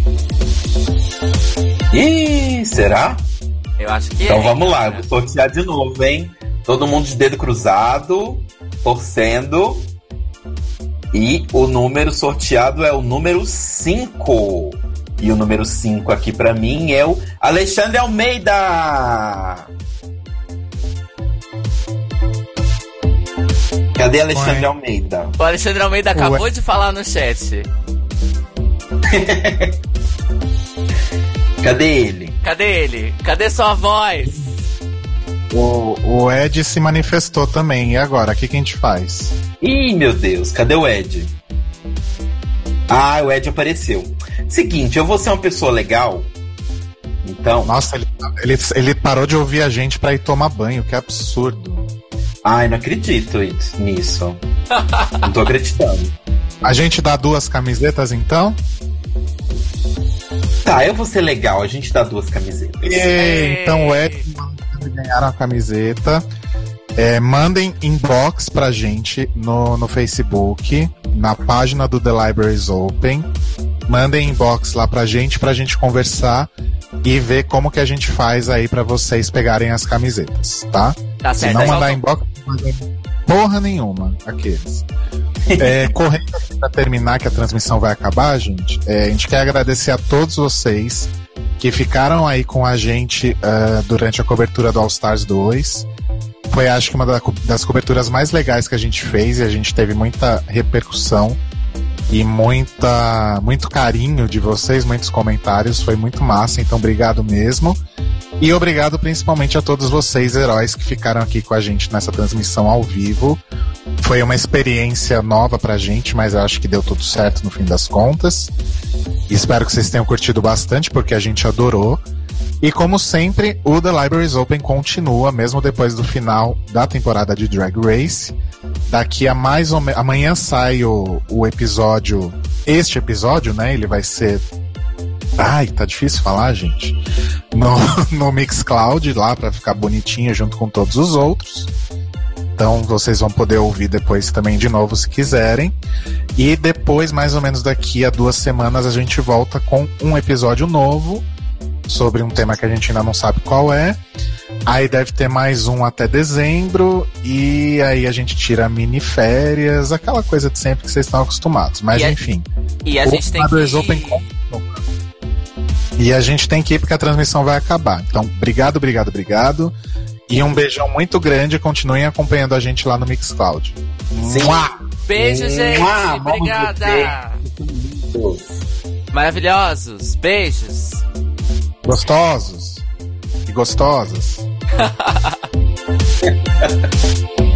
Ih, será? Eu acho que Então é. vamos lá, vou sortear de novo, hein? Todo mundo de dedo cruzado, torcendo. E o número sorteado é o número 5. E o número 5 aqui pra mim é o Alexandre Almeida. Cadê Alexandre Ué. Almeida? O Alexandre Almeida acabou de falar no chat. *laughs* Cadê ele? Cadê ele? Cadê sua voz? O, o Ed se manifestou também. E agora? O que, que a gente faz? Ih, meu Deus, cadê o Ed? Ah, o Ed apareceu. Seguinte, eu vou ser uma pessoa legal. Então. Nossa, ele, ele, ele parou de ouvir a gente pra ir tomar banho, que absurdo. Ai, não acredito it- nisso. não tô acreditando. A gente dá duas camisetas então? Tá, eu vou ser legal, a gente dá duas camisetas. E, então o Ed ganharam a camiseta. É, mandem inbox pra gente no, no Facebook, na página do The Libraries Open. Mandem inbox lá pra gente, pra gente conversar e ver como que a gente faz aí pra vocês pegarem as camisetas, tá? Tá Se certo, não é só mandar to- inbox, não porra nenhuma, aqueles. É, *laughs* correndo aqui pra terminar, que a transmissão vai acabar, gente. é, a gente quer agradecer a todos vocês que ficaram aí com a gente ah, durante a cobertura do All Stars 2. Foi, acho que, uma da- das coberturas mais legais que a gente fez e a gente teve muita repercussão e muita, muito carinho de vocês, muitos comentários. Foi muito massa, então obrigado mesmo. E obrigado principalmente a todos vocês, heróis, que ficaram aqui com a gente nessa transmissão ao vivo. Foi uma experiência nova pra gente, mas eu acho que deu tudo certo no fim das contas. Espero que vocês tenham curtido bastante, porque a gente adorou. E como sempre, o The Libraries Open continua, mesmo depois do final da temporada de Drag Race. Daqui a mais ou menos. Amanhã sai o, o episódio. Este episódio, né? Ele vai ser. Ai, tá difícil falar, gente. No, *laughs* no Mixcloud, lá pra ficar bonitinho junto com todos os outros. Então vocês vão poder ouvir depois também de novo se quiserem. E depois, mais ou menos daqui a duas semanas, a gente volta com um episódio novo sobre um tema que a gente ainda não sabe qual é. Aí deve ter mais um até dezembro. E aí a gente tira mini férias, aquela coisa de sempre que vocês estão acostumados. Mas E a- enfim. E a gente tem que... Open. E a gente tem que ir porque a transmissão vai acabar. Então, obrigado, obrigado, obrigado. E um beijão muito grande. Continuem acompanhando a gente lá no Mixcloud. Mua! Beijo, gente. Mua, Obrigada. Maravilhosos. Beijos. Gostosos e gostosas. *laughs*